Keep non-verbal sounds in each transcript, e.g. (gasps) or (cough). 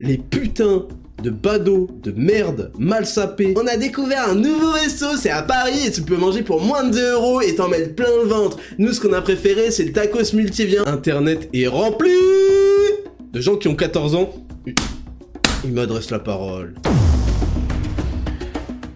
les putains de badauds, de merde, mal sapés. On a découvert un nouveau resto, c'est à Paris et tu peux manger pour moins de 2 euros et t'en mettre plein le ventre. Nous, ce qu'on a préféré, c'est le tacos multivien. Internet est rempli de gens qui ont 14 ans. Ils m'adressent la parole.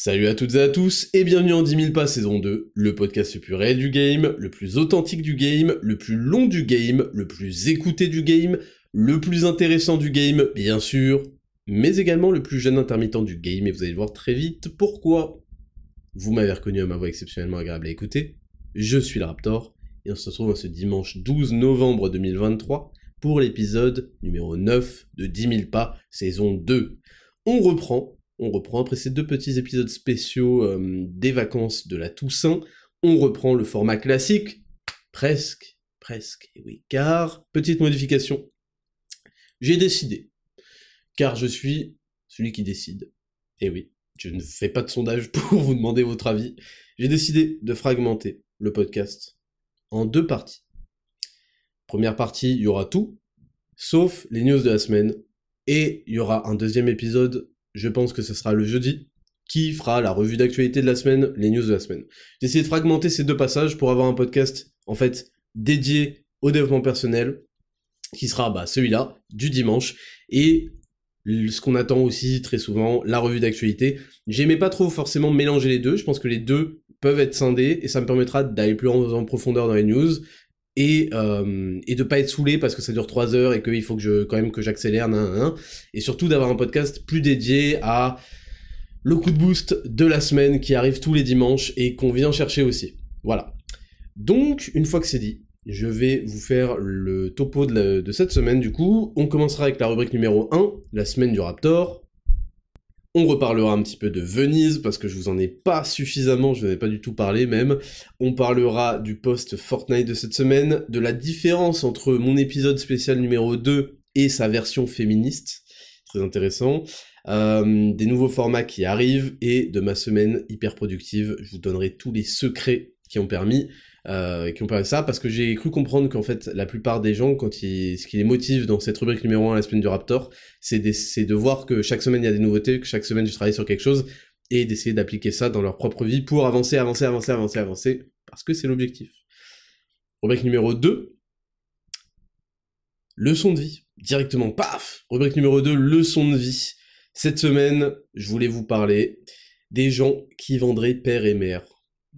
Salut à toutes et à tous, et bienvenue en 10 000 pas saison 2, le podcast le plus réel du game, le plus authentique du game, le plus long du game, le plus écouté du game, le plus intéressant du game, bien sûr, mais également le plus jeune intermittent du game, et vous allez voir très vite pourquoi? Vous m'avez reconnu à ma voix exceptionnellement agréable à écouter, je suis le Raptor, et on se retrouve ce dimanche 12 novembre 2023 pour l'épisode numéro 9 de 10 000 pas saison 2. On reprend on reprend. Après ces deux petits épisodes spéciaux euh, des vacances de la Toussaint, on reprend le format classique, presque, presque, et oui, car, petite modification, j'ai décidé, car je suis celui qui décide, et oui, je ne fais pas de sondage (laughs) pour vous demander votre avis, j'ai décidé de fragmenter le podcast en deux parties. Première partie, il y aura tout, sauf les news de la semaine, et il y aura un deuxième épisode je pense que ce sera le jeudi, qui fera la revue d'actualité de la semaine, les news de la semaine. J'ai essayé de fragmenter ces deux passages pour avoir un podcast, en fait, dédié au développement personnel, qui sera bah, celui-là, du dimanche, et ce qu'on attend aussi très souvent, la revue d'actualité. J'aimais pas trop forcément mélanger les deux, je pense que les deux peuvent être scindés, et ça me permettra d'aller plus en, profondeur dans les news, et, euh, et de pas être saoulé parce que ça dure 3 heures et qu'il faut que je quand même que j'accélère, et surtout d'avoir un podcast plus dédié à le coup de boost de la semaine qui arrive tous les dimanches et qu'on vient chercher aussi. Voilà. Donc, une fois que c'est dit, je vais vous faire le topo de, de, cette semaine du coup. On commencera avec la rubrique numéro 1, la semaine du Raptor. On reparlera un petit peu de Venise, parce que je vous en ai pas suffisamment, je n'en ai pas du tout parlé même. On parlera du post Fortnite de cette semaine, de la différence entre mon épisode spécial numéro 2 et sa version féministe, très intéressant. Euh, des nouveaux formats qui arrivent, et de ma semaine hyper productive, je vous donnerai tous les secrets qui ont permis euh, qui ont parlé de ça, parce que j'ai cru comprendre qu'en fait, la plupart des gens, quand ils, ce qui les motive dans cette rubrique numéro 1, la semaine du Raptor, c'est de voir que chaque semaine il y a des nouveautés, que chaque semaine je travaille sur quelque chose, et d'essayer d'appliquer ça dans leur propre vie pour avancer, avancer, avancer, avancer, avancer, parce que c'est l'objectif. Rubrique numéro 2, leçon de vie. Directement, paf Rubrique numéro 2, leçon de vie. Cette semaine, je voulais vous parler des gens qui vendraient père et mère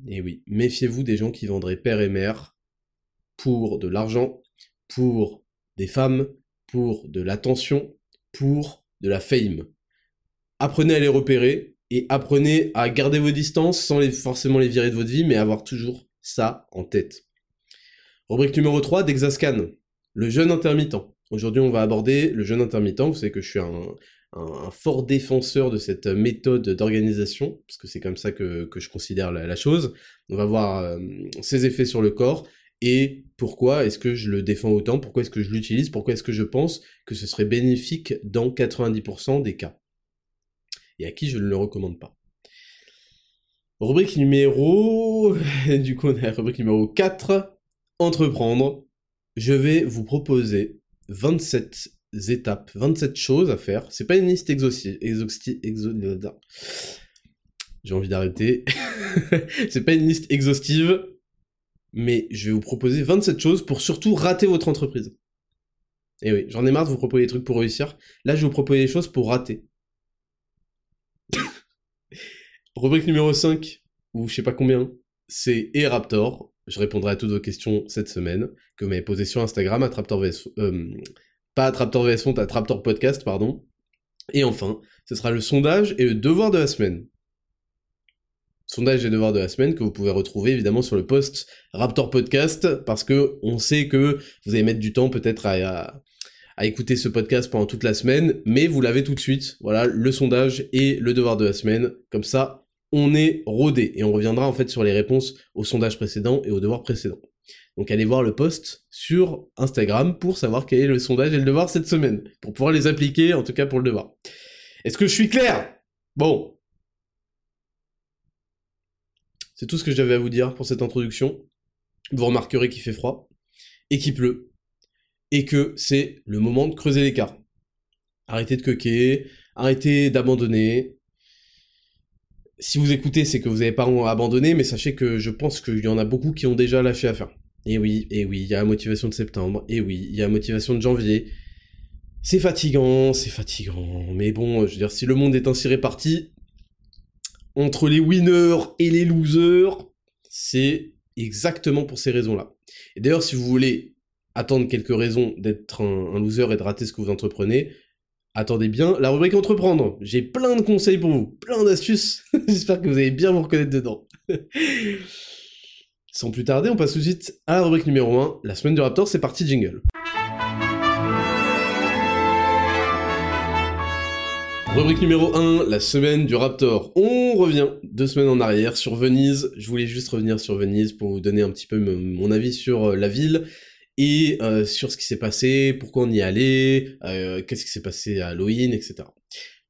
et eh oui, méfiez-vous des gens qui vendraient père et mère pour de l'argent, pour des femmes, pour de l'attention, pour de la fame. Apprenez à les repérer et apprenez à garder vos distances sans forcément les virer de votre vie, mais avoir toujours ça en tête. Rubrique numéro 3 d'Exascan, le jeûne intermittent. Aujourd'hui, on va aborder le jeûne intermittent. Vous savez que je suis un, un, fort défenseur de cette méthode d'organisation, parce que c'est comme ça que, je considère la, chose. On va voir euh, ses effets sur le corps, et pourquoi est-ce que je le défends autant, pourquoi est-ce que je l'utilise, pourquoi est-ce que je pense que ce serait bénéfique dans 90% des cas. Et à qui je ne le recommande pas. Rubrique numéro... (laughs) du coup on rubrique numéro 4, entreprendre. Je vais vous proposer 27 étapes, 27 choses à faire. C'est pas une liste exhaustive. J'ai envie d'arrêter. (laughs) c'est pas une liste exhaustive, mais je vais vous proposer 27 choses pour surtout rater votre entreprise. Et oui, j'en ai marre de vous proposer des trucs pour réussir. Là, je vais vous proposer des choses pour rater. (laughs) Rubrique numéro 5, ou je sais pas combien, c'est et Raptor. Je répondrai à toutes vos questions cette semaine, que vous m'avez posées sur Instagram, à euh, pas Traptor VS Font, à Traptor Podcast, pardon. Et enfin, ce sera le sondage et le devoir de la semaine. Sondage et devoir de la semaine que vous pouvez retrouver évidemment sur le post Raptor Podcast, parce que on sait que vous allez mettre du temps peut-être à, à, écouter ce podcast pendant toute la semaine, mais vous l'avez tout de suite. Voilà, le sondage et le devoir de la semaine. Comme ça, on est rodé. Et on reviendra en fait sur les réponses aux sondages précédents et aux devoirs précédents. Donc allez voir le post sur Instagram pour savoir quel est le sondage et le devoir cette semaine, pour pouvoir les appliquer, en tout cas pour le devoir. Est-ce que je suis clair? Bon. C'est tout ce que j'avais à vous dire pour cette introduction. Vous remarquerez qu'il fait froid, et qu'il pleut, et que c'est le moment de creuser l'écart. Arrêtez de coquer, arrêtez d'abandonner, si vous écoutez, c'est que vous n'avez pas abandonné, mais sachez que je pense qu'il y en a beaucoup qui ont déjà lâché à faire. Et oui, et oui, il y a la motivation de septembre, et oui, il y a la motivation de janvier. C'est fatigant, c'est fatigant, mais bon, je veux dire, si le monde est ainsi réparti, entre les winners et les losers, c'est exactement pour ces raisons-là. Et d'ailleurs, si vous voulez attendre quelques raisons d'être un, un, loser et de rater ce que vous entreprenez, attendez bien la rubrique entreprendre. J'ai plein de conseils pour vous, plein d'astuces. (laughs) J'espère que vous allez bien vous reconnaître dedans. (laughs) Sans plus tarder, on passe tout de suite à la rubrique numéro 1, la semaine du Raptor, c'est parti jingle. Rubrique numéro 1, la semaine du Raptor. On revient deux semaines en arrière sur Venise. Je voulais juste revenir sur Venise pour vous donner un petit peu mon avis sur euh, la ville et euh, sur ce qui s'est passé, pourquoi on y allait, euh, qu'est-ce qui s'est passé à Halloween, etc.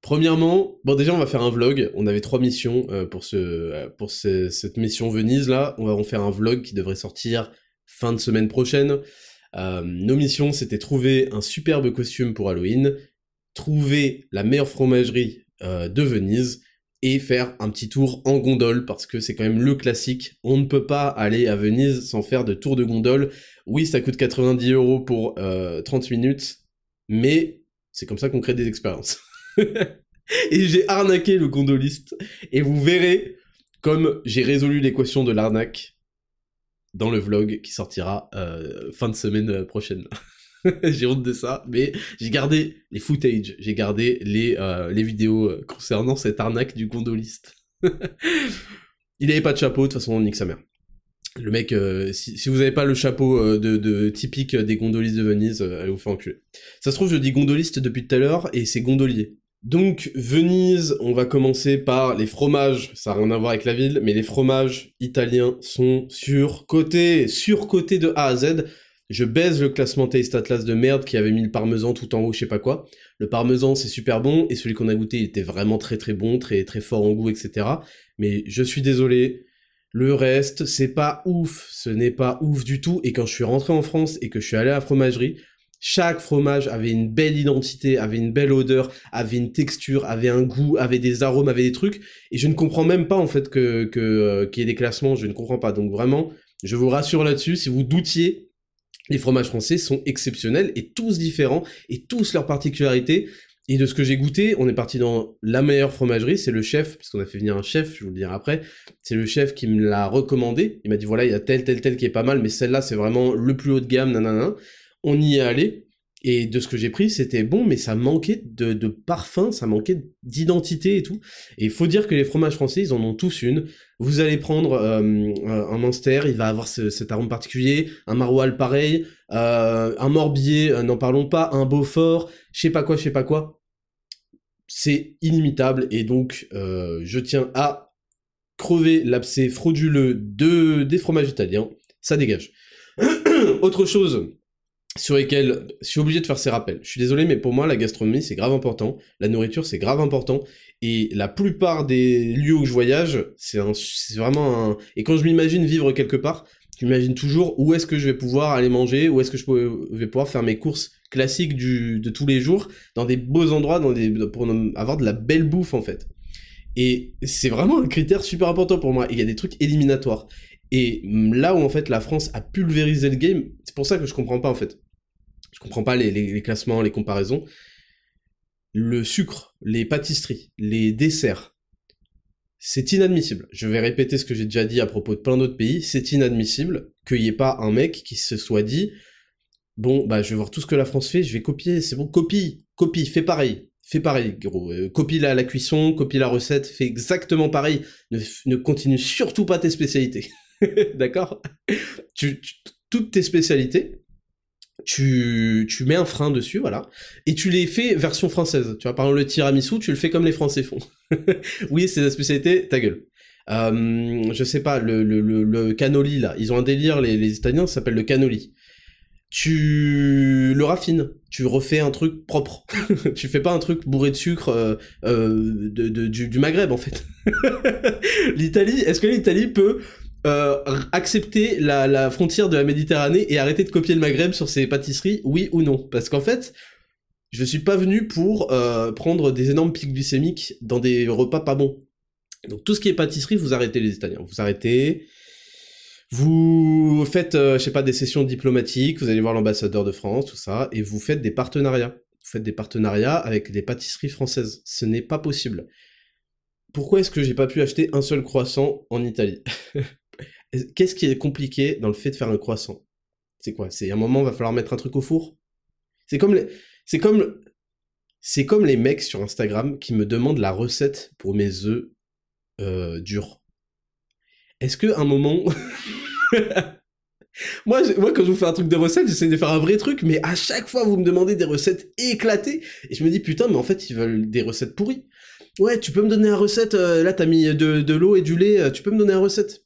Premièrement, bon déjà on va faire un vlog, on avait trois missions euh, pour, ce, pour cette mission Venise là, on va en faire un vlog qui devrait sortir fin de semaine prochaine. nos missions c'était trouver un superbe costume pour Halloween, trouver la meilleure fromagerie de Venise, et faire un petit tour en gondole parce que c'est quand même le classique. On ne peut pas aller à Venise sans faire de tour de gondole. Oui, ça coûte 90 euros pour 30 euh, minutes, mais c'est comme ça qu'on crée des expériences. (laughs) (laughs) et j'ai arnaqué le gondoliste et vous verrez comme j'ai résolu l'équation de l'arnaque dans le vlog qui sortira euh, fin de semaine prochaine. (laughs) j'ai honte de ça, mais j'ai gardé les footage, j'ai gardé les, euh, vidéos euh, concernant cette arnaque du gondoliste. (laughs) il avait pas de chapeau, de toute façon on nique sa mère. Le mec, euh, si, vous avez pas le chapeau de, typique des gondolistes de Venise, allez vous faire enculer. Ça se trouve, je dis gondoliste depuis tout à l'heure, et c'est gondolier. Donc, Venise, on va commencer par les fromages. Ça n'a rien à voir avec la ville, mais les fromages italiens sont surcotés, surcotés de A à Z. Je baise le classement Taste Atlas de merde qui avait mis le parmesan tout en haut, je sais pas quoi. Le parmesan, c'est super bon, et celui qu'on a goûté, était vraiment très très bon, très très fort en goût, etc. Mais je suis désolé, le reste, c'est pas ouf, ce n'est pas ouf du tout, et quand je suis rentré en France et que je suis allé à la fromagerie, chaque fromage avait une belle identité, avait une belle odeur, avait une texture, avait un goût, avait des arômes, avait des trucs, et je ne comprends même pas en fait que euh, qu'il y ait des classements, je ne comprends pas. Donc vraiment, je vous rassure là-dessus, si vous doutiez, les fromages français sont exceptionnels et tous différents et tous leurs particularités. Et de ce que j'ai goûté, on est parti dans la meilleure fromagerie, c'est le chef, parce qu'on a fait venir un chef, je vous le dirai après, c'est le chef qui me l'a recommandé, il m'a dit voilà, il y a tel, tel, tel qui est pas mal, mais celle-là c'est vraiment le plus haut de gamme, nanana. On y est allé, et de ce que j'ai pris, c'était bon, mais ça manquait de, de parfum, ça manquait d'identité et tout. Et il faut dire que les fromages français, ils en ont tous une. Vous allez prendre euh, un Munster, il va avoir cet arôme particulier, un maroilles pareil, euh, un morbier, euh, n'en parlons pas, un beaufort, je sais pas quoi, je sais pas quoi. C'est inimitable, et donc je tiens à crever l'abcès frauduleux de, des fromages italiens. Ça dégage. (clears throat) Autre chose sur lesquels je suis obligé de faire ces rappels. Je suis désolé, mais pour moi, la gastronomie, c'est grave important. La nourriture, c'est grave important. Et la plupart des lieux où je voyage, c'est vraiment un... Et quand je m'imagine vivre quelque part, je m'imagine toujours où est-ce que je vais pouvoir aller manger, où est-ce que je vais pouvoir faire mes courses classiques de tous les jours, dans des beaux endroits, pour avoir de la belle bouffe, en fait. Et c'est vraiment un critère super important pour moi. Il y a des trucs éliminatoires. Et là où en fait la France a pulvérisé le game, c'est pour ça que je comprends pas en fait. Je comprends pas les, classements, les comparaisons. Le sucre, les pâtisseries, les desserts, c'est inadmissible. Je vais répéter ce que j'ai déjà dit à propos de plein d'autres pays. C'est inadmissible qu'il n'y ait pas un mec qui se soit dit bon bah je vais voir tout ce que la France fait, je vais copier, c'est bon, copie, copie, fais pareil, fais pareil, gros. Euh, copie la, la, cuisson, copie la recette, fais exactement pareil. Ne, ne continue surtout pas tes spécialités. (laughs) D'accord? Tu, Toutes tes spécialités, tu, tu mets un frein dessus, voilà, et tu les fais version française. Tu vois, par exemple, le tiramisu, tu le fais comme les Français font. (laughs) oui, c'est la spécialité, ta gueule. je sais pas, le, le, le, cannoli là, ils ont un délire, les, les Italiens, ça s'appelle le cannoli tu le raffines, tu refais un truc propre. (laughs) tu fais pas un truc bourré de sucre euh, euh, de, du, Maghreb en fait. (laughs) L'Italie, est-ce que l'Italie peut euh, accepter la, frontière de la Méditerranée et arrêter de copier le Maghreb sur ses pâtisseries, oui ou non? Parce qu'en fait, je suis pas venu pour prendre des énormes pics glycémiques dans des repas pas bons. Donc tout ce qui est pâtisserie, vous arrêtez les Italiens, vous arrêtez. Vous faites, euh, je sais pas, des sessions diplomatiques, vous allez voir l'ambassadeur de France, tout ça, et vous faites des partenariats. Vous faites des partenariats avec des pâtisseries françaises. Ce n'est pas possible. Pourquoi est-ce que j'ai pas pu acheter un seul croissant en Italie? (laughs) Qu'est-ce qui est compliqué dans le fait de faire un croissant? C'est quoi? C'est un moment, va falloir mettre un truc au four? C'est comme les... Comme... C'est comme les mecs sur Instagram qui me demandent la recette pour mes œufs euh, durs. Est-ce que un moment (laughs) moi, moi, quand je vous fais un truc de recette, j'essaie de faire un vrai truc, mais à chaque fois, vous me demandez des recettes éclatées, et je me dis, putain, mais en fait, ils veulent des recettes pourries. Ouais, tu peux me donner une recette, euh, là, t'as mis de, l'eau et du lait, euh, tu peux me donner une recette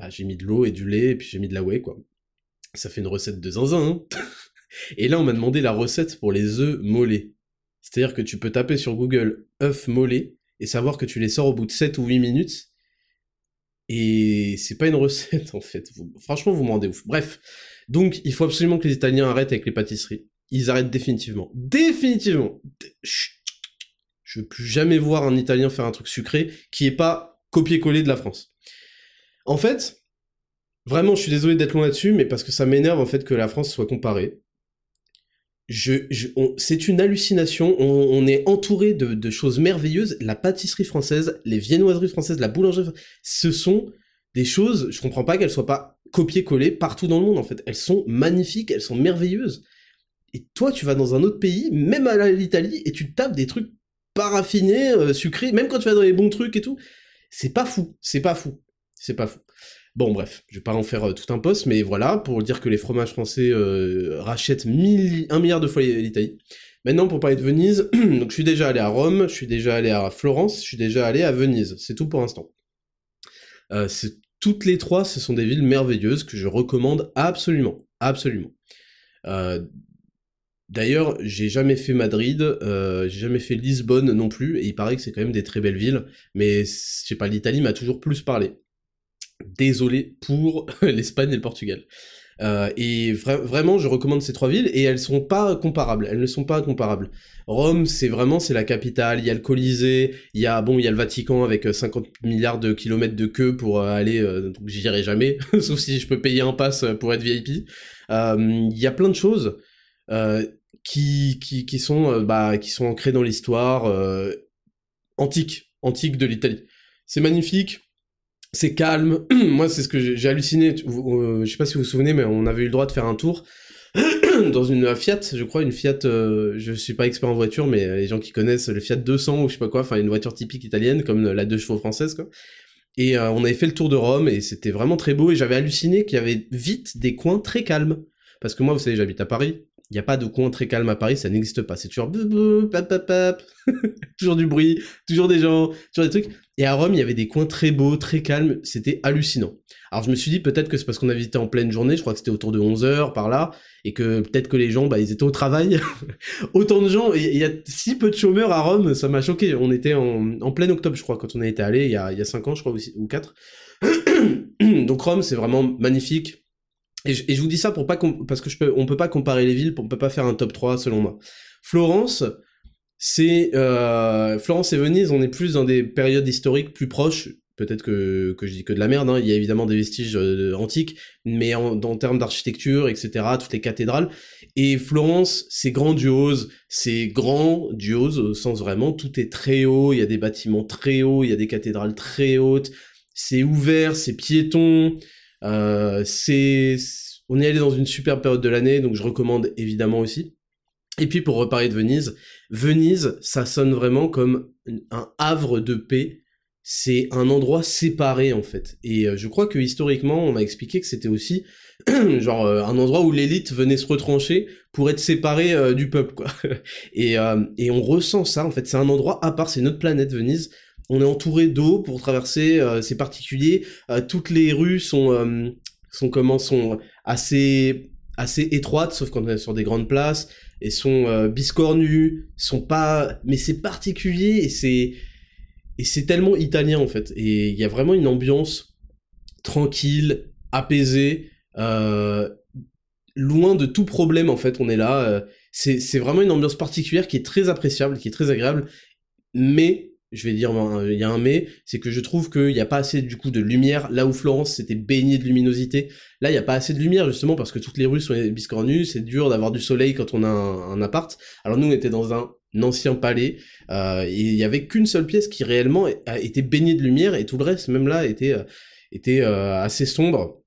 Bah, j'ai mis de l'eau et du lait, et puis j'ai mis de la whey, quoi. Ça fait une recette de zinzin, hein (laughs) Et là, on m'a demandé la recette pour les œufs mollets. C'est-à-dire que tu peux taper sur Google œufs mollets, et savoir que tu les sors au bout de 7 ou 8 minutes, et c'est pas une recette (laughs) en fait. franchement, vous m'en rendez ouf. Bref, donc il faut absolument que les Italiens arrêtent avec les pâtisseries. Ils arrêtent définitivement. Définitivement. Je veux plus jamais voir un Italien faire un truc sucré qui est pas copier-coller de la France. En fait, vraiment, je suis désolé d'être loin là-dessus, mais parce que ça m'énerve en fait que la France soit comparée. Je, c'est une hallucination. On, est entouré de, choses merveilleuses. La pâtisserie française, les viennoiseries françaises, la boulangerie, ce sont des choses. Je comprends pas qu'elles soient pas copiées-collées partout dans le monde. En fait, elles sont magnifiques, elles sont merveilleuses. Et toi, tu vas dans un autre pays, même à l'Italie, et tu tapes des trucs pas raffinés, euh, sucrés, même quand tu vas dans les bons trucs et tout. C'est pas fou, c'est pas fou, c'est pas fou. Bon, bref, je vais pas en faire euh, tout un poste, mais voilà, pour dire que les fromages français euh, rachètent un milliard de fois l'Italie. Maintenant, pour parler de Venise, (clears throat) je suis déjà allé à Rome, je suis déjà allé à Florence, je suis déjà allé à Venise. C'est tout pour l'instant. Euh, toutes les trois, ce sont des villes merveilleuses que je recommande absolument, absolument. D'ailleurs, j'ai jamais fait Madrid, j'ai jamais fait Lisbonne non plus, et il paraît que c'est quand même des très belles villes, mais je sais pas, l'Italie m'a toujours plus parlé désolé pour (laughs) l'Espagne et le Portugal. Euh, et vraiment, je recommande ces trois villes et elles sont pas comparables. Elles ne sont pas comparables. Rome, c'est vraiment c'est la capitale. Il y a le Colisée, il y a bon, il y a le Vatican avec 50 euh, milliards de kilomètres de queue pour euh, aller. donc j'y irai jamais, (laughs) sauf si je peux payer un pass pour être VIP. Il y a plein de choses qui, qui qui sont bah qui sont ancrées dans l'histoire antique antique de l'Italie. C'est magnifique c'est calme. (clears throat) Moi, c'est ce que j'ai halluciné. Euh, je sais pas si vous vous souvenez, mais on avait eu le droit de faire un tour (clears throat) dans une Fiat, je crois, une Fiat. Euh, je suis pas expert en voiture, mais les gens qui connaissent le Fiat 200 ou je sais pas quoi, enfin une voiture typique italienne comme la deux chevaux française, quoi. Et euh, on avait fait le tour de Rome et c'était vraiment très beau et j'avais halluciné qu'il y avait vite des coins très calmes. Parce que moi, vous savez, j'habite à Paris. Il n'y a pas de coin très calme à Paris, ça n'existe pas. C'est toujours (laughs) toujours du bruit, toujours des gens, toujours des trucs. Et à Rome, il y avait des coins très beaux, très calmes, c'était hallucinant. Alors je me suis dit peut-être que c'est parce qu'on a visité en pleine journée, je crois que c'était autour de 11h par là, et que peut-être que les gens, bah, ils étaient au travail. (laughs) Autant de gens, il y a si peu de chômeurs à Rome, ça m'a choqué. On était en, en plein octobre, je crois, quand on a été allé, il y a, il y a 5 ans, je crois, ou 4. (clears throat) Donc Rome, c'est vraiment magnifique. Et je, vous dis ça pour pas parce que je peux, on peut pas comparer les villes, on peut pas faire un top 3 selon moi. Florence, c'est euh, Florence et Venise, on est plus dans des périodes historiques plus proches. Peut-être que, que je dis que de la merde, hein. il y a évidemment des vestiges euh, antiques, mais en, en termes d'architecture, etc., toutes les cathédrales. Et Florence, c'est grandiose, c'est grandiose au sens vraiment, tout est très haut, il y a des bâtiments très hauts, il y a des cathédrales très hautes, c'est ouvert, c'est piéton, euh, c'est, on est allé dans une super période de l'année, donc je recommande évidemment aussi. Et puis pour reparler de Venise, Venise, ça sonne vraiment comme un havre de paix. C'est un endroit séparé en fait. Et euh, je crois que historiquement, on m'a expliqué que c'était aussi (clears throat) genre euh, un endroit où l'élite venait se retrancher pour être séparée du peuple quoi. (laughs) et, et on ressent ça en fait. C'est un endroit à part. C'est notre planète Venise on est entouré d'eau pour traverser, c'est particulier. toutes les rues sont sont comment sont assez assez étroites, sauf quand on est sur des grandes places, et sont euh, biscornues, sont pas, mais c'est particulier et c'est et c'est tellement italien en fait. Et il y a vraiment une ambiance tranquille, apaisée, euh, loin de tout problème en fait. On est là, euh, c'est vraiment une ambiance particulière qui est très appréciable, qui est très agréable, mais je vais dire, il y a un mais, c'est que je trouve qu'il n'y a pas assez du coup de lumière, là où Florence c'était baigné de luminosité, là il n'y a pas assez de lumière justement parce que toutes les rues sont biscornues, c'est dur d'avoir du soleil quand on a un, appart. Alors nous on était dans un ancien palais, euh, et il y avait qu'une seule pièce qui réellement été baignée de lumière et tout le reste même là était, euh, était euh, assez sombre.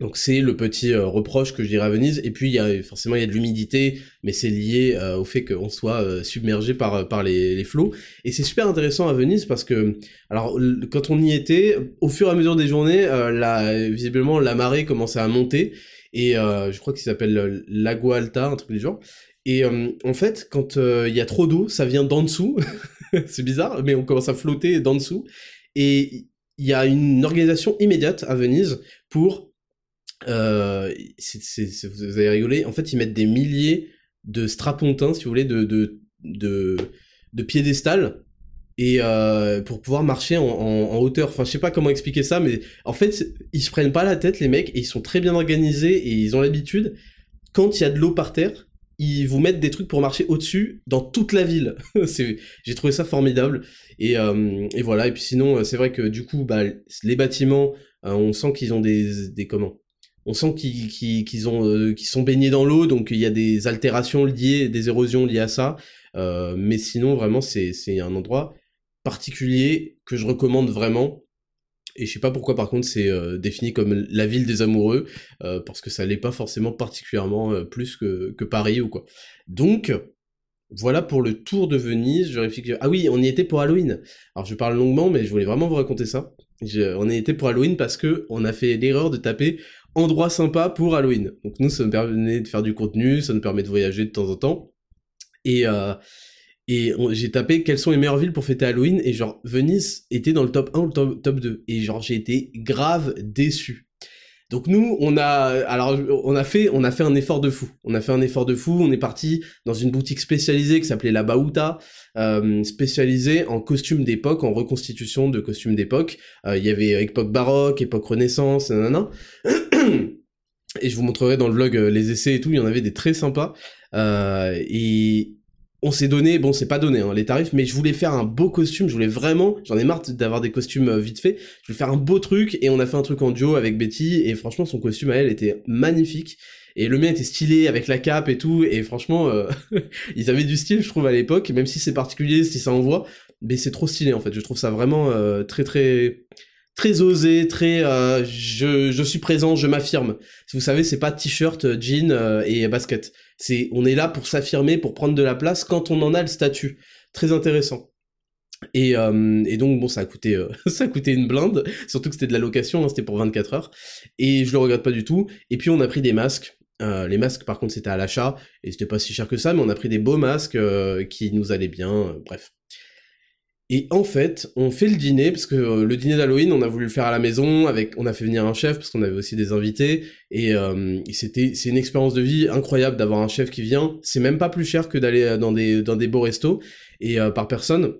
Donc c'est le petit euh, reproche que je dirais à Venise. Et puis il y a forcément il y a de l'humidité, mais c'est lié euh, au fait qu'on soit euh, submergé par par les, les flots. Et c'est super intéressant à Venise parce que alors quand on y était, au fur et à mesure des journées, la, visiblement la marée commençait à monter. Et je crois qu'il s'appelle Lago Alta, un truc du genre. Et en fait, quand il y a trop d'eau, ça vient d'en dessous. (laughs) c'est bizarre, mais on commence à flotter d'en dessous. Et il y a une organisation immédiate à Venise pour euh, vous avez rigolé, en fait ils mettent des milliers de strapontins, si vous voulez, de, de, de, de piédestals, et euh, pour pouvoir marcher en, en, hauteur. Enfin, je sais pas comment expliquer ça, mais en fait, ils se prennent pas la tête, les mecs, et ils sont très bien organisés, et ils ont l'habitude, quand il y a de l'eau par terre, ils vous mettent des trucs pour marcher au-dessus dans toute la ville. (laughs) J'ai trouvé ça formidable. Et, euh, et, voilà, et puis sinon, c'est vrai que du coup, bah, les bâtiments, euh, on sent qu'ils ont des, des comment on sent qu'ils euh, sont baignés dans l'eau, donc il y a des altérations liées, des érosions liées à ça. Euh, mais sinon, vraiment, c'est un endroit particulier que je recommande vraiment. Et je sais pas pourquoi, par contre, c'est euh, défini comme la ville des amoureux, parce que ça l'est pas forcément particulièrement plus que, Paris ou quoi. Donc, voilà pour le tour de Venise. Je. Ah oui, on y était pour Halloween. Alors je parle longuement, mais je voulais vraiment vous raconter ça. on y était pour Halloween parce que on a fait l'erreur de taper endroit sympa pour Halloween. Donc nous, ça nous permet de faire du contenu, ça nous permet de voyager de temps en temps. Et, euh, j'ai tapé quelles sont les meilleures villes pour fêter Halloween, et genre Venise était dans le top 1 ou le top, top 2. Et genre j'ai été grave déçu. Donc nous, on a, alors on a fait, on a fait un effort de fou. On a fait un effort de fou. On est parti dans une boutique spécialisée qui s'appelait la Bauta, euh, spécialisée en costumes d'époque, en reconstitution de costumes d'époque. Euh, il y avait époque baroque, époque Renaissance, nanana. Et je vous montrerai dans le vlog euh, les essais et tout. Il y en avait des très sympas. Euh, et on s'est donné, bon c'est pas donné hein, les tarifs, mais je voulais faire un beau costume, je voulais vraiment, j'en ai marre d'avoir des costumes euh, vite fait, je voulais faire un beau truc et on a fait un truc en duo avec Betty et franchement son costume à elle était magnifique et le mien était stylé avec la cape et tout et franchement (laughs) ils avaient du style je trouve à l'époque, même si c'est particulier, si ça envoie, mais c'est trop stylé en fait, je trouve ça vraiment très très très osé, très je, je suis présent, je m'affirme. Vous savez, c'est pas t-shirt, jean et basket. C'est, on est là pour s'affirmer, pour prendre de la place quand on en a le statut. Très intéressant. Et, euh, et donc bon, ça a coûté, euh, (laughs) ça a coûté une blinde, surtout que c'était de la location, hein, c'était pour 24 heures. Et je le regrette pas du tout. Et puis on a pris des masques. Euh, les masques, par contre, c'était à l'achat et c'était pas si cher que ça, mais on a pris des beaux masques qui nous allaient bien. bref, et en fait, on fait le dîner, parce que euh, le dîner d'Halloween, on a voulu le faire à la maison, avec, on a fait venir un chef, parce qu'on avait aussi des invités, et, euh, c'était, c'est une expérience de vie incroyable d'avoir un chef qui vient. C'est même pas plus cher que d'aller euh, dans des, dans des beaux restos, et par personne.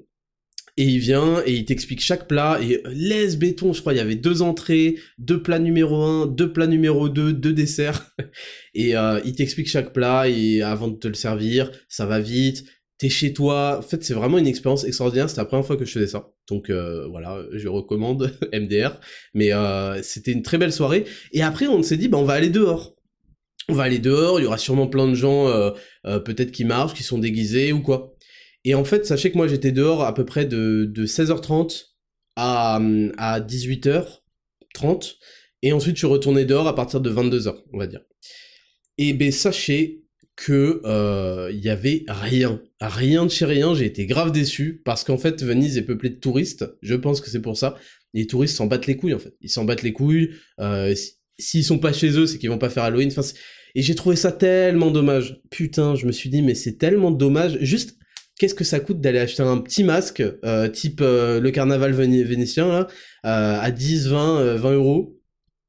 Et il vient, et il t'explique chaque plat, et laisse béton, je crois, il y avait deux entrées, deux plats numéro un, deux plats numéro deux, deux desserts, (laughs) et il t'explique chaque plat, et avant de te le servir, ça va vite, t'es chez toi. En fait, c'est vraiment une expérience extraordinaire. C'était la première fois que je faisais ça. Donc euh, voilà, je recommande (laughs) MDR. Mais euh, c'était une très belle soirée. Et après, on s'est dit, bah, on va aller dehors. On va aller dehors, il y aura sûrement plein de gens, euh, peut-être qui marchent, qui sont déguisés ou quoi. Et en fait, sachez que moi, j'étais dehors à peu près de, de 16h30 à, à 18h30. Et ensuite, je suis retourné dehors à partir de 22h, on va dire. Et ben, sachez que euh, il y avait rien, rien de chez rien. J'ai été grave déçu parce qu'en fait Venise est peuplée de touristes. Je pense que c'est pour ça. Les touristes s'en battent les couilles en fait. Ils s'en battent les couilles. Euh, S'ils sont pas chez eux, c'est qu'ils vont pas faire Halloween. Et j'ai trouvé ça tellement dommage. Putain, je me suis dit mais c'est tellement dommage. Juste qu'est-ce que ça coûte d'aller acheter un petit masque, euh, type euh, le carnaval vénitien, là, euh, à 10, 20, 20 euros,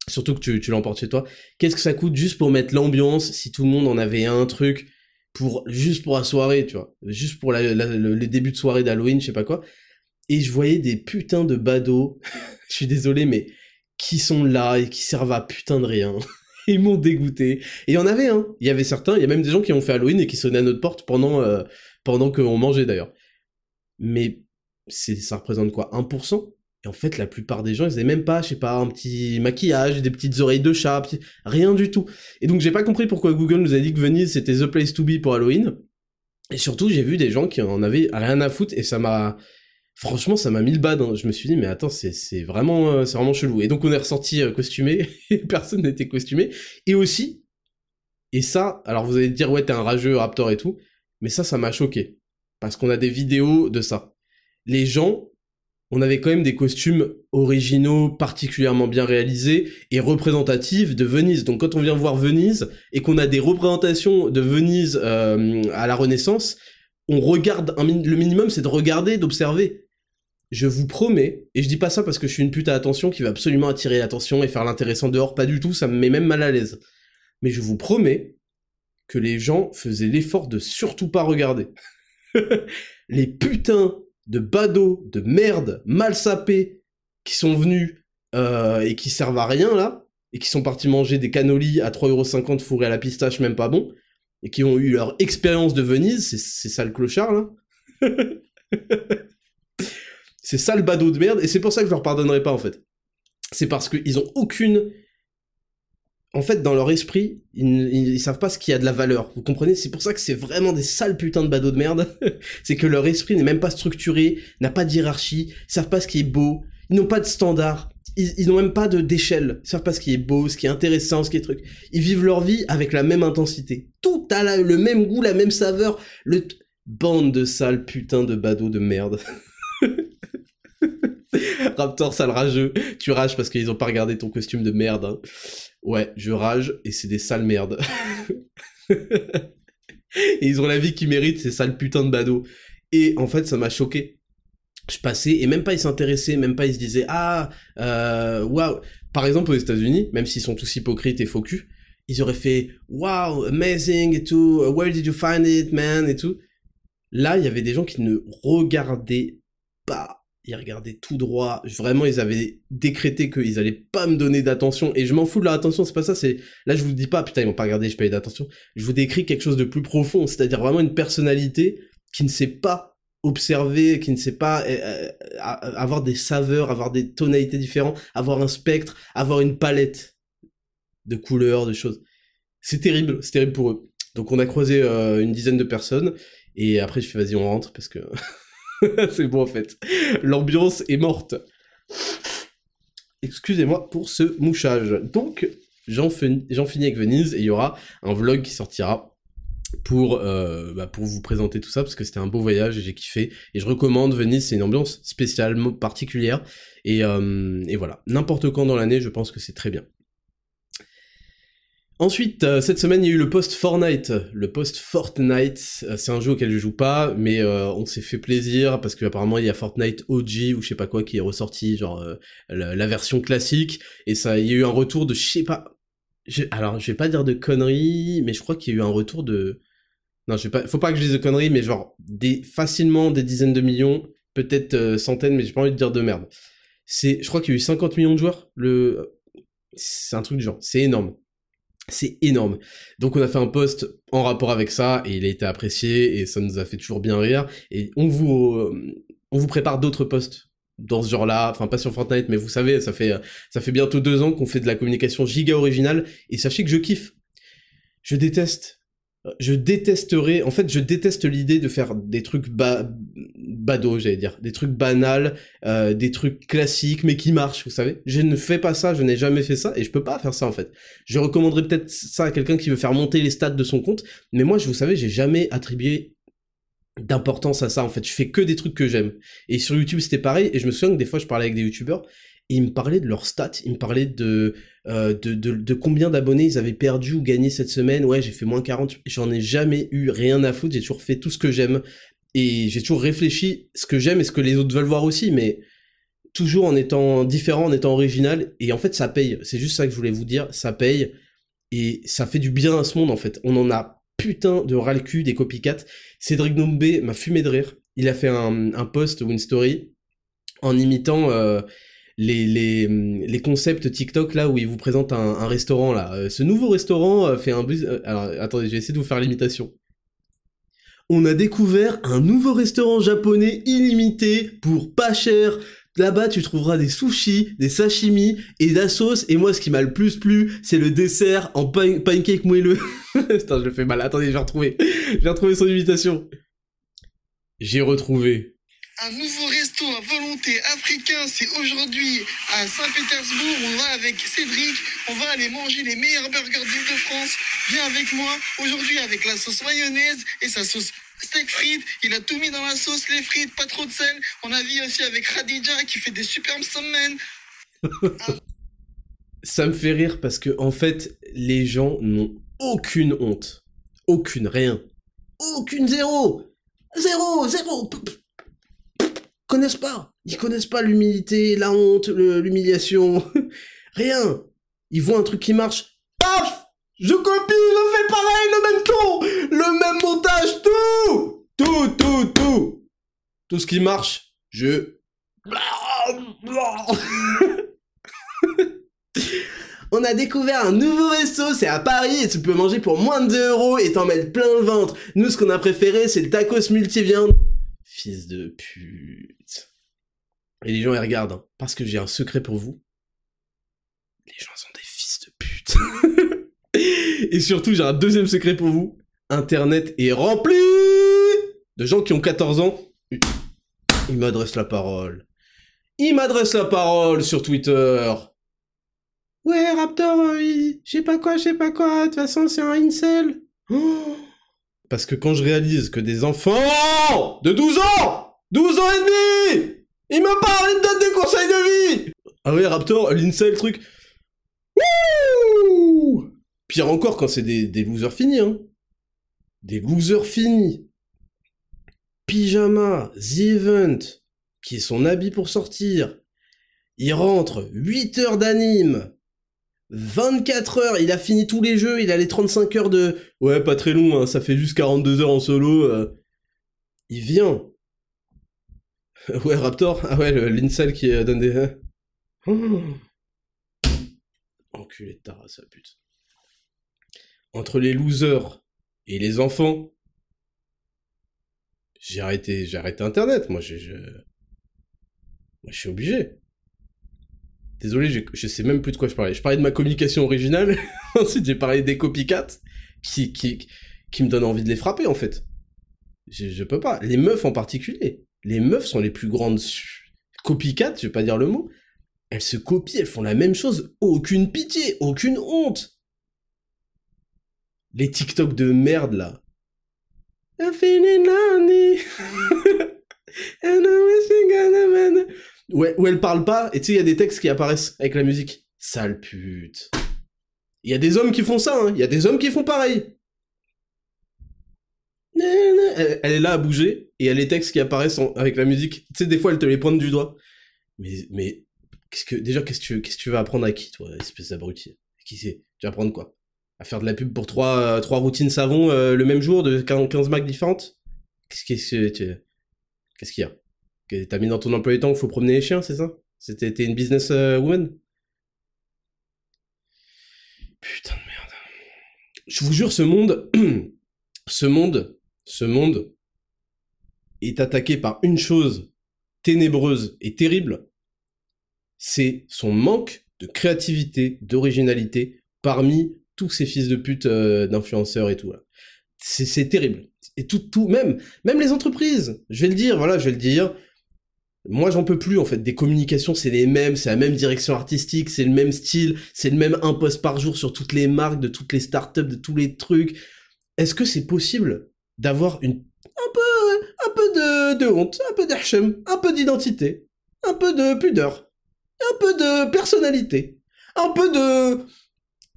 surtout que tu, l'emportes chez toi. Qu'est-ce que ça coûte juste pour mettre l'ambiance, si tout le monde en avait un truc, pour juste pour la soirée, tu vois, juste pour la, les débuts de soirée d'Halloween, je sais pas quoi. Et je voyais des putains de badauds, (laughs) je suis désolé, mais qui sont là et qui servent à putain de rien. (laughs) Ils m'ont dégoûté. Et il y en avait, hein. Il y avait certains, il y a même des gens qui ont fait Halloween et qui sonnaient à notre porte pendant, pendant qu'on mangeait d'ailleurs. Mais ça représente quoi? 1% Et en fait, la plupart des gens, ils avaient même pas, je sais pas, un petit maquillage, des petites oreilles de chat, rien du tout. Et donc, j'ai pas compris pourquoi Google nous a dit que Venise c'était the place to be pour Halloween. Et surtout, j'ai vu des gens qui en avaient rien à foutre et ça m'a, franchement, ça m'a mis le bad. Hein. Je me suis dit, mais attends, c'est, vraiment, euh, c'est vraiment chelou. Et donc, on est ressorti euh, costumé (laughs) personne n'était costumé. Et aussi, et ça, alors vous allez dire, ouais, t'es un rageux Raptor et tout. Mais ça, ça m'a choqué. Parce qu'on a des vidéos de ça. Les gens, on avait quand même des costumes originaux, particulièrement bien réalisés et représentatifs de Venise. Donc quand on vient voir Venise et qu'on a des représentations de Venise euh, à la Renaissance, on regarde, le minimum c'est de regarder, d'observer. Je vous promets, et je dis pas ça parce que je suis une pute à attention qui va absolument attirer l'attention et faire l'intéressant dehors, pas du tout, ça me met même mal à l'aise. Mais je vous promets que les gens faisaient l'effort de surtout pas regarder. (laughs) les putains de badauds, de merde, mal sapés, qui sont venus euh, et qui servent à rien là, et qui sont partis manger des cannolis à 3,50€ fourrés à la pistache, même pas bon, et qui ont eu leur expérience de Venise, c'est ça le clochard là. (laughs) c'est ça le badaud de merde, et c'est pour ça que je leur pardonnerai pas en fait. C'est parce qu'ils ont aucune en fait, dans leur esprit, ils, savent pas ce qu'il y a de la valeur. Vous comprenez? C'est pour ça que c'est vraiment des sales putains de badauds de merde. (laughs) c'est que leur esprit n'est même pas structuré, n'a pas de hiérarchie, ils savent pas ce qui est beau, ils n'ont pas de standard, ils, n'ont même pas de d'échelle, ils savent pas ce qui est beau, ce qui est intéressant, ce qui est truc. Ils vivent leur vie avec la même intensité. Tout a le même goût, la même saveur. Le bande de sales putains de badauds de merde. (laughs) Raptor, sale rageux. Tu rages parce qu'ils ont pas regardé ton costume de merde. Hein. Ouais, je rage et c'est des sales merdes. (laughs) et ils ont la vie qu'ils méritent, ces sales putains de badauds. Et en fait, ça m'a choqué. Je passais, et même pas ils s'intéressaient, même pas ils se disaient, ah, euh, waouh. Par exemple, aux États-Unis, même s'ils sont tous hypocrites et faux ils auraient fait, wow, amazing et tout, where did you find it, man, et tout. Là, il y avait des gens qui ne regardaient pas ils regardaient tout droit. Vraiment, ils avaient décrété qu'ils allaient pas me donner d'attention. Et je m'en fous de leur attention, c'est pas ça. C'est là, je vous dis pas, putain, ils vont pas regarder, je paye d'attention. Je vous décris quelque chose de plus profond, c'est-à-dire vraiment une personnalité qui ne sait pas observer, qui ne sait pas euh, euh, avoir des saveurs, avoir des tonalités différentes, avoir un spectre, avoir une palette de couleurs, de choses. C'est terrible, c'est terrible pour eux. Donc on a croisé euh, une dizaine de personnes et après je fais vas-y on rentre parce que (laughs) (laughs) c'est bon en fait. L'ambiance est morte. Excusez-moi pour ce mouchage. Donc, j'en finis avec Venise et il y aura un vlog qui sortira pour, euh, bah, pour vous présenter tout ça parce que c'était un beau voyage et j'ai kiffé. Et je recommande Venise, c'est une ambiance spécialement particulière. Et, euh, et voilà, n'importe quand dans l'année, je pense que c'est très bien. Ensuite, euh, cette semaine, il y a eu le post Fortnite. Le post Fortnite, euh, c'est un jeu auquel je joue pas, mais euh, on s'est fait plaisir parce qu'apparemment il y a Fortnite OG ou je sais pas quoi qui est ressorti, genre la, version classique. Et ça, il y a eu un retour de, je sais pas. alors, je vais pas dire de conneries, mais je crois qu'il y a eu un retour de. Non, je vais pas. Faut pas que je dise de conneries, mais genre des facilement des dizaines de millions, peut-être centaines, mais j'ai pas envie de dire de merde. C'est, je crois qu'il y a eu 50 millions de joueurs. Le, c'est un truc du genre. C'est énorme. C'est énorme. Donc on a fait un post en rapport avec ça et il a été apprécié et ça nous a fait toujours bien rire. Et on vous, euh, on vous prépare d'autres posts dans ce genre-là, enfin pas sur Fortnite, mais vous savez, ça fait, ça fait bientôt deux ans qu'on fait de la communication giga originale et sachez que je kiffe. Je déteste je détesterais, en fait, je déteste l'idée de faire des trucs ba bado, j'allais dire, des trucs banals, euh, des trucs classiques, mais qui marchent, vous savez. Je ne fais pas ça, je n'ai jamais fait ça, et je peux pas faire ça, en fait. Je recommanderais peut-être ça à quelqu'un qui veut faire monter les stats de son compte, mais moi, je vous savez, j'ai jamais attribué d'importance à ça, en fait. Je fais que des trucs que j'aime. Et sur YouTube, c'était pareil, et je me souviens que des fois, je parlais avec des YouTubeurs, et ils me parlaient de leurs stats, ils me parlaient de, euh, de, de, combien d'abonnés ils avaient perdu ou gagné cette semaine. Ouais, j'ai fait moins 40, j'en ai jamais eu rien à foutre, j'ai toujours fait tout ce que j'aime. Et j'ai toujours réfléchi ce que j'aime et ce que les autres veulent voir aussi, mais toujours en étant différent, en étant original. Et en fait, ça paye. C'est juste ça que je voulais vous dire. Ça paye. Et ça fait du bien à ce monde, en fait. On en a putain de ras cul des copycats. Cédric Doumbé m'a fumé de rire. Il a fait un, un post ou une story en imitant euh, les, les, les, concepts TikTok là où il vous présente un, restaurant là. Euh, ce nouveau restaurant euh, fait un buzz. alors attendez, je vais essayer de vous faire l'imitation. On a découvert un nouveau restaurant japonais illimité pour pas cher. Là-bas, tu trouveras des sushis, des sashimi et de la sauce. Et moi, ce qui m'a le plus plu, c'est le dessert en pancake moelleux. (laughs) Putain, je le fais mal. Attendez, je vais retrouver. Je vais retrouver son imitation. J'ai retrouvé un nouveau resto à volonté africain, c'est aujourd'hui à Saint-Pétersbourg. On va avec Cédric, on va aller manger les meilleurs burgers d'Île-de-France. Viens avec moi aujourd'hui avec la sauce mayonnaise et sa sauce steak frites. Il a tout mis dans la sauce, les frites, pas trop de sel. On a vu aussi avec Khadija qui fait des superbes semaines. (laughs) Ça me fait rire parce que en fait, les gens n'ont aucune honte. Aucune, rien. Aucune, zéro. Zéro, zéro connaissent pas. Ils connaissent pas l'humilité, la honte, l'humiliation. (laughs) Rien. Ils voient un truc qui marche. Paf Je copie, je fais pareil, le même ton, le même montage, tout Tout, tout, tout Tout ce qui marche, je... (laughs) On a découvert un nouveau resto, c'est à Paris et tu peux manger pour moins de 2 euros et t'en mettre plein le ventre. Nous, ce qu'on a préféré, c'est le tacos multiviande. Fils de pute. Et les gens, ils regardent, hein, parce que j'ai un secret pour vous. Les gens sont des fils de pute. (laughs) Et surtout, j'ai un deuxième secret pour vous. Internet est rempli de gens qui ont 14 ans. Ils m'adressent la parole. Ils m'adressent la parole sur Twitter. Ouais, Raptor, euh, je sais pas quoi, je sais pas quoi, de toute façon, c'est un incel. (gasps) Parce que quand je réalise que des enfants de 12 ans 12 ans et demi Ils me parlent, ils me donnent des conseils de vie Ah ouais, Raptor, l'INSEE, le truc... Wouh Pire encore quand c'est des, des losers finis, hein. Des losers finis. Pyjama, The Event, qui est son habit pour sortir. Il rentre 8 heures d'anime, 24 heures, il a fini tous les jeux, il a les 35 heures de... Ouais, pas très long, hein, ça fait juste 42 heures en solo. Euh. Il vient. (laughs) Ouais, Raptor Ah ouais, l'insel qui donne des... Hein. Oh. Enculé de ta race, pute. Entre les losers et les enfants, j'ai arrêté, j'ai arrêté Internet, moi, je... Moi, je suis obligé. Désolé, je sais même plus de quoi je parlais. Je parlais de ma communication originale. (laughs) Ensuite, j'ai parlé des copycats qui, qui, qui me donnent envie de les frapper, en fait. Je, je peux pas. Les meufs en particulier. Les meufs sont les plus grandes copycats, je vais pas dire le mot. Elles se copient, elles font la même chose. Aucune pitié, aucune honte. Les TikTok de merde, là. (laughs) Ouais, où elle parle pas, et tu sais, il y a des textes qui apparaissent avec la musique. Sale pute. Il y a des hommes qui font ça, hein. Il y a des hommes qui font pareil. Elle, est là à bouger, et a les textes qui apparaissent avec la musique. Tu sais, des fois, elle te les pointe du doigt. Mais, mais, qu'est-ce que, déjà, qu'est-ce que tu, qu'est-ce que tu vas apprendre à qui, toi, espèce d'abruti? Qui c'est? Tu vas apprendre quoi? À faire de la pub pour trois, trois routines savon euh, le même jour de 15 marques différentes? Qu'est-ce que, qu'est-ce qu'il y a? T'as mis dans ton emploi du temps qu'il faut promener les chiens, c'est ça? C'était une business euh, woman? Putain de merde. Je vous jure, ce monde, (clears throat) ce monde, ce monde est attaqué par une chose ténébreuse et terrible, c'est son manque de créativité, d'originalité parmi tous ces fils de pute euh, d'influenceurs et tout. C'est terrible. Et tout, tout, même, même les entreprises. Je vais le dire, voilà, je vais le dire moi j'en peux plus en fait des communications c'est les mêmes c'est la même direction artistique c'est le même style c'est le même un post par jour sur toutes les marques de toutes les startups de tous les trucs est-ce que c'est possible d'avoir une un peu un peu de, honte un peu d'archem un peu d'identité un peu de pudeur un peu de personnalité un peu de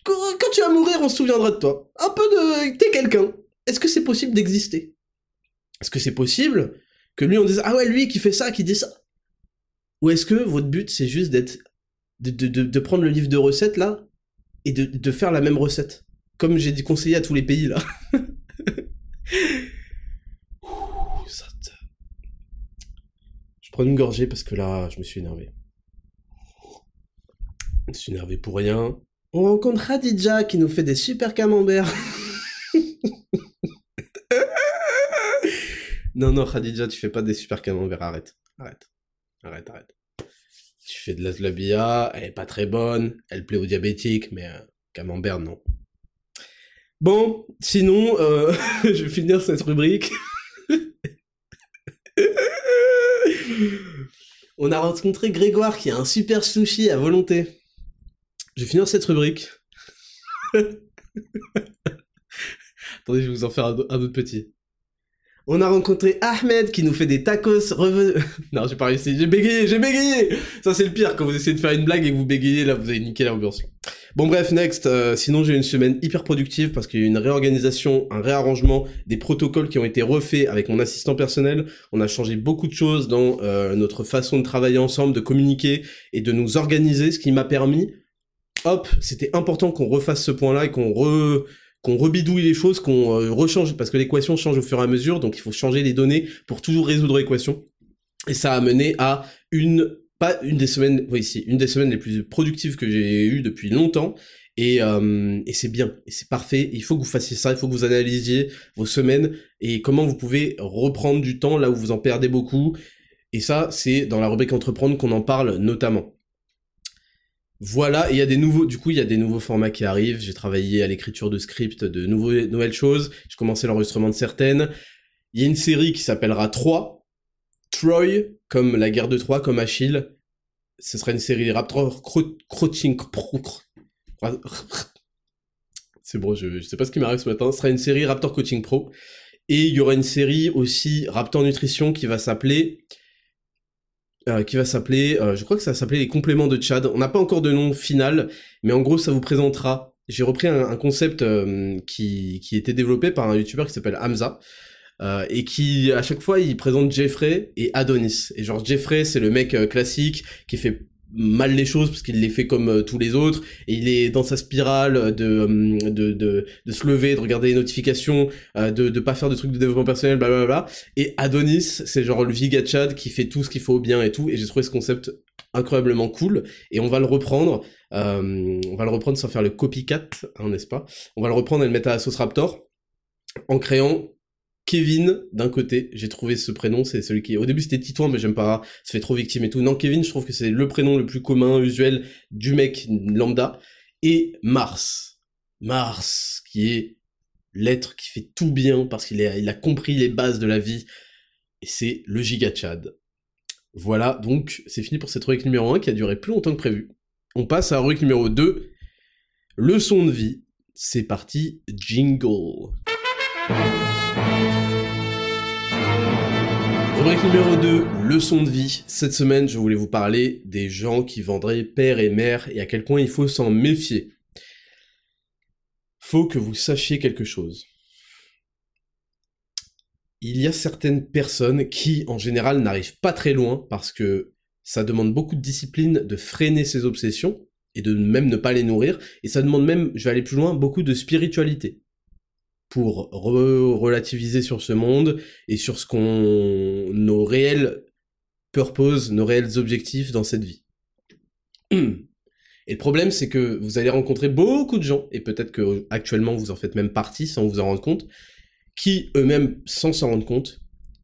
quand tu vas mourir on se souviendra de toi. Un peu de t'es quelqu'un. Est-ce que c'est possible d'exister? Est-ce que c'est possible que lui on dise ah ouais lui qui fait ça, qui dit ça? Ou est-ce que votre but c'est juste d'être de, prendre le livre de recettes là et de faire la même recette? Comme j'ai dit conseiller à tous les pays là. (laughs) je prends une gorgée parce que là je me suis énervé. Je suis énervé pour rien. On rencontre Khadija qui nous fait des super camemberts. (laughs) non, non, Khadija, tu fais pas des super camemberts, arrête. Arrête. Arrête, arrête. Tu fais de la slabia, elle est pas très bonne, elle plaît aux diabétiques, mais euh, camembert, non. Bon, sinon, euh, (laughs) je vais finir cette rubrique. On a rencontré Grégoire qui a un super sushi à volonté. Je vais finir cette rubrique. (laughs) Attendez, je vais vous en faire un, autre petit. On a rencontré Ahmed qui nous fait des tacos revenus. (laughs) non, j'ai pas réussi. J'ai bégayé, j'ai bégayé. Ça c'est le pire quand vous essayez de faire une blague et que vous bégayez là, vous avez niqué l'ambiance. Bon bref, next. Euh, sinon j'ai une semaine hyper productive parce qu'il y a eu une réorganisation, un réarrangement, des protocoles qui ont été refaits avec mon assistant personnel. On a changé beaucoup de choses dans euh, notre façon de travailler ensemble, de communiquer et de nous organiser, ce qui m'a permis hop, c'était important qu'on refasse ce point-là et qu'on re qu'on rebidouille les choses, qu'on euh, rechange, parce que l'équation change au fur et à mesure, donc il faut changer les données pour toujours résoudre l'équation. Et ça a mené à une, une des semaines, oui, une des semaines les plus productives que j'ai eues depuis longtemps. Et, euh, et c'est bien, et c'est parfait. Il faut que vous fassiez ça, il faut que vous analysiez vos semaines et comment vous pouvez reprendre du temps là où vous en perdez beaucoup. Et ça, c'est dans la rubrique entreprendre qu'on en parle notamment. Voilà, il y a des nouveaux, du coup, il y a des nouveaux formats qui arrivent. J'ai travaillé à l'écriture de scripts, de nouveaux, nouvelles choses. J'ai commencé l'enregistrement de certaines. Il y a une série qui s'appellera 3. Troy, comme la guerre de Troie, comme Achille. Ce sera une série Raptor Crouching. C'est bon, je, je sais pas ce qui m'arrive ce matin. Ce sera une série Raptor Coaching Pro. Et il y aura une série aussi Raptor Nutrition qui va s'appeler euh, qui va s'appeler, euh, je crois que ça va s'appeler les compléments de Chad. On n'a pas encore de nom final, mais en gros ça vous présentera. J'ai repris un, concept euh, qui, qui était développé par un youtubeur qui s'appelle Hamza. Et qui à chaque fois il présente Jeffrey et Adonis. Et genre Jeffrey c'est le mec classique qui fait mal les choses parce qu'il les fait comme euh, tous les autres. Et il est dans sa spirale de euh, de, de, de se lever de regarder les notifications euh, de de pas faire de trucs de développement personnel bla et Adonis c'est genre le Vigachad qui fait tout ce qu'il faut bien et tout. Et j'ai trouvé ce concept incroyablement cool. Et on va le reprendre on va le reprendre sans faire le copycat hein, n'est-ce pas? On va le reprendre et le mettre à sauce Raptor en créant Kevin d'un côté, j'ai trouvé ce prénom, c'est celui qui au début c'était Titouan mais j'aime pas, ça fait trop victime et tout. Non, Kevin, je trouve que c'est le prénom le plus commun, usuel du mec lambda et Mars. Mars qui est l'être qui fait tout bien parce qu'il a, compris les bases de la vie et c'est le giga Chad. Voilà, donc c'est fini pour cette rubrique numéro 1 qui a duré plus longtemps que prévu. On passe à la numéro 2, leçon de vie. C'est parti, jingle. Rubrique numéro 2, leçon de vie. Cette semaine, je voulais vous parler des gens qui vendraient père et mère et à quel point il faut s'en méfier. Faut que vous sachiez quelque chose. Il y a certaines personnes qui, en général, n'arrivent pas très loin parce que ça demande beaucoup de discipline de freiner ses obsessions et de même ne pas les nourrir. Et ça demande même, je vais aller plus loin, beaucoup de spiritualité pour relativiser sur ce monde et sur ce qu'on nos réels purposes, nos réels objectifs dans cette vie. Et le problème, c'est que vous allez rencontrer beaucoup de gens, et peut-être que actuellement vous en faites même partie sans vous en rendre compte, qui eux-mêmes, sans s'en rendre compte,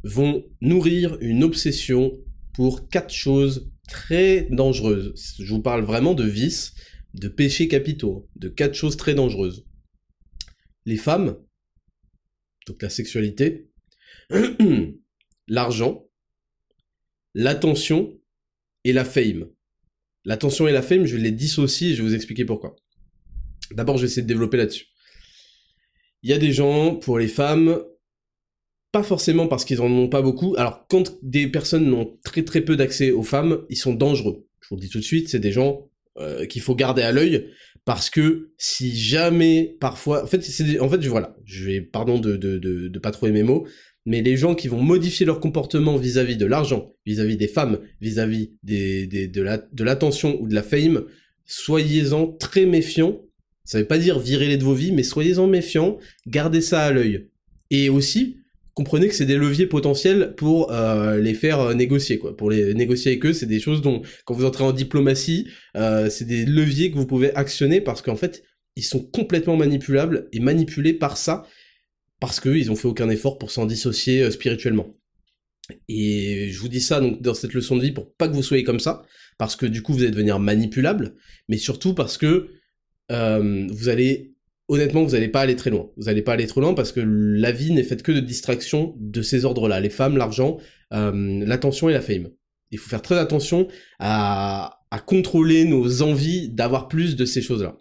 vont nourrir une obsession pour quatre choses très dangereuses. Je vous parle vraiment de vices, de péchés capitaux, de quatre choses très dangereuses. Les femmes, donc la sexualité, (clears throat) l'argent, l'attention et la fame. L'attention et la fame, je les dissocie et je vais vous expliquer pourquoi. D'abord, je vais essayer de développer là-dessus. Il y a des gens, pour les femmes, pas forcément parce qu'ils en ont pas beaucoup. Alors, quand des personnes n'ont très très peu d'accès aux femmes, ils sont dangereux. Je vous le dis tout de suite, c'est des gens euh, qu'il faut garder à l'œil parce que si jamais parfois en fait c'est en fait voilà je vais pardon de, de, de, pas trouver mes mots mais les gens qui vont modifier leur comportement vis-à-vis de l'argent, vis-à-vis des femmes, vis-à-vis des, de, la, de l'attention ou de la fame, soyez-en très méfiants. Ça veut pas dire virez-les de vos vies, mais soyez-en méfiants, gardez ça à l'œil. Et aussi, comprenez que c'est des leviers potentiels pour euh, les faire euh, négocier, quoi. Pour les négocier avec eux, c'est des choses dont, quand vous entrez en diplomatie, euh, c'est des leviers que vous pouvez actionner parce qu'en fait, ils sont complètement manipulables et manipulés par ça parce qu'ils ont fait aucun effort pour s'en dissocier spirituellement. Et je vous dis ça donc dans cette leçon de vie pour pas que vous soyez comme ça, parce que du coup vous allez devenir manipulable, mais surtout parce que vous allez honnêtement, vous n'allez pas aller très loin. Vous n'allez pas aller trop loin parce que la vie n'est faite que de distractions de ces ordres-là. Les femmes, l'argent, euh, l'attention et la fame. Il faut faire très attention à, à contrôler nos envies d'avoir plus de ces choses-là.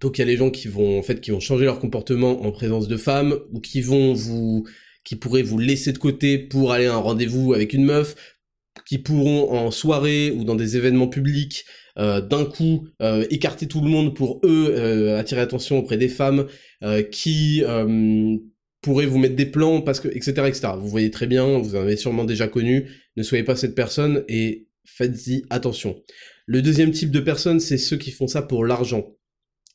Donc il y a les gens qui vont en fait qui vont changer leur comportement en présence de femmes ou qui vont vous qui pourraient vous laisser de côté pour aller à un rendez-vous avec une meuf, qui pourront en soirée ou dans des événements publics d'un coup euh, écarter tout le monde pour eux euh, attirer l'attention auprès des femmes qui pourraient vous mettre des plans parce que etc etc vous voyez très bien vous en avez sûrement déjà connu ne soyez pas cette personne et faites-y attention le deuxième type de personnes c'est ceux qui font ça pour l'argent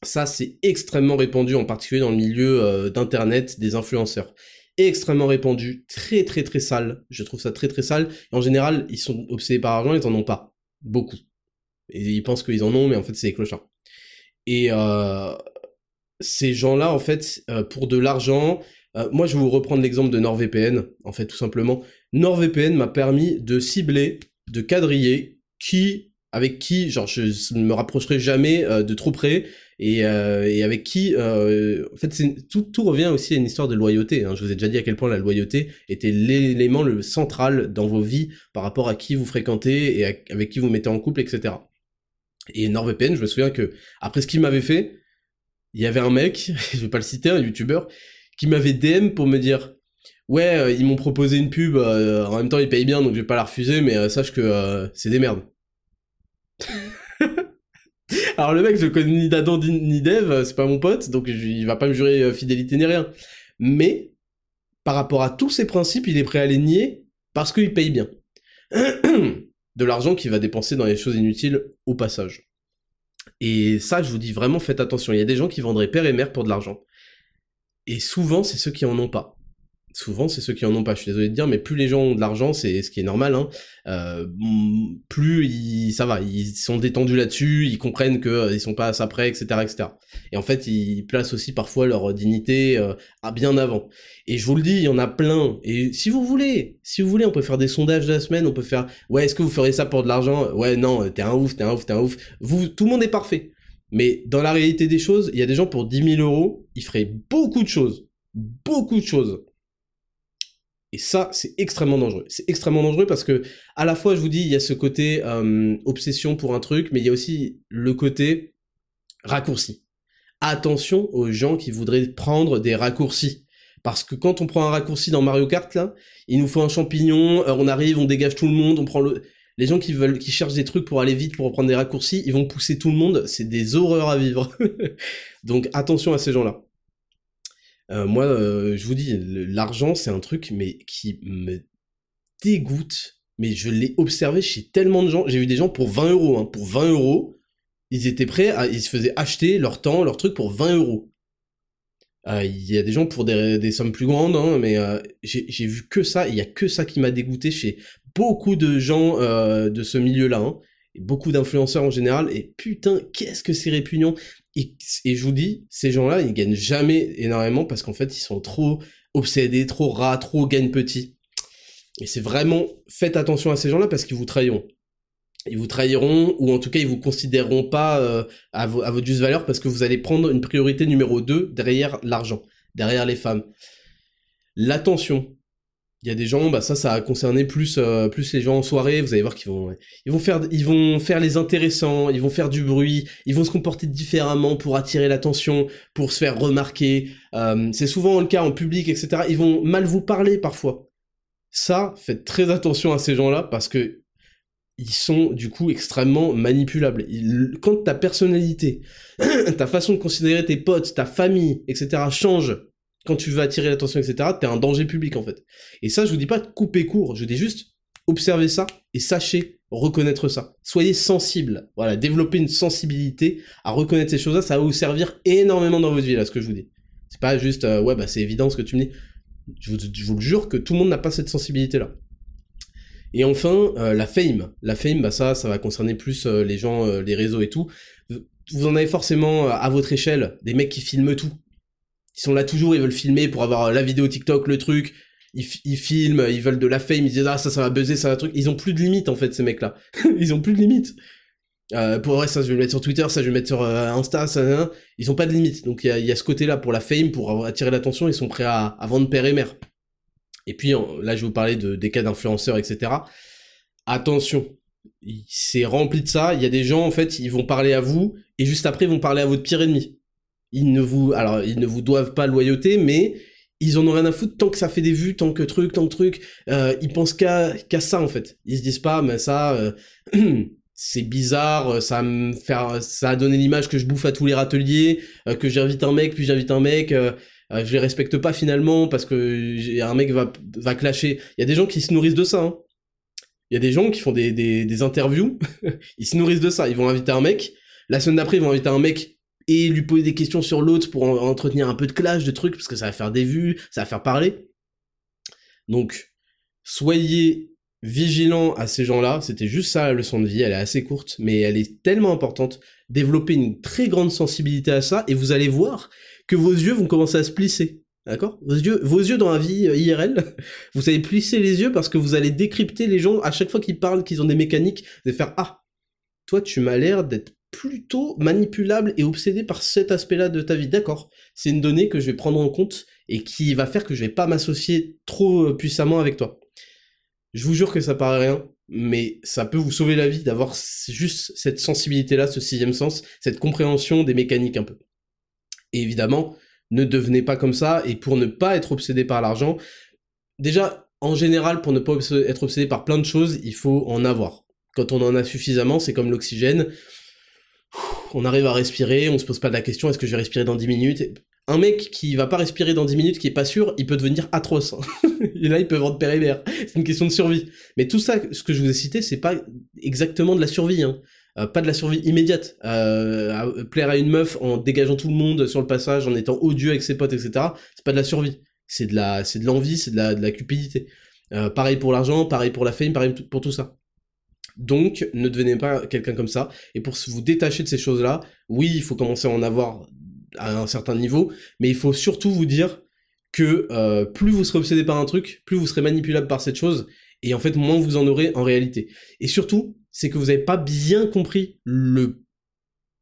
ça c'est extrêmement répandu en particulier dans le milieu d'internet des influenceurs extrêmement répandu, très très très sale. Je trouve ça très très sale. en général, ils sont obsédés par l'argent, ils en ont pas. Beaucoup. Et ils pensent qu'ils en ont, mais en fait, c'est des clochards. Et euh, ces gens-là, en fait, euh, pour de l'argent, euh, moi, je vais vous reprendre l'exemple de NordVPN, en fait, tout simplement. NordVPN m'a permis de cibler, de quadriller qui, avec qui, genre, je ne me rapprocherai jamais de trop près, et, avec qui, en fait, tout, tout revient aussi à une histoire de loyauté. Hein. Je vous ai déjà dit à quel point la loyauté était l'élément le central dans vos vies par rapport à qui vous fréquentez et avec qui vous mettez en couple, etc. Et NordVPN, je me souviens que, après ce qu'il m'avait fait, il y avait un mec, (laughs) je vais pas le citer, un youtubeur, qui m'avait DM pour me dire Ouais, euh, ils m'ont proposé une pub, euh, en même temps ils payent bien donc je vais pas la refuser, mais euh, sache que c'est des merdes. (laughs) Alors le mec, je le connais ni d'Adam ni d'Eve, c'est pas mon pote, donc il va pas me jurer fidélité ni rien. Mais, par rapport à tous ces principes, il est prêt à les nier parce qu'il paye bien. (clears throat) de l'argent qu'il va dépenser dans les choses inutiles au passage. Et ça, je vous dis vraiment, faites attention. Il y a des gens qui vendraient père et mère pour de l'argent. Et souvent, c'est ceux qui en ont pas souvent c'est ceux qui en ont pas. Je suis désolé de dire, mais plus les gens ont de l'argent, c'est ce qui est normal. Hein, euh, plus ils, ça va, ils sont détendus là-dessus, ils comprennent que euh, ils sont pas à ça près, etc., etc. Et en fait, ils placent aussi parfois leur dignité euh, à bien avant. Et je vous le dis, il y en a plein. Et si vous voulez, si vous voulez, on peut faire des sondages de la semaine, on peut faire, ouais, est-ce que vous ferez ça pour de l'argent? Ouais, non, t'es un ouf, t'es un ouf, t'es un ouf. Vous, tout le monde est parfait. Mais dans la réalité des choses, il y a des gens pour 10 000 euros, ils feraient beaucoup de choses. Beaucoup de choses. Et ça, c'est extrêmement dangereux. C'est extrêmement dangereux parce que, à la fois, je vous dis, il y a ce côté euh, obsession pour un truc, mais il y a aussi le côté raccourci. Attention aux gens qui voudraient prendre des raccourcis. Parce que quand on prend un raccourci dans Mario Kart, là, il nous faut un champignon, euh, on arrive, on dégage tout le monde, on prend le... Les gens qui veulent, qui cherchent des trucs pour aller vite, pour prendre des raccourcis, ils vont pousser tout le monde, c'est des horreurs à vivre. (laughs) Donc attention à ces gens-là. Euh, moi, euh, je vous dis, l'argent, c'est un truc, mais qui me dégoûte. Mais je l'ai observé chez tellement de gens. J'ai vu des gens pour 20 euros. Hein. Pour 20 euros, ils étaient prêts, à, ils se faisaient acheter leur temps, leur truc pour 20 euros. Euh, il y a des gens pour des, sommes plus grandes, hein, mais j'ai vu que ça. Il y a que ça qui m'a dégoûté chez beaucoup de gens de ce milieu-là. Hein beaucoup d'influenceurs en général, et putain, qu'est-ce que c'est répugnant. Et, je vous dis, ces gens-là, ils gagnent jamais énormément parce qu'en fait, ils sont trop obsédés, trop rats, trop gagnent petit. Et c'est vraiment, faites attention à ces gens-là parce qu'ils vous trahiront. Ils vous trahiront, ou en tout cas, ils vous considéreront pas euh, à, à votre juste valeur parce que vous allez prendre une priorité numéro 2 derrière l'argent, derrière les femmes. L'attention, il y a des gens, bah ça, ça a concerné plus, euh, plus les gens en soirée. Vous allez voir qu'ils vont, ils vont faire, ils vont faire les intéressants, ils vont faire du bruit, ils vont se comporter différemment pour attirer l'attention, pour se faire remarquer. Euh, c'est souvent le cas en public, etc. Ils vont mal vous parler parfois. Ça, faites très attention à ces gens-là parce que ils sont du coup extrêmement manipulables. quand ta personnalité, (clears throat) ta façon de considérer tes potes, ta famille, etc. change quand tu veux attirer l'attention, etc., t'es un danger public en fait. Et ça, je vous dis pas de couper court, je dis juste observez ça et sachez reconnaître ça. Soyez sensible. Voilà, développez une sensibilité à reconnaître ces choses-là, ça va vous servir énormément dans votre vie, là, ce que je vous dis. C'est pas juste, euh, ouais, bah c'est évident ce que tu me dis. Je vous, je vous le jure que tout le monde n'a pas cette sensibilité-là. Et enfin, euh, la fame. La fame, bah ça, ça va concerner plus euh, les gens, les réseaux et tout. Vous en avez forcément à votre échelle des mecs qui filment tout. Ils sont là toujours, ils veulent filmer pour avoir la vidéo TikTok, le truc, ils, filment, ils veulent de la fame, ils disent ah ça ça va buzzer, ça va truc. Ils ont plus de limite en fait ces mecs là. (laughs) ils ont plus de limite. Euh, pour vrai ça je vais le mettre sur Twitter, ça je vais le mettre sur euh, Insta, ça, ils ont pas de limite. Donc il y a, y ce côté là pour la fame, pour attirer l'attention, ils sont prêts à, à, vendre père et mère. Et puis là je vais vous parler de, des cas d'influenceurs etc. Attention, c'est rempli de ça. Il y a des gens en fait ils vont parler à vous et juste après ils vont parler à votre pire ennemi. Ils ne vous alors ils ne vous doivent pas loyauté mais ils en ont rien à foutre tant que ça fait des vues, tant que truc, tant que truc. Euh, ils pensent qu'à qu'à ça en fait. Ils se disent pas, mais ça, euh, (clears throat) c'est bizarre, ça me faire, ça a donné l'image que je bouffe à tous les râteliers, euh, que j'invite un mec, puis j'invite un mec. Euh, euh, je les respecte pas finalement parce que un mec va va clasher. Il y a des gens qui se nourrissent de ça. Hein. Il y a des gens qui font des, des, des interviews, (laughs) ils se nourrissent de ça. Ils vont inviter un mec. La semaine d'après, ils vont inviter un mec et lui poser des questions sur l'autre pour entretenir un peu de clash, de trucs, parce que ça va faire des vues, ça va faire parler. Donc, soyez vigilants à ces gens-là, c'était juste ça la leçon de vie, elle est assez courte, mais elle est tellement importante. Développez une très grande sensibilité à ça, et vous allez voir que vos yeux vont commencer à se plisser. D'accord? Vos yeux, vos yeux dans la vie euh, IRL, (laughs) vous allez plisser les yeux parce que vous allez décrypter les gens à chaque fois qu'ils parlent, qu'ils ont des mécaniques, allez faire Ah, toi tu m'as l'air d'être plutôt manipulable et obsédé par cet aspect-là de ta vie. D'accord, c'est une donnée que je vais prendre en compte et qui va faire que je vais pas m'associer trop euh, puissamment avec toi. Je vous jure que ça paraît rien, mais ça peut vous sauver la vie d'avoir juste cette sensibilité-là, ce sixième sens, cette compréhension des mécaniques un peu. Évidemment, ne devenez pas comme ça, et pour ne pas être obsédé par l'argent, déjà, en général, pour ne pas être obsédé par plein de choses, il faut en avoir. Quand on en a suffisamment, c'est comme l'oxygène, on arrive à respirer, on se pose pas la question est-ce que je vais respirer dans 10 minutes? Un mec qui va pas respirer dans 10 minutes, qui est pas sûr, il peut devenir atroce. (laughs) et là, il peut vendre père C'est une question de survie. Mais tout ça, ce que je vous ai cité, c'est pas exactement de la survie. Hein. Euh, pas de la survie immédiate. Euh, plaire à une meuf en dégageant tout le monde sur le passage, en étant odieux avec ses potes, etc. C'est pas de la survie. C'est de la, c'est de l'envie, c'est de la, de la cupidité. Euh, pareil pour l'argent, pareil pour la fame, pareil pour tout ça. Donc, ne devenez pas quelqu'un comme ça. Et pour vous détacher de ces choses-là, oui, il faut commencer à en avoir à un certain niveau, mais il faut surtout vous dire que euh, plus vous serez obsédé par un truc, plus vous serez manipulable par cette chose, et en fait, moins vous en aurez en réalité. Et surtout, c'est que vous n'avez pas bien compris le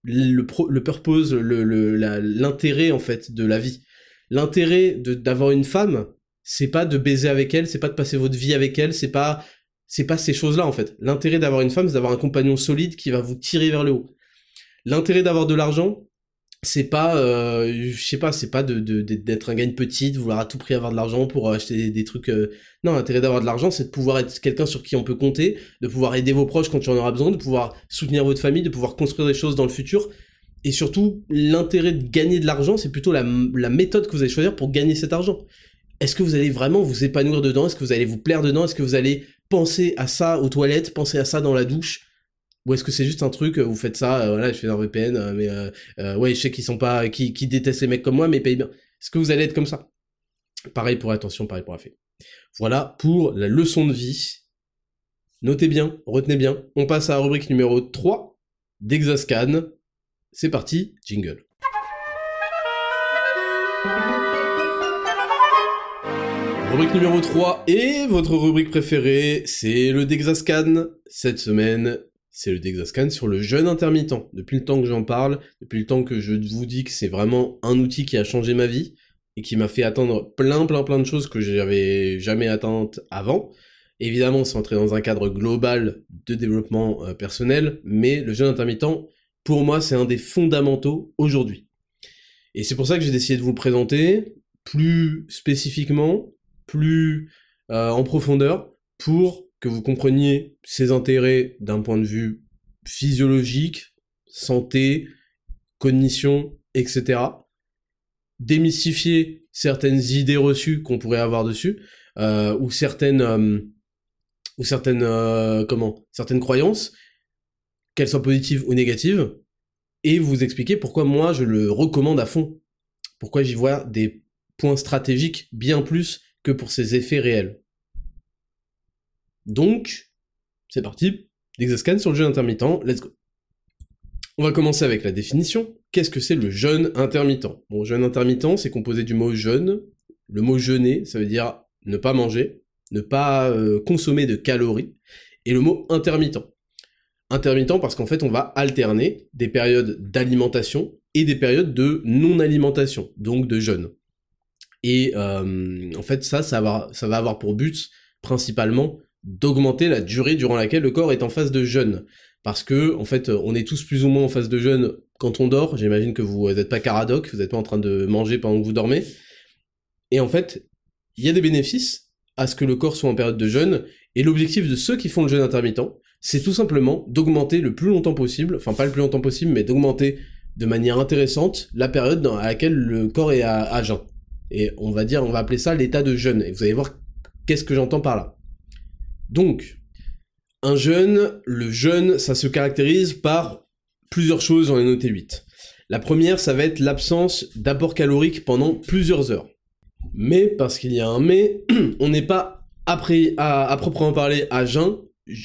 le, le purpose, l'intérêt en fait de la vie. L'intérêt d'avoir une femme, c'est pas de baiser avec elle, c'est pas de passer votre vie avec elle, c'est pas c'est pas ces choses-là en fait. L'intérêt d'avoir une femme, c'est d'avoir un compagnon solide qui va vous tirer vers le haut. L'intérêt d'avoir de l'argent, c'est pas, euh, je sais pas, c'est pas de, d'être un gagne petite, vouloir à tout prix avoir de l'argent pour acheter des, trucs. Euh, non, l'intérêt d'avoir de l'argent, c'est de pouvoir être quelqu'un sur qui on peut compter, de pouvoir aider vos proches quand tu en auras besoin, de pouvoir soutenir votre famille, de pouvoir construire des choses dans le futur. Et surtout, l'intérêt de gagner de l'argent, c'est plutôt la, la méthode que vous allez choisir pour gagner cet argent. Est-ce que vous allez vraiment vous épanouir dedans? Est-ce que vous allez vous plaire dedans? Est-ce que vous allez pensez à ça aux toilettes, pensez à ça dans la douche? Ou est-ce que c'est juste un truc, euh, vous faites ça, euh, voilà, je fais un VPN, euh, mais ouais, je sais qu'ils sont pas, qui, détestent les mecs comme moi, mais payent bien. Est-ce que vous allez être comme ça? Pareil pour attention, pareil pour fait. Voilà pour la leçon de vie. Notez bien, retenez bien. On passe à la rubrique numéro 3 d'Exascan. C'est parti, jingle. Rubrique numéro 3 et votre rubrique préférée, c'est le Dexascan. Cette semaine, c'est le Dexascan sur le jeûne intermittent. Depuis le temps que j'en parle, depuis le temps que je vous dis que c'est vraiment un outil qui a changé ma vie et qui m'a fait atteindre plein plein plein de choses que j'avais jamais atteintes avant. Évidemment, c'est entré dans un cadre global de développement euh, personnel, mais le jeûne intermittent, pour moi, c'est un des fondamentaux aujourd'hui. Et c'est pour ça que j'ai décidé de vous le présenter plus spécifiquement plus euh, en profondeur pour que vous compreniez ses intérêts d'un point de vue physiologique, santé, cognition, etc. démystifier certaines idées reçues qu'on pourrait avoir dessus, euh, ou certaines, euh, ou certaines, comment, certaines croyances, qu'elles soient positives ou négatives, et vous expliquer pourquoi moi je le recommande à fond, pourquoi j'y vois des points stratégiques bien plus que pour ses effets réels. Donc, c'est parti, Exascan sur le jeûne intermittent, let's go. On va commencer avec la définition. Qu'est-ce que c'est le jeûne intermittent? Bon, jeûne intermittent, c'est composé du mot jeûne. Le mot jeûner, ça veut dire ne pas manger, ne pas euh, consommer de calories. Et le mot intermittent. Intermittent parce qu'en fait, on va alterner des périodes d'alimentation et des périodes de non-alimentation, donc de jeûne. Et euh, en fait, ça, ça va, ça va avoir pour but principalement d'augmenter la durée durant laquelle le corps est en phase de jeûne. Parce que, en fait, on est tous plus ou moins en phase de jeûne quand on dort. J'imagine que vous n'êtes pas caradoc, vous n'êtes pas en train de manger pendant que vous dormez. Et en fait, il y a des bénéfices à ce que le corps soit en période de jeûne. Et l'objectif de ceux qui font le jeûne intermittent, c'est tout simplement d'augmenter le plus longtemps possible, enfin pas le plus longtemps possible, mais d'augmenter de manière intéressante la période à laquelle le corps est à, à. Et on va dire, on va appeler ça l'état de jeûne. Et vous allez voir qu'est-ce que j'entends par là. Donc, un jeûne, le jeûne, ça se caractérise par plusieurs choses, j'en ai noté 8. La première, ça va être l'absence d'apport calorique pendant plusieurs heures. Mais, parce qu'il y a un mais, (clears throat) on n'est pas à, proprement parler à jeun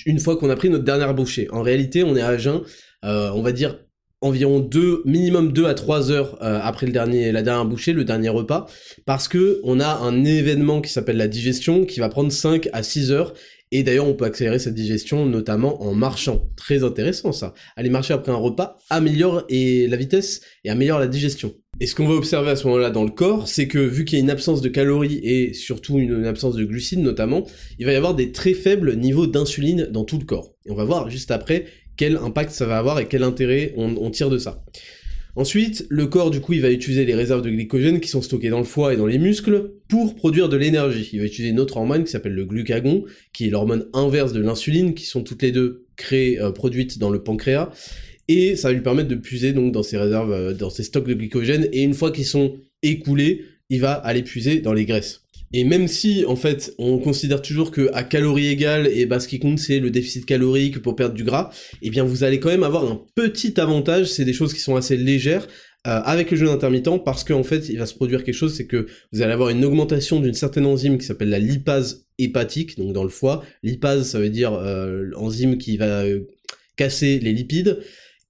une fois qu'on a pris notre dernière bouchée. En réalité, on est à jeun, euh, on va dire environ 2, minimum 2 à 3 heures euh, après le dernier, la dernière bouchée, le dernier repas, parce que on a un événement qui s'appelle la digestion qui va prendre 5 à 6 heures et d'ailleurs, on peut accélérer cette digestion notamment en marchant. Très intéressant ça. Aller marcher après un repas améliore et la vitesse et améliore la digestion. Et ce qu'on va observer à ce moment-là dans le corps, c'est que vu qu'il y a une absence de calories et surtout une, absence de glucides notamment, il va y avoir des très faibles niveaux d'insuline dans tout le corps. Et on va voir juste après quel impact ça va avoir et quel intérêt on tire de ça. Ensuite, le corps, du coup, il va utiliser les réserves de glycogène qui sont stockées dans le foie et dans les muscles pour produire de l'énergie. Il va utiliser une autre hormone qui s'appelle le glucagon, qui est l'hormone inverse de l'insuline, qui sont toutes les deux créées, euh, produites dans le pancréas. Et ça va lui permettre de puiser donc dans ses réserves, euh, dans ses stocks de glycogène. Et une fois qu'ils sont écoulés, il va aller puiser dans les graisses. Et même si, en fait, on considère toujours que à calories égales, et bah, ce qui compte, c'est le déficit calorique pour perdre du gras, eh bien, vous allez quand même avoir un petit avantage, c'est des choses qui sont assez légères, euh, avec le jeûne intermittent, parce qu'en fait, il va se produire quelque chose, c'est que vous allez avoir une augmentation d'une certaine enzyme qui s'appelle la lipase hépatique, donc dans le foie. Lipase, ça veut dire euh, enzyme qui va euh, casser les lipides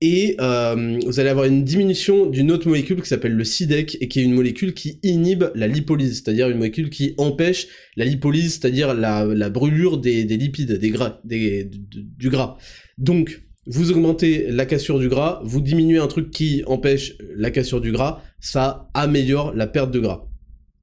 et euh, vous allez avoir une diminution d'une autre molécule qui s'appelle le SIDEC et qui est une molécule qui inhibe la lipolyse, c'est-à-dire une molécule qui empêche la lipolyse, c'est-à-dire la, brûlure des, lipides, des gras, du gras. Donc, vous augmentez la cassure du gras, vous diminuez un truc qui empêche la cassure du gras, ça améliore la perte de gras.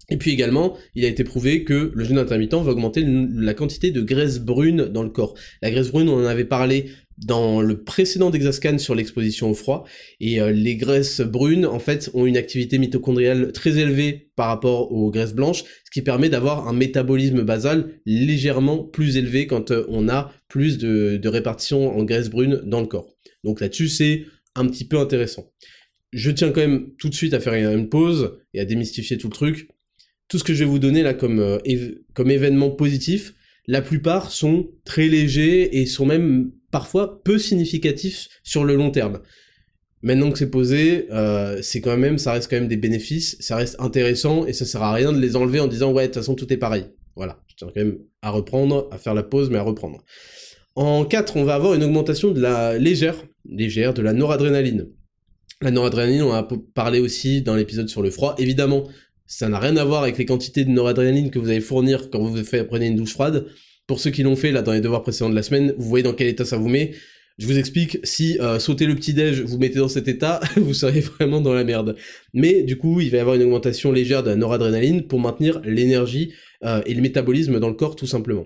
Et puis également, il a été prouvé que le jeûne intermittent va augmenter la quantité de graisse brune dans le corps. La graisse brune, on en avait parlé dans le précédent Dexascan sur l'exposition au froid, et euh, les graisses brunes, en fait, ont une activité mitochondriale très élevée par rapport aux graisses blanches, ce qui permet d'avoir un métabolisme basal légèrement plus élevé quand euh, on a plus de, répartition en graisse brune dans le corps. Donc là-dessus, c'est un petit peu intéressant. Je tiens quand même tout de suite à faire une pause et à démystifier tout le truc. Tout ce que je vais vous donner là comme, euh, comme événement positif, la plupart sont très légers et sont même parfois peu significatifs sur le long terme. Maintenant que c'est posé, euh, c'est quand même, ça reste quand même des bénéfices, ça reste intéressant et ça sert à rien de les enlever en disant ouais de toute façon tout est pareil. Voilà, je tiens quand même à reprendre, à faire la pause mais à reprendre. En 4, on va avoir une augmentation de la légère, légère, de la noradrénaline. La noradrénaline, on a parlé aussi dans l'épisode sur le froid. Évidemment, ça n'a rien à voir avec les quantités de noradrénaline que vous allez fournir quand vous prenez une douche froide. Pour ceux qui l'ont fait là dans les devoirs précédents de la semaine, vous voyez dans quel état ça vous met. Je vous explique, si euh, sauter le petit-déj vous mettez dans cet état, (laughs) vous serez vraiment dans la merde. Mais du coup, il va y avoir une augmentation légère de la noradrénaline pour maintenir l'énergie euh, et le métabolisme dans le corps tout simplement.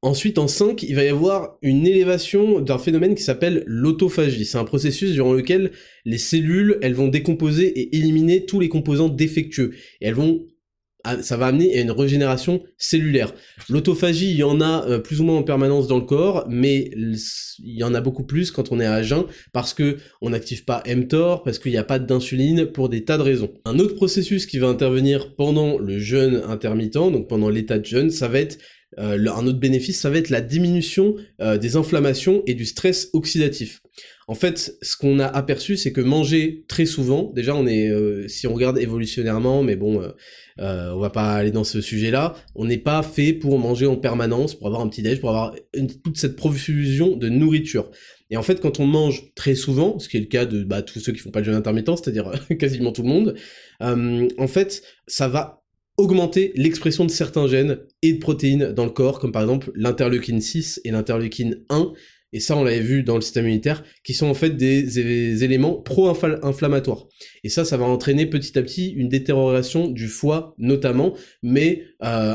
Ensuite, en 5, il va y avoir une élévation d'un phénomène qui s'appelle l'autophagie. C'est un processus durant lequel les cellules, elles vont décomposer et éliminer tous les composants défectueux. Et elles vont ça va amener à une régénération cellulaire. L'autophagie, il y en a euh, plus ou moins en permanence dans le corps, mais il y en a beaucoup plus quand on est à jeun parce que on n'active pas mTOR, parce qu'il n'y a pas d'insuline pour des tas de raisons. Un autre processus qui va intervenir pendant le jeûne intermittent, donc pendant l'état de jeûne, ça va être euh, un autre bénéfice, ça va être la diminution euh, des inflammations et du stress oxydatif. En fait, ce qu'on a aperçu, c'est que manger très souvent, déjà on est, euh, si on regarde évolutionnairement, mais bon, on va pas aller dans ce sujet-là, on n'est pas fait pour manger en permanence, pour avoir un petit déj, pour avoir toute cette profusion de nourriture. Et en fait, quand on mange très souvent, ce qui est le cas de bah, tous ceux qui font pas de jeûne intermittent, c'est-à-dire (laughs) quasiment tout le monde, en fait, ça va augmenter l'expression de certains gènes et de protéines dans le corps, comme par exemple l'interleukine 6 et l'interleukine 1, et ça on l'avait vu dans le système immunitaire, qui sont en fait des, éléments pro-inflammatoires. Et ça, ça va entraîner petit à petit une détérioration du foie notamment, mais euh,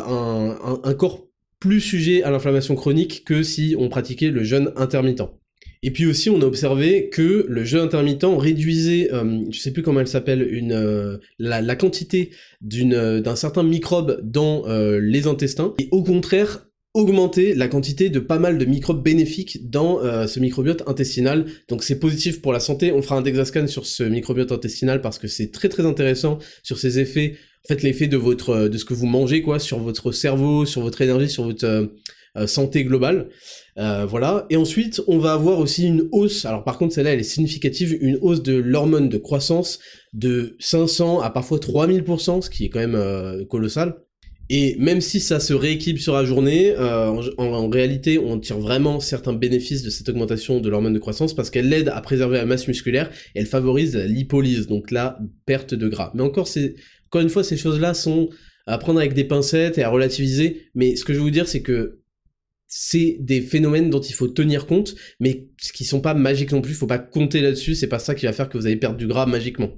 un corps plus sujet à l'inflammation chronique que si on pratiquait le jeûne intermittent. Et puis aussi, on a observé que le jeûne intermittent réduisait, euh, je sais plus comment elle s'appelle, une euh, la, quantité d'une euh, d'un certain microbe dans euh, les intestins, et au contraire augmenter la quantité de pas mal de microbes bénéfiques dans ce microbiote intestinal. Donc c'est positif pour la santé. On fera un Dexascan sur ce microbiote intestinal parce que c'est très très intéressant sur ses effets. En fait, l'effet de votre de ce que vous mangez quoi, sur votre cerveau, sur votre énergie, sur votre santé globale. Euh, voilà. Et ensuite, on va avoir aussi une hausse, alors par contre celle-là elle est significative, une hausse de l'hormone de croissance de 500 à parfois 3000%, ce qui est quand même euh, colossal. Et même si ça se rééquilibre sur la journée, en, réalité, on tire vraiment certains bénéfices de cette augmentation de l'hormone de croissance parce qu'elle aide à préserver la masse musculaire et elle favorise la lipolyse, donc la perte de gras. Mais encore, encore une fois, ces choses-là sont à prendre avec des pincettes et à relativiser. Mais ce que je veux vous dire, c'est que c'est des phénomènes dont il faut tenir compte, mais qui sont pas magiques non plus, faut pas compter là-dessus, c'est pas ça qui va faire que vous allez perdre du gras magiquement.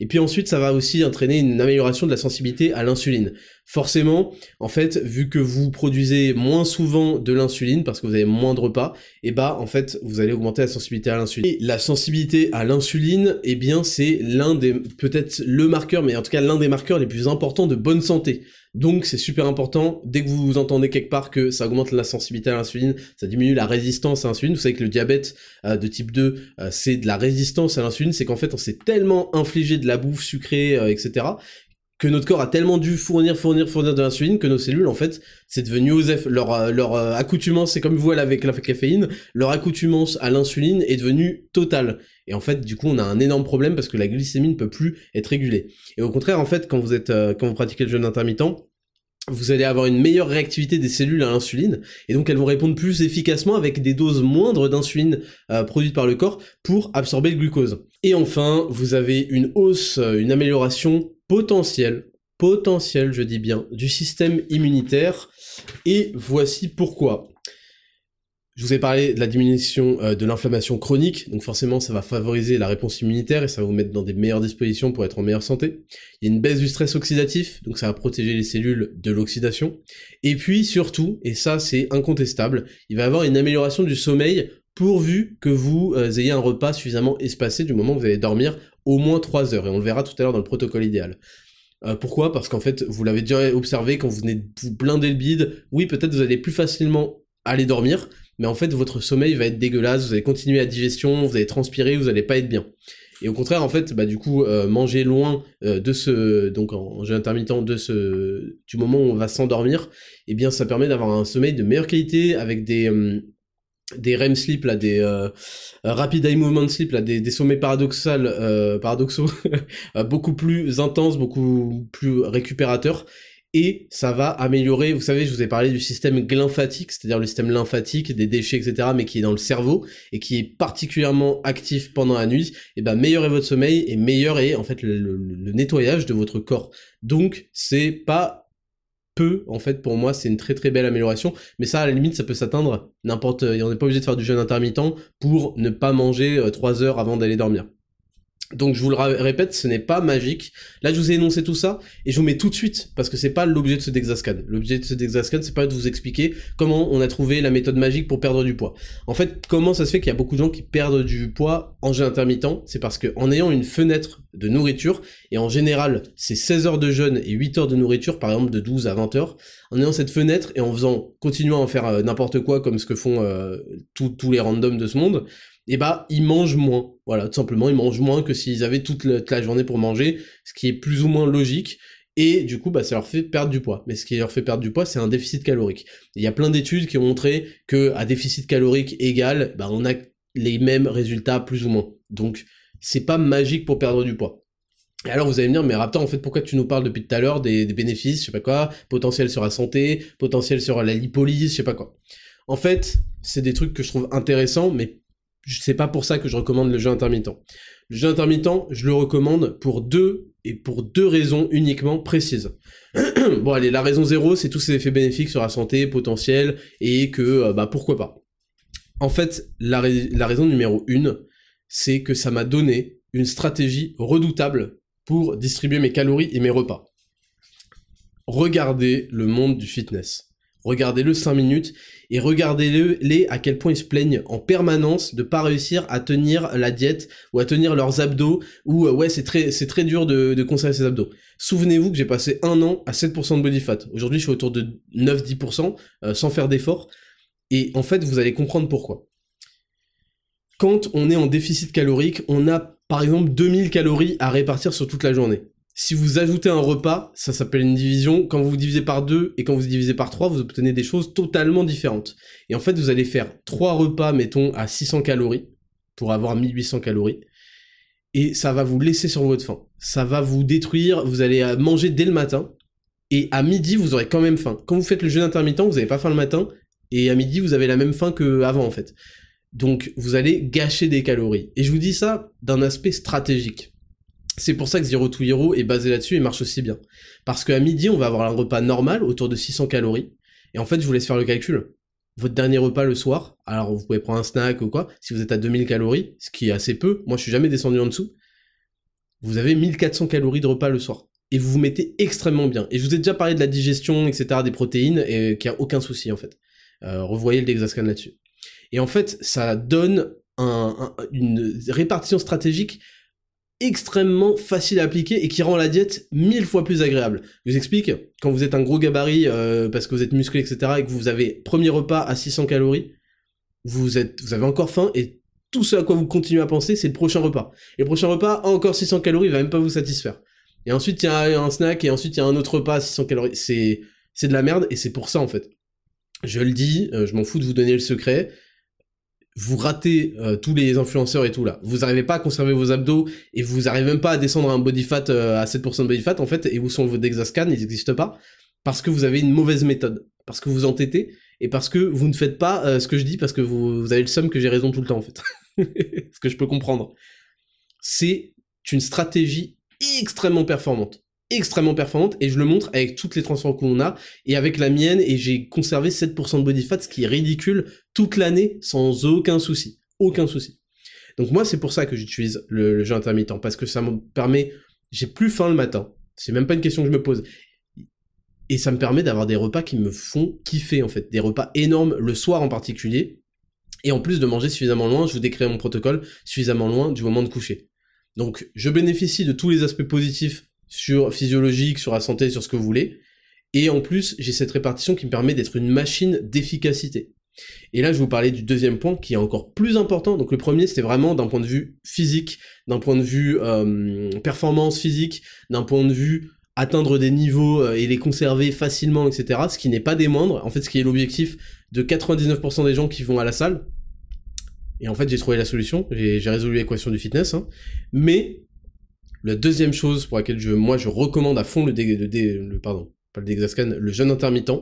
Et puis ensuite, ça va aussi entraîner une amélioration de la sensibilité à l'insuline. Forcément, en fait, vu que vous produisez moins souvent de l'insuline, parce que vous avez moins de repas, et eh bah, en fait, vous allez augmenter la sensibilité à l'insuline. Et la sensibilité à l'insuline, eh bien, c'est l'un des, peut-être le marqueur, mais en tout cas l'un des marqueurs les plus importants de bonne santé. Donc c'est super important, dès que vous entendez quelque part que ça augmente la sensibilité à l'insuline, ça diminue la résistance à l'insuline, vous savez que le diabète euh, de type 2, euh, c'est de la résistance à l'insuline, c'est qu'en fait on s'est tellement infligé de la bouffe sucrée, euh, etc., que notre corps a tellement dû fournir, fournir, fournir de l'insuline que nos cellules, en fait, c'est devenu OSEF. Leur, leur accoutumance, c'est comme vous avec la caféine, leur accoutumance à l'insuline est devenue totale. Et en fait, du coup, on a un énorme problème parce que la glycémie ne peut plus être régulée. Et au contraire, en fait, quand vous êtes, euh, quand vous pratiquez le jeûne intermittent, vous allez avoir une meilleure réactivité des cellules à l'insuline, et donc elles vont répondre plus efficacement avec des doses moindres d'insuline euh, produites par le corps pour absorber le glucose. Et enfin, vous avez une hausse, euh, une amélioration potentielle, potentielle, je dis bien, du système immunitaire, et voici pourquoi. Je vous ai parlé de la diminution euh, de l'inflammation chronique, donc forcément ça va favoriser la réponse immunitaire et ça va vous mettre dans des meilleures dispositions pour être en meilleure santé. Il y a une baisse du stress oxydatif, donc ça va protéger les cellules de l'oxydation. Et puis surtout, et ça c'est incontestable, il va y avoir une amélioration du sommeil pourvu que vous euh, ayez un repas suffisamment espacé du moment où vous allez dormir au moins 3 heures, et on le verra tout à l'heure dans le protocole idéal. Euh, pourquoi? Parce qu'en fait, vous l'avez déjà observé quand vous venez de vous blinder le bide, oui peut-être vous allez plus facilement aller dormir, mais en fait votre sommeil va être dégueulasse, vous allez continuer à digestion, vous allez transpirer, vous allez pas être bien. Et au contraire, en fait, bah du coup, euh, manger loin euh, de ce, donc en intermittent de ce, du moment où on va s'endormir, eh bien, ça permet d'avoir un sommeil de meilleure qualité avec des euh, des REM sleep là, des rapid eye movement sleep là, des, sommeils paradoxal, paradoxaux, (laughs) beaucoup plus intenses, beaucoup plus récupérateurs et ça va améliorer, vous savez, je vous ai parlé du système glymphatique, c'est-à-dire le système lymphatique, des déchets, etc., mais qui est dans le cerveau, et qui est particulièrement actif pendant la nuit, et ben meilleur est votre sommeil, et meilleur est en fait le, nettoyage de votre corps. Donc c'est pas peu, en fait, pour moi, c'est une très très belle amélioration, mais ça, à la limite, ça peut s'atteindre n'importe, on n'est pas obligé de faire du jeûne intermittent pour ne pas manger 3 euh, heures avant d'aller dormir. Donc je vous le répète, ce n'est pas magique. Là, je vous ai énoncé tout ça et je vous mets tout de suite parce que c'est pas l'objet de ce Dexascan. L'objet de ce Dexascan, c'est pas de vous expliquer comment on a trouvé la méthode magique pour perdre du poids. En fait, comment ça se fait qu'il y a beaucoup de gens qui perdent du poids en jeûne intermittent? C'est parce que en ayant une fenêtre de nourriture et en général, c'est 16 heures de jeûne et 8 heures de nourriture, par exemple de 12 à 20 heures, en ayant cette fenêtre et en faisant continuant à en faire euh, n'importe quoi comme ce que font euh, tous les randoms de ce monde, et eh bah ils mangent moins. Voilà, tout simplement, ils mangent moins que s'ils avaient toute la, journée pour manger, ce qui est plus ou moins logique. Et du coup, bah, ça leur fait perdre du poids. Mais ce qui leur fait perdre du poids, c'est un déficit calorique. Il y a plein d'études qui ont montré que à déficit calorique égal, bah, on a les mêmes résultats plus ou moins. Donc, c'est pas magique pour perdre du poids. Et alors vous allez me dire, mais Raptor, en fait, pourquoi tu nous parles depuis tout à l'heure des, des, bénéfices, je sais pas quoi, potentiel sur la santé, potentiel sur la lipolyse, je sais pas quoi. En fait, c'est des trucs que je trouve intéressants, mais c'est pas pour ça que je recommande le jeu intermittent. Le jeu intermittent, je le recommande pour deux et pour deux raisons uniquement précises. (clears throat) bon allez, la raison zéro, c'est tous ces effets bénéfiques sur la santé potentielle et que euh, bah pourquoi pas. En fait, la, raison numéro une, c'est que ça m'a donné une stratégie redoutable pour distribuer mes calories et mes repas. Regardez le monde du fitness. Regardez-le 5 minutes et regardez-le les à quel point ils se plaignent en permanence de pas réussir à tenir la diète ou à tenir leurs abdos ou euh, ouais c'est très dur de, de conserver ses abdos. Souvenez-vous que j'ai passé un an à 7% de body fat. Aujourd'hui je suis autour de 9-10% euh, sans faire d'effort et en fait vous allez comprendre pourquoi. Quand on est en déficit calorique, on a par exemple 2000 calories à répartir sur toute la journée. Si vous ajoutez un repas, ça s'appelle une division. Quand vous divisez par deux et quand vous divisez par trois, vous obtenez des choses totalement différentes. Et en fait, vous allez faire trois repas, mettons, à 600 calories pour avoir 1800 calories. Et ça va vous laisser sur votre faim. Ça va vous détruire. Vous allez euh, manger dès le matin. Et à midi, vous aurez quand même faim. Quand vous faites le jeûne intermittent, vous n'avez pas faim le matin. Et à midi, vous avez la même faim qu'avant, en fait. Donc vous allez gâcher des calories. Et je vous dis ça d'un aspect stratégique. C'est pour ça que Zero to Hero est basé là-dessus et marche aussi bien. Parce qu'à midi, on va avoir un repas normal autour de 600 calories. Et en fait, je vous laisse faire le calcul. Votre dernier repas le soir, alors vous pouvez prendre un snack ou quoi, si vous êtes à 2000 calories, ce qui est assez peu, moi je suis jamais descendu en dessous, vous avez 1400 calories de repas le soir. Et vous vous mettez extrêmement bien. Et je vous ai déjà parlé de la digestion, etc., des protéines, et qu'il n'y a aucun souci en fait. Euh, revoyez le Dexascan là-dessus. Et en fait, ça donne une répartition stratégique extrêmement facile à appliquer et qui rend la diète mille fois plus agréable. Je vous explique, quand vous êtes un gros gabarit euh, parce que vous êtes musclé, etc., et que vous avez premier repas à 600 calories, vous, êtes, vous avez encore faim et tout ce à quoi vous continuez à penser, c'est le prochain repas. Et le prochain repas, encore 600 calories, va même pas vous satisfaire. Et ensuite, il y a un snack, et ensuite, il y a un autre repas à 600 calories. C'est, c'est de la merde, et c'est pour ça, en fait. Je le dis, euh, je m'en fous de vous donner le secret vous ratez euh, tous les influenceurs et tout là. Vous n'arrivez pas à conserver vos abdos et vous n'arrivez même pas à descendre un body fat euh, à 7% de body fat en fait et où sont vos Dexascan, ils n'existent pas parce que vous avez une mauvaise méthode, parce que vous entêtez et parce que vous ne faites pas euh, ce que je dis parce que vous, vous avez le somme que j'ai raison tout le temps en fait. (laughs) ce que je peux comprendre. C'est une stratégie extrêmement performante extrêmement performante et je le montre avec toutes les transformations qu'on a et avec la mienne et j'ai conservé 7% de body fat ce qui est ridicule toute l'année sans aucun souci aucun souci. Donc moi c'est pour ça que j'utilise le, le, jeu intermittent parce que ça me permet j'ai plus faim le matin. C'est même pas une question que je me pose. Et ça me permet d'avoir des repas qui me font kiffer en fait. Des repas énormes le soir en particulier. Et en plus de manger suffisamment loin je vous décris mon protocole suffisamment loin du moment de coucher. Donc je bénéficie de tous les aspects positifs sur physiologique, sur la santé, sur ce que vous voulez. Et en plus, j'ai cette répartition qui me permet d'être une machine d'efficacité. Et là, je vous parler du deuxième point qui est encore plus important. Donc le premier, c'était vraiment d'un point de vue physique, d'un point de vue euh, performance physique, d'un point de vue atteindre des niveaux euh, et les conserver facilement, etc. Ce qui n'est pas des moindres. En fait, ce qui est l'objectif de 99% des gens qui vont à la salle. Et en fait, j'ai trouvé la solution. J'ai résolu l'équation du fitness. Hein. Mais la deuxième chose pour laquelle je, moi je recommande à fond le, le, pardon, pas le Dexascan, le jeûne intermittent,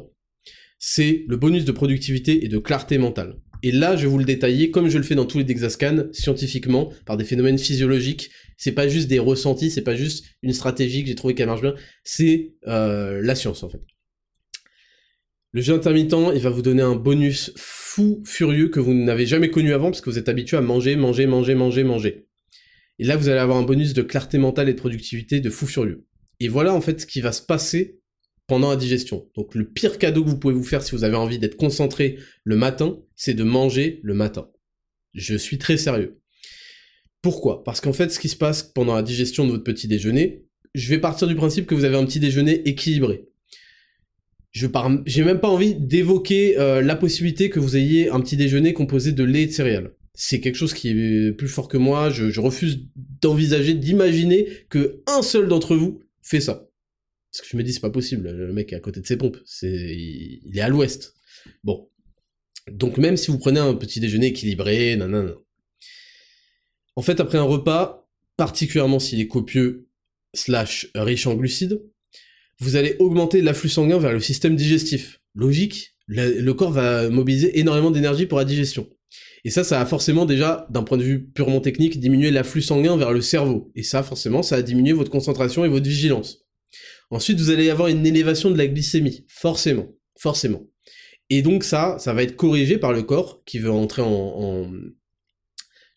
c'est le bonus de productivité et de clarté mentale. Et là, je vais vous le détailler, comme je le fais dans tous les Dexascan, scientifiquement, par des phénomènes physiologiques. C'est pas juste des ressentis, c'est pas juste une stratégie que j'ai trouvé qu'elle marche bien, c'est euh, la science en fait. Le jeûne intermittent, il va vous donner un bonus fou, furieux, que vous n'avez jamais connu avant, parce que vous êtes habitué à manger, manger, manger, manger, manger. Et là, vous allez avoir un bonus de clarté mentale et de productivité de fou furieux. Et voilà en fait ce qui va se passer pendant la digestion. Donc le pire cadeau que vous pouvez vous faire si vous avez envie d'être concentré le matin, c'est de manger le matin. Je suis très sérieux. Pourquoi? Parce qu'en fait, ce qui se passe pendant la digestion de votre petit déjeuner, je vais partir du principe que vous avez un petit déjeuner équilibré. Je j'ai même pas envie d'évoquer euh, la possibilité que vous ayez un petit déjeuner composé de lait et de céréales. C'est quelque chose qui est plus fort que moi. Je, refuse d'envisager, d'imaginer que un seul d'entre vous fait ça. Parce que je me dis, c'est pas possible, le mec est à côté de ses pompes, c'est, il est à l'ouest. Bon. Donc même si vous prenez un petit déjeuner équilibré, nanana. En fait, après un repas, particulièrement s'il est copieux, slash riche en glucides, vous allez augmenter l'afflux sanguin vers le système digestif. Logique, le, corps va mobiliser énormément d'énergie pour la digestion. Et ça, ça va forcément déjà, d'un point de vue purement technique, diminuer l'afflux sanguin vers le cerveau. Et ça, forcément, ça va diminuer votre concentration et votre vigilance. Ensuite, vous allez avoir une élévation de la glycémie, forcément, forcément. Et donc ça, ça va être corrigé par le corps qui veut entrer en, en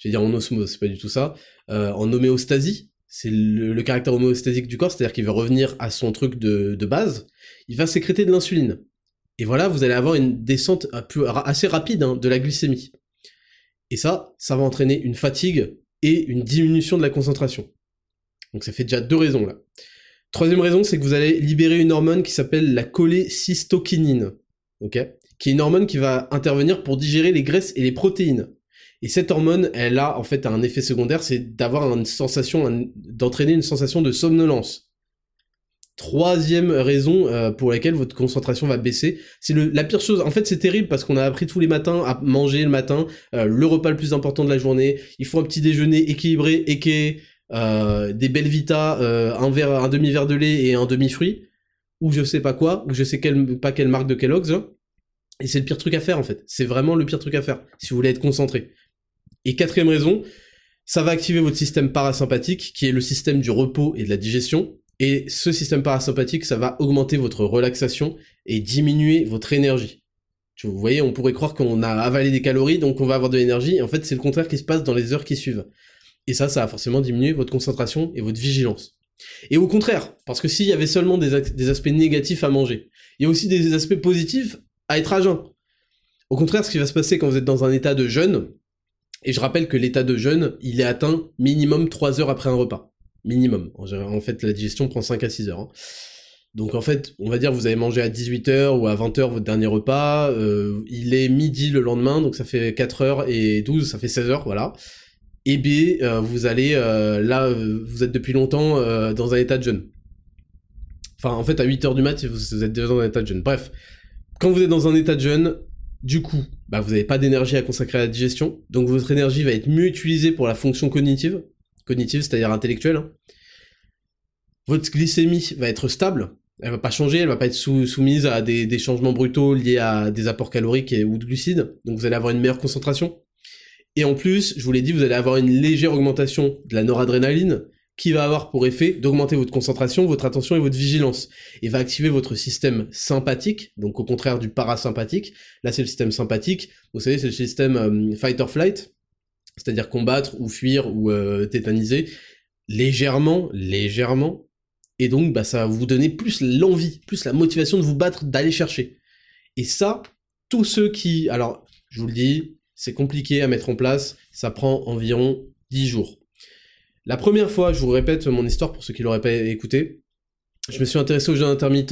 je vais dire en osmose, c'est pas du tout ça, euh, en homéostasie. C'est le, caractère homéostasique du corps, c'est-à-dire qu'il va revenir à son truc de, de base. Il va sécréter de l'insuline. Et voilà, vous allez avoir une descente assez rapide hein, de la glycémie. Et ça, ça va entraîner une fatigue et une diminution de la concentration. Donc ça fait déjà deux raisons là. Troisième raison, c'est que vous allez libérer une hormone qui s'appelle la cholécystokinine, ok? Qui est une hormone qui va intervenir pour digérer les graisses et les protéines. Et cette hormone, elle a en fait un effet secondaire, c'est d'avoir une sensation, d'entraîner une sensation de somnolence. Troisième raison euh, pour laquelle votre concentration va baisser, c'est la pire chose. En fait, c'est terrible parce qu'on a appris tous les matins à manger le matin, euh, le repas le plus important de la journée. Il faut un petit déjeuner équilibré, équé, euh, des belles Vita, euh, un verre, un demi verre de lait et un demi fruit, ou je sais pas quoi, ou je sais pas quelle marque de Kellogg's. Hein. Et c'est le pire truc à faire en fait. C'est vraiment le pire truc à faire si vous voulez être concentré. Et quatrième raison, ça va activer votre système parasympathique, qui est le système du repos et de la digestion. Et ce système parasympathique, ça va augmenter votre relaxation et diminuer votre énergie. Vous voyez, on pourrait croire qu'on a avalé des calories, donc on va avoir de l'énergie. En fait, c'est le contraire qui se passe dans les heures qui suivent. Et ça, ça va forcément diminuer votre concentration et votre vigilance. Et au contraire, parce que s'il y avait seulement des, aspects négatifs à manger, il y a aussi des aspects positifs à être à jeun. Au contraire, ce qui va se passer quand vous êtes dans un état de jeûne, et je rappelle que l'état de jeûne, il est atteint minimum 3 heures après un repas. Minimum. En fait, la digestion prend 5 à 6 heures. Hein. Donc en fait, on va dire vous avez mangé à 18h ou à 20h votre dernier repas, euh, il est midi le lendemain, donc ça fait 4 heures et 12, ça fait 16 heures, voilà et B, euh, vous allez, euh, là, vous êtes depuis longtemps dans un état de jeûne. Enfin, en fait, à 8h du mat, vous, êtes déjà dans un état de jeûne. Bref, quand vous êtes dans un état de jeûne, du coup, bah, vous n'avez pas d'énergie à consacrer à la digestion, donc votre énergie va être mieux utilisée pour la fonction cognitive, cognitive, c'est-à-dire intellectuelle. Hein. Votre glycémie va être stable, elle va pas changer, elle va pas être soumise à des, changements brutaux liés à des apports caloriques ou de glucides, donc vous allez avoir une meilleure concentration. Et en plus, je vous l'ai dit, vous allez avoir une légère augmentation de la noradrénaline qui va avoir pour effet d'augmenter votre concentration, votre attention et votre vigilance. Et va activer votre système sympathique, donc au contraire du parasympathique. Là, c'est le système sympathique. Vous savez, c'est le système euh, fight or flight, c'est-à-dire combattre ou fuir ou euh, tétaniser légèrement, légèrement. Et donc, bah, ça va vous donner plus l'envie, plus la motivation de vous battre, d'aller chercher. Et ça, tous ceux qui, alors, je vous le dis, c'est compliqué à mettre en place, ça prend environ 10 jours. La première fois, je vous répète mon histoire pour ceux qui l'auraient pas écouté, je me suis intéressé au jeûne intermittent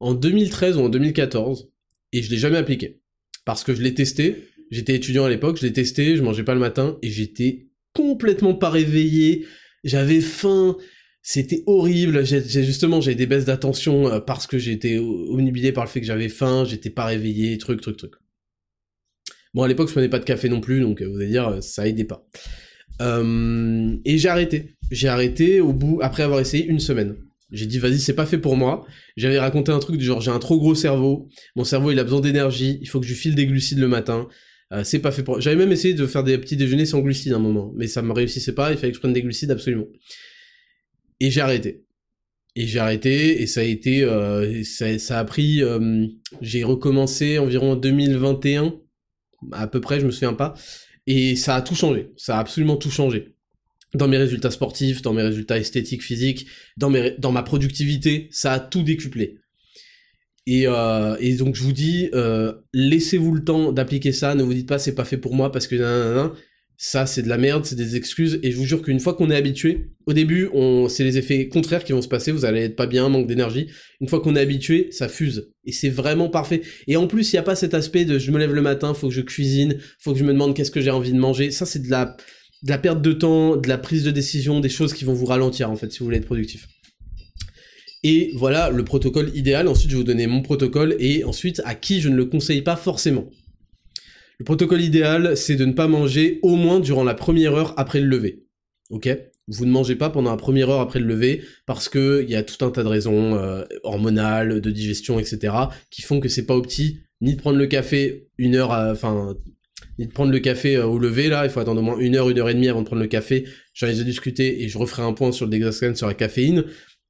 en 2013 ou en 2014 et je l'ai jamais appliqué parce que je l'ai testé, j'étais étudiant à l'époque, je l'ai testé, je mangeais pas le matin et j'étais complètement pas réveillé, j'avais faim, c'était horrible, justement j'ai des baisses d'attention euh, parce que j'étais omnibilé par le fait que j'avais faim, j'étais pas réveillé, truc truc truc. Bon, à l'époque, je prenais pas de café non plus, donc euh, vous allez dire, euh, ça aidait pas. Et j'ai arrêté. J'ai arrêté au bout, après avoir essayé une semaine. J'ai dit, vas-y, c'est pas fait pour moi. J'avais raconté un truc du genre, j'ai un trop gros cerveau, mon cerveau il a besoin d'énergie, il faut que je file des glucides le matin. C'est pas fait pour. J'avais même essayé de faire des petits déjeuners sans glucides à un moment, mais ça me réussissait pas. Il fallait que je prenne des glucides absolument. Et j'ai arrêté. Et j'ai arrêté et ça a été, ça, ça, a pris. j'ai recommencé environ en 2021 à peu près, je me souviens pas. Et ça a tout changé, ça a absolument tout changé. dans mes résultats sportifs, dans mes résultats esthétiques, physiques, dans, mes, dans ma productivité, ça a tout décuplé. Et, euh, et donc je vous dis, euh, laissez-vous le temps d'appliquer ça, ne vous dites pas c'est pas fait pour moi parce que ça c'est de la merde, c'est des excuses, et je vous jure qu'une fois qu'on est habitué, au début, on, c'est les effets contraires qui vont se passer, vous allez être pas bien, manque d'énergie, une fois qu'on est habitué, ça fuse, et c'est vraiment parfait. Et en plus, il n'y a pas cet aspect de je me lève le matin, faut que je cuisine, faut que je me demande qu'est-ce que j'ai envie de manger, ça c'est de la, de la perte de temps, de la prise de décision, des choses qui vont vous ralentir en fait si vous voulez être productif. Et voilà le protocole idéal. Ensuite, je vais vous donner mon protocole et ensuite à qui je ne le conseille pas forcément. Le protocole idéal, c'est de ne pas manger au moins durant la première heure après le lever. Ok? Vous ne mangez pas pendant la première heure après le lever parce que il y a tout un tas de raisons euh, hormonales, de digestion, etc. qui font que c'est pas opti ni de prendre le café une heure, enfin ni de prendre le café euh, au lever là. Il faut attendre au moins une heure, une heure et demie avant de prendre le café. J'en ai déjà discuté et je referai un point sur le Dexascan sur la caféine.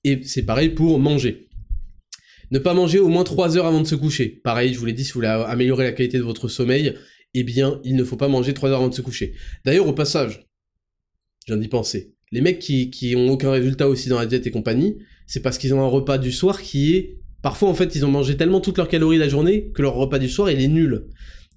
Et c'est pareil pour manger. Ne pas manger au moins 3 heures avant de se coucher. Pareil, je vous l'ai dit, si vous voulez améliorer la qualité de votre sommeil, eh bien, il ne faut pas manger 3 heures avant de se coucher. D'ailleurs, au passage, j'en ai pensé. Les mecs qui, qui ont aucun résultat aussi dans la diète et compagnie, c'est parce qu'ils ont un repas du soir qui est... Parfois, en fait, ils ont mangé tellement toutes leurs calories la journée que leur repas du soir, il est nul.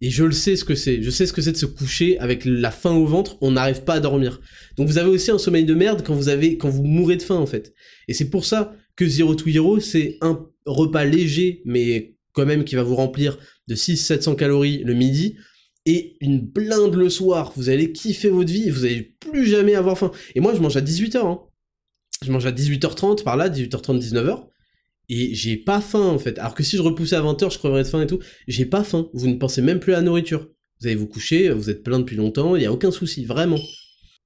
Et je le sais ce que c'est. Je sais ce que c'est de se coucher avec la faim au ventre. On n'arrive pas à dormir. Donc vous avez aussi un sommeil de merde quand vous avez, quand vous mourrez de faim en fait. Et c'est pour ça que Zero to Hero, c'est un repas léger, mais quand même qui va vous remplir de 600-700 calories le midi et une blinde le soir. Vous allez kiffer votre vie vous allez plus jamais avoir faim. Et moi, je mange à 18h. Hein. Je mange à 18h30 par là, 18h30, 19h et j'ai pas faim en fait. Alors que si je repoussais à 20h, je creverais de faim et tout. J'ai pas faim. Vous ne pensez même plus à la nourriture. Vous allez vous coucher, vous êtes plein depuis longtemps, il y a aucun souci, vraiment.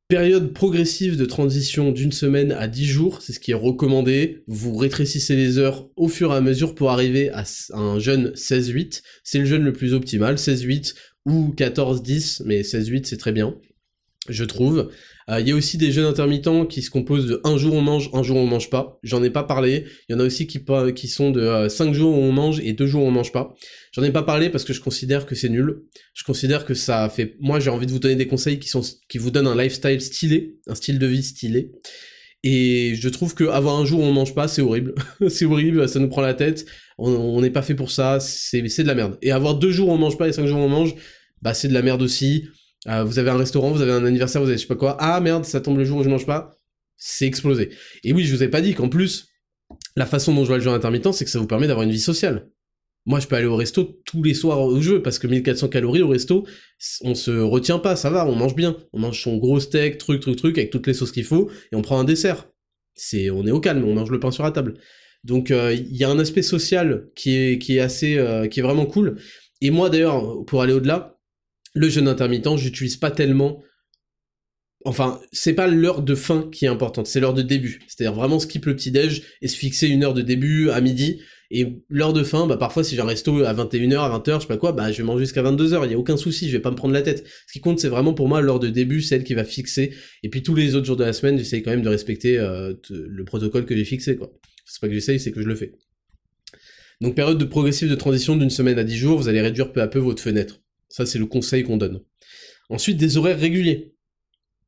Période progressive de transition d'une semaine à 10 jours, c'est ce qui est recommandé. Vous rétrécissez les heures au fur et à mesure pour arriver à un jeûne 16-8. C'est le jeûne le plus optimal, 16-8 ou 14-10, mais 16-8 c'est très bien je trouve. Euh, il y a aussi des jeûnes intermittents qui se composent de un jour on mange, un jour on mange pas. J'en ai pas parlé. Il y en a aussi qui, sont de euh, cinq jours où on mange et deux jours où on mange pas. J'en ai pas parlé parce que je considère que c'est nul. Je considère que ça fait. Moi, j'ai envie de vous donner des conseils qui vous donnent un lifestyle stylé, un style de vie stylé. Et je trouve que avoir un jour où on mange pas, c'est horrible. (laughs) c'est horrible, ça nous prend la tête. On n'est pas fait pour ça. C'est de la merde. Et avoir deux jours où on mange pas et cinq jours où on mange, bah c'est de la merde aussi. Euh, vous avez un restaurant, vous avez un anniversaire, vous avez je sais pas quoi. Ah merde, ça tombe le jour où je mange pas. C'est explosé. Et oui, je vous ai pas dit qu'en plus, la façon dont je vois le jeu intermittent, c'est que ça vous permet d'avoir une vie sociale. Moi, je peux aller au resto tous les soirs où je veux, parce que 1400 calories au resto, on se retient pas, ça va, on mange bien. On mange son gros steak, truc, truc, truc, avec toutes les sauces qu'il faut, et on prend un dessert. C'est, on est au calme, on mange le pain sur la table. Donc, euh, il y a un aspect social qui est, qui est assez, euh, qui est vraiment cool. Et moi, d'ailleurs, pour aller au-delà, le jeûne intermittent, j'utilise pas tellement. Enfin, c'est pas l'heure de fin qui est importante, c'est l'heure de début. C'est-à-dire vraiment skip le petit-déj et se fixer une heure de début à midi. Et l'heure de fin, bah parfois si j'ai un resto à 21h, à 20h, je sais pas quoi, bah je vais manger jusqu'à 22h, il y a aucun souci, je vais pas me prendre la tête. Ce qui compte c'est vraiment pour moi l'heure de début, celle qui va fixer. Et puis tous les autres jours de la semaine, j'essaye quand même de respecter euh, le protocole que j'ai fixé, quoi. C'est pas que j'essaye, c'est que je le fais. Donc période de progressive de transition d'une semaine à 10 jours, vous allez réduire peu à peu votre fenêtre. Ça, c'est le conseil qu'on donne. Ensuite, des horaires réguliers.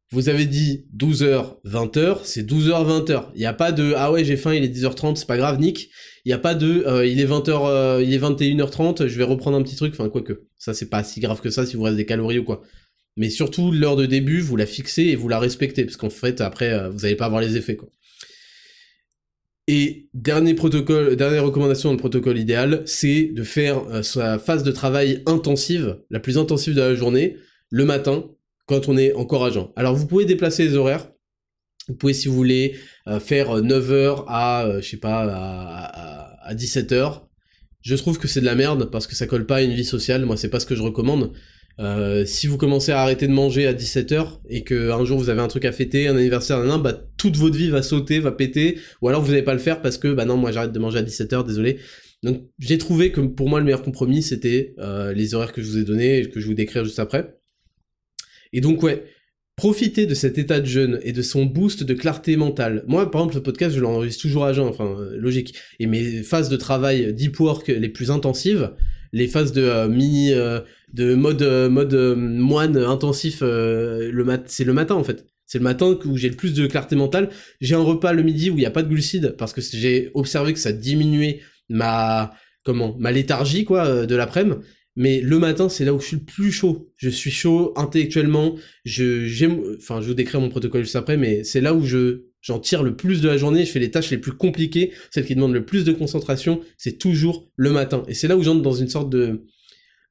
Vous avez dit 12h, 20h, c'est 12h, 20h. Il n'y a pas de ah ouais, j'ai faim, il est 10h30, c'est pas grave, Nick. Il n'y a pas de euh, il est 20h, euh, il est 21h30, je vais reprendre un petit truc, enfin, quoique. Ça, c'est pas si grave que ça si vous restez des calories ou quoi. Mais surtout, l'heure de début, vous la fixez et vous la respectez, parce qu'en fait, après, euh, vous n'allez pas avoir les effets, quoi. Et dernier protocole, dernière recommandation dans le protocole idéal, c'est de faire euh, sa phase de travail intensive, la plus intensive de la journée, le matin, quand on est encore à jeun. Alors vous pouvez déplacer les horaires. Vous pouvez, si vous voulez, euh, faire 9h à, euh, sais pas, à, à 17h. Je trouve que c'est de la merde parce que ça colle pas à une vie sociale. Moi, c'est pas ce que je recommande. Euh, si vous commencez à arrêter de manger à 17h et que un jour vous avez un truc à fêter, un anniversaire, un bah toute votre vie va sauter, va péter, ou alors vous n'allez pas le faire parce que bah non moi j'arrête de manger à 17h, désolé. Donc j'ai trouvé que pour moi le meilleur compromis c'était euh, les horaires que je vous ai donnés et que je vais vous décrire juste après. Et donc ouais, profitez de cet état de jeûne et de son boost de clarté mentale. Moi par exemple le podcast je l'enregistre toujours à jeun, enfin euh, logique. Et mes phases de travail deep work les plus intensives, les phases de euh, mini euh, de mode euh, mode moine intensif le mat c'est le matin en fait C'est le matin où j'ai le plus de clarté mentale. J'ai un repas le midi où il n'y a pas de glucides parce que j'ai observé que ça diminuait ma comment ma léthargie quoi euh, de l'après-midi. Mais le matin, c'est là où je suis le plus chaud. Je suis chaud intellectuellement. Je j'aime, enfin, je vous décrire mon protocole juste après, mais c'est là où je j'en tire le plus de la journée. Je fais les tâches les plus compliquées, celles qui demandent le plus de concentration. C'est toujours le matin. Et c'est là où j'entre dans une sorte de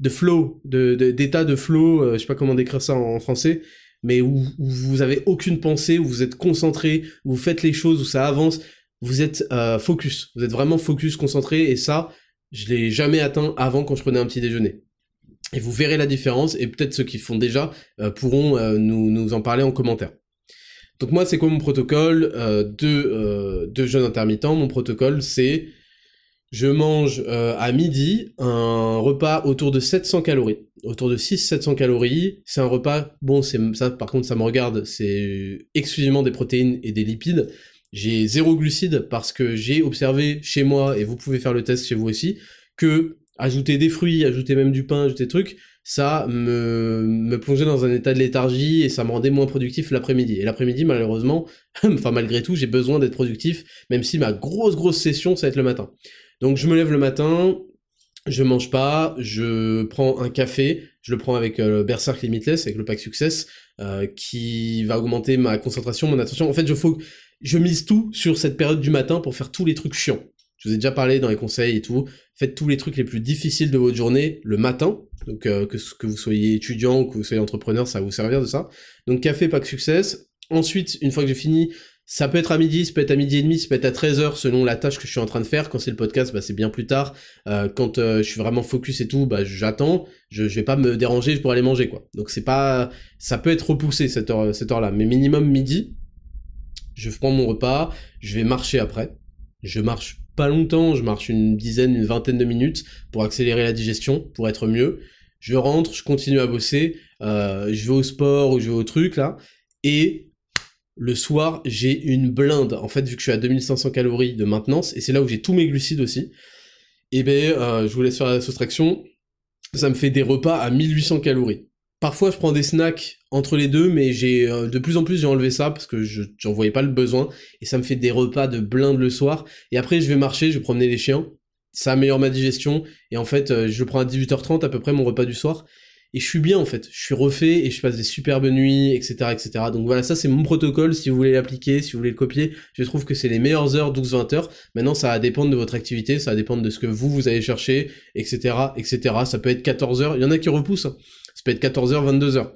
de flow, d'état de, flow. Euh, je sais pas comment décrire ça en français mais où, vous avez aucune pensée, où vous êtes concentré, où vous faites les choses, où ça avance, vous êtes euh, focus, vous êtes vraiment focus, concentré, et ça, je l'ai jamais atteint avant quand je prenais un petit déjeuner. Et vous verrez la différence, et peut-être ceux qui font déjà euh, pourront euh, nous, nous en parler en commentaire. Donc moi, c'est quoi mon protocole de, de jeûne intermittent Mon protocole, c'est je mange à midi un repas autour de 700 calories autour de 600-700 calories. C'est un repas, bon, ça par contre ça me regarde, c'est exclusivement des protéines et des lipides. J'ai zéro glucides parce que j'ai observé chez moi, et vous pouvez faire le test chez vous aussi, que ajouter des fruits, ajouter même du pain, ajouter des trucs, ça me, me plongeait dans un état de léthargie et ça me rendait moins productif l'après-midi. Et l'après-midi, malheureusement, (laughs) enfin malgré tout, j'ai besoin d'être productif, même si ma grosse grosse session, ça va être le matin. Donc je me lève le matin, je mange pas, je prends un café, je le prends avec euh, Berserk Limitless, avec le pack Success, euh, qui va augmenter ma concentration, mon attention. En fait, je, faut, je mise tout sur cette période du matin pour faire tous les trucs chiants. Je vous ai déjà parlé dans les conseils et tout. Faites tous les trucs les plus difficiles de votre journée le matin. Donc euh, que, vous soyez étudiant ou que vous soyez entrepreneur, ça va vous servir de ça. Donc café, pack Success. Ensuite, une fois que j'ai fini, ça peut être à midi, ça peut être à midi et demi, ça peut être à 13h selon la tâche que je suis en train de faire. Quand c'est le podcast, bah, c'est bien plus tard. Euh, quand euh, je suis vraiment focus et tout, bah, j'attends. Je, je vais pas me déranger pour aller manger, quoi. Donc c'est pas, ça peut être repoussé cette heure, cette heure-là. Mais minimum midi, je prends mon repas, je vais marcher après. Je marche pas longtemps, je marche une dizaine, une vingtaine de minutes pour accélérer la digestion, pour être mieux. Je rentre, je continue à bosser, euh, je vais au sport ou je vais au truc là, et le soir, j'ai une blinde. En fait, vu que je suis à 2500 calories de maintenance, et c'est là où j'ai tous mes glucides aussi, et eh ben, euh, je vous laisse faire la soustraction, ça me fait des repas à 1800 calories. Parfois, je prends des snacks entre les deux, mais j'ai euh, de plus en plus j'ai enlevé ça parce que je j'en voyais pas le besoin et ça me fait des repas de blinde le soir. Et après, je vais marcher, je vais promener les chiens. Ça améliore ma digestion et en fait, euh, je prends à 18h30 à peu près mon repas du soir et je suis bien en fait, je suis refait et je passe des superbes nuits, etc., etc. Donc voilà, ça c'est mon protocole. Si vous voulez l'appliquer, si vous voulez le copier, je trouve que c'est les meilleures heures, 12-20 heures. Maintenant, ça va dépendre de votre activité, ça va dépendre de ce que vous vous allez chercher, etc., etc. Ça peut être 14 heures. Il y en a qui repoussent. Peut être 14 heures, 22 heures.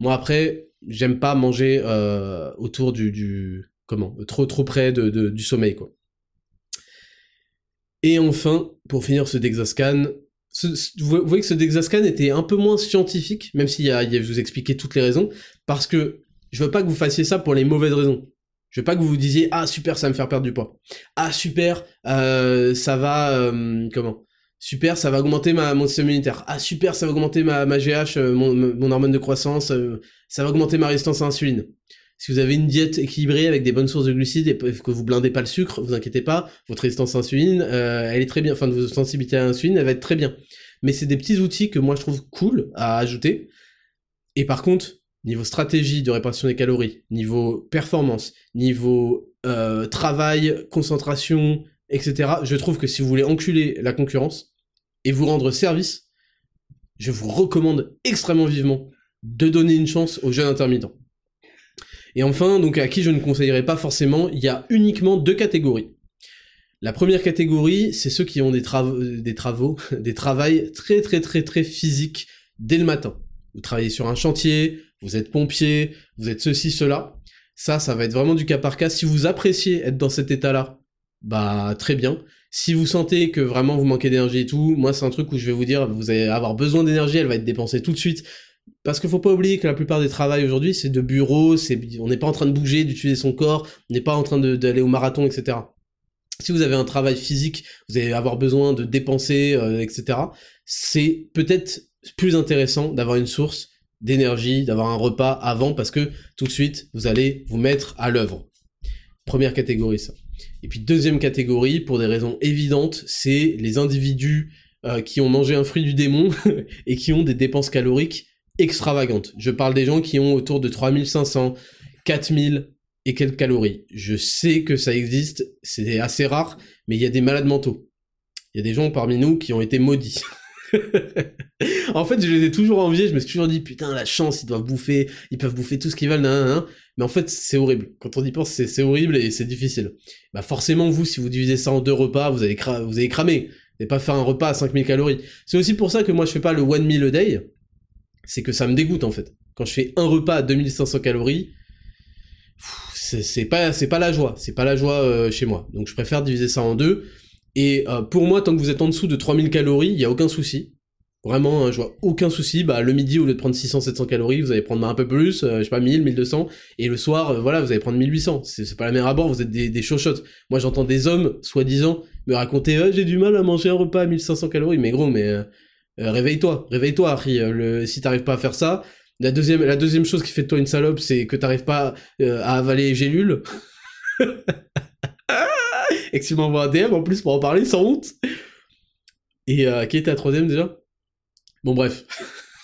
Moi après, j'aime pas manger euh, autour du, comment, trop trop près du sommeil quoi. Et enfin, pour finir ce Dexascan, vous voyez que ce Dexascan était un peu moins scientifique, même s'il y a, je vous expliqué toutes les raisons, parce que je veux pas que vous fassiez ça pour les mauvaises raisons. Je veux pas que vous vous disiez ah super ça va me faire perdre du poids. Ah super euh, ça va euh, comment Super ça va augmenter ma mon système immunitaire. Ah super ça va augmenter ma, ma GH euh, mon, mon hormone de croissance. ça va augmenter ma résistance à l'insuline. Si vous avez une diète équilibrée avec des bonnes sources de glucides et que vous blindez pas le sucre, vous inquiétez pas, votre résistance à l'insuline, euh, elle est très bien, enfin votre sensibilité à l'insuline, elle va être très bien. Mais c'est des petits outils que moi je trouve cool à ajouter. Et par contre, niveau stratégie de répartition des calories, niveau performance, niveau euh, travail, concentration, etc., je trouve que si vous voulez enculer la concurrence et vous rendre service, je vous recommande extrêmement vivement de donner une chance aux jeunes intermittents. Et enfin, donc à qui je ne conseillerais pas forcément, il y a uniquement deux catégories. La première catégorie, c'est ceux qui ont des, travaux, des travaux, (laughs) des travails très très très très physiques dès le matin. Vous travaillez sur un chantier, vous êtes pompier, vous êtes ceci, cela. Ça, ça va être vraiment du cas par cas. Si vous appréciez être dans cet état-là, bah très bien. Si vous sentez que vraiment vous manquez d'énergie et tout, moi c'est un truc où je vais vous dire, vous allez avoir besoin d'énergie, elle va être dépensée tout de suite parce qu'il faut pas oublier que la plupart des travails aujourd'hui, c'est de bureau, c'est, on n'est pas en train de bouger, d'utiliser son corps, on n'est pas en train d'aller au marathon, etc. Si vous avez un travail physique, vous allez avoir besoin de dépenser, euh, etc. C'est peut-être plus intéressant d'avoir une source d'énergie, d'avoir un repas avant, parce que tout de suite, vous allez vous mettre à l'œuvre. Première catégorie, ça. Et puis deuxième catégorie, pour des raisons évidentes, c'est les individus euh, qui ont mangé un fruit du démon (laughs) et qui ont des dépenses caloriques extravagante. Je parle des gens qui ont autour de 3500, 4000 et quelques calories. Je sais que ça existe, c'est assez rare, mais il y a des malades mentaux. Il y a des gens parmi nous qui ont été maudits. (laughs) en fait, je les ai toujours enviés, je me suis toujours dit, putain, la chance, ils doivent bouffer, ils peuvent bouffer tout ce qu'ils veulent, nan, mais en fait, c'est horrible. Quand on y pense, c'est horrible et c'est difficile. Bah forcément, vous, si vous divisez ça en deux repas, vous allez, vous allez cramer. Vous n'allez pas faire un repas à 5000 calories. C'est aussi pour ça que moi, je fais pas le one meal a day, c'est que ça me dégoûte, en fait. Quand je fais un repas à 2500 calories, c'est pas pas la joie, c'est pas la joie euh, chez moi. Donc je préfère diviser ça en deux. Et euh, pour moi, tant que vous êtes en dessous de 3000 calories, il y a aucun souci. Vraiment, hein, je vois aucun souci. Bah le midi, au lieu de prendre 600-700 calories, vous allez prendre un peu plus, euh, je sais pas 1000, 1200. Et le soir, voilà, vous allez prendre 1800. C'est pas la mer à bord, vous êtes des, des. Moi, j'entends des hommes, soi-disant, me raconter ah, j'ai du mal à manger un repas à 1500 calories. Mais gros, mais réveille-toi, réveille-toi, Harry. Le, si t'arrives pas à faire ça, la deuxième, la deuxième chose qui fait de toi une salope, c'est que t'arrives pas euh, à avaler les gélules. (laughs) et que tu m'envoies un DM en plus pour en parler sans honte. Et euh, qui était la troisième déjà? Bon bref.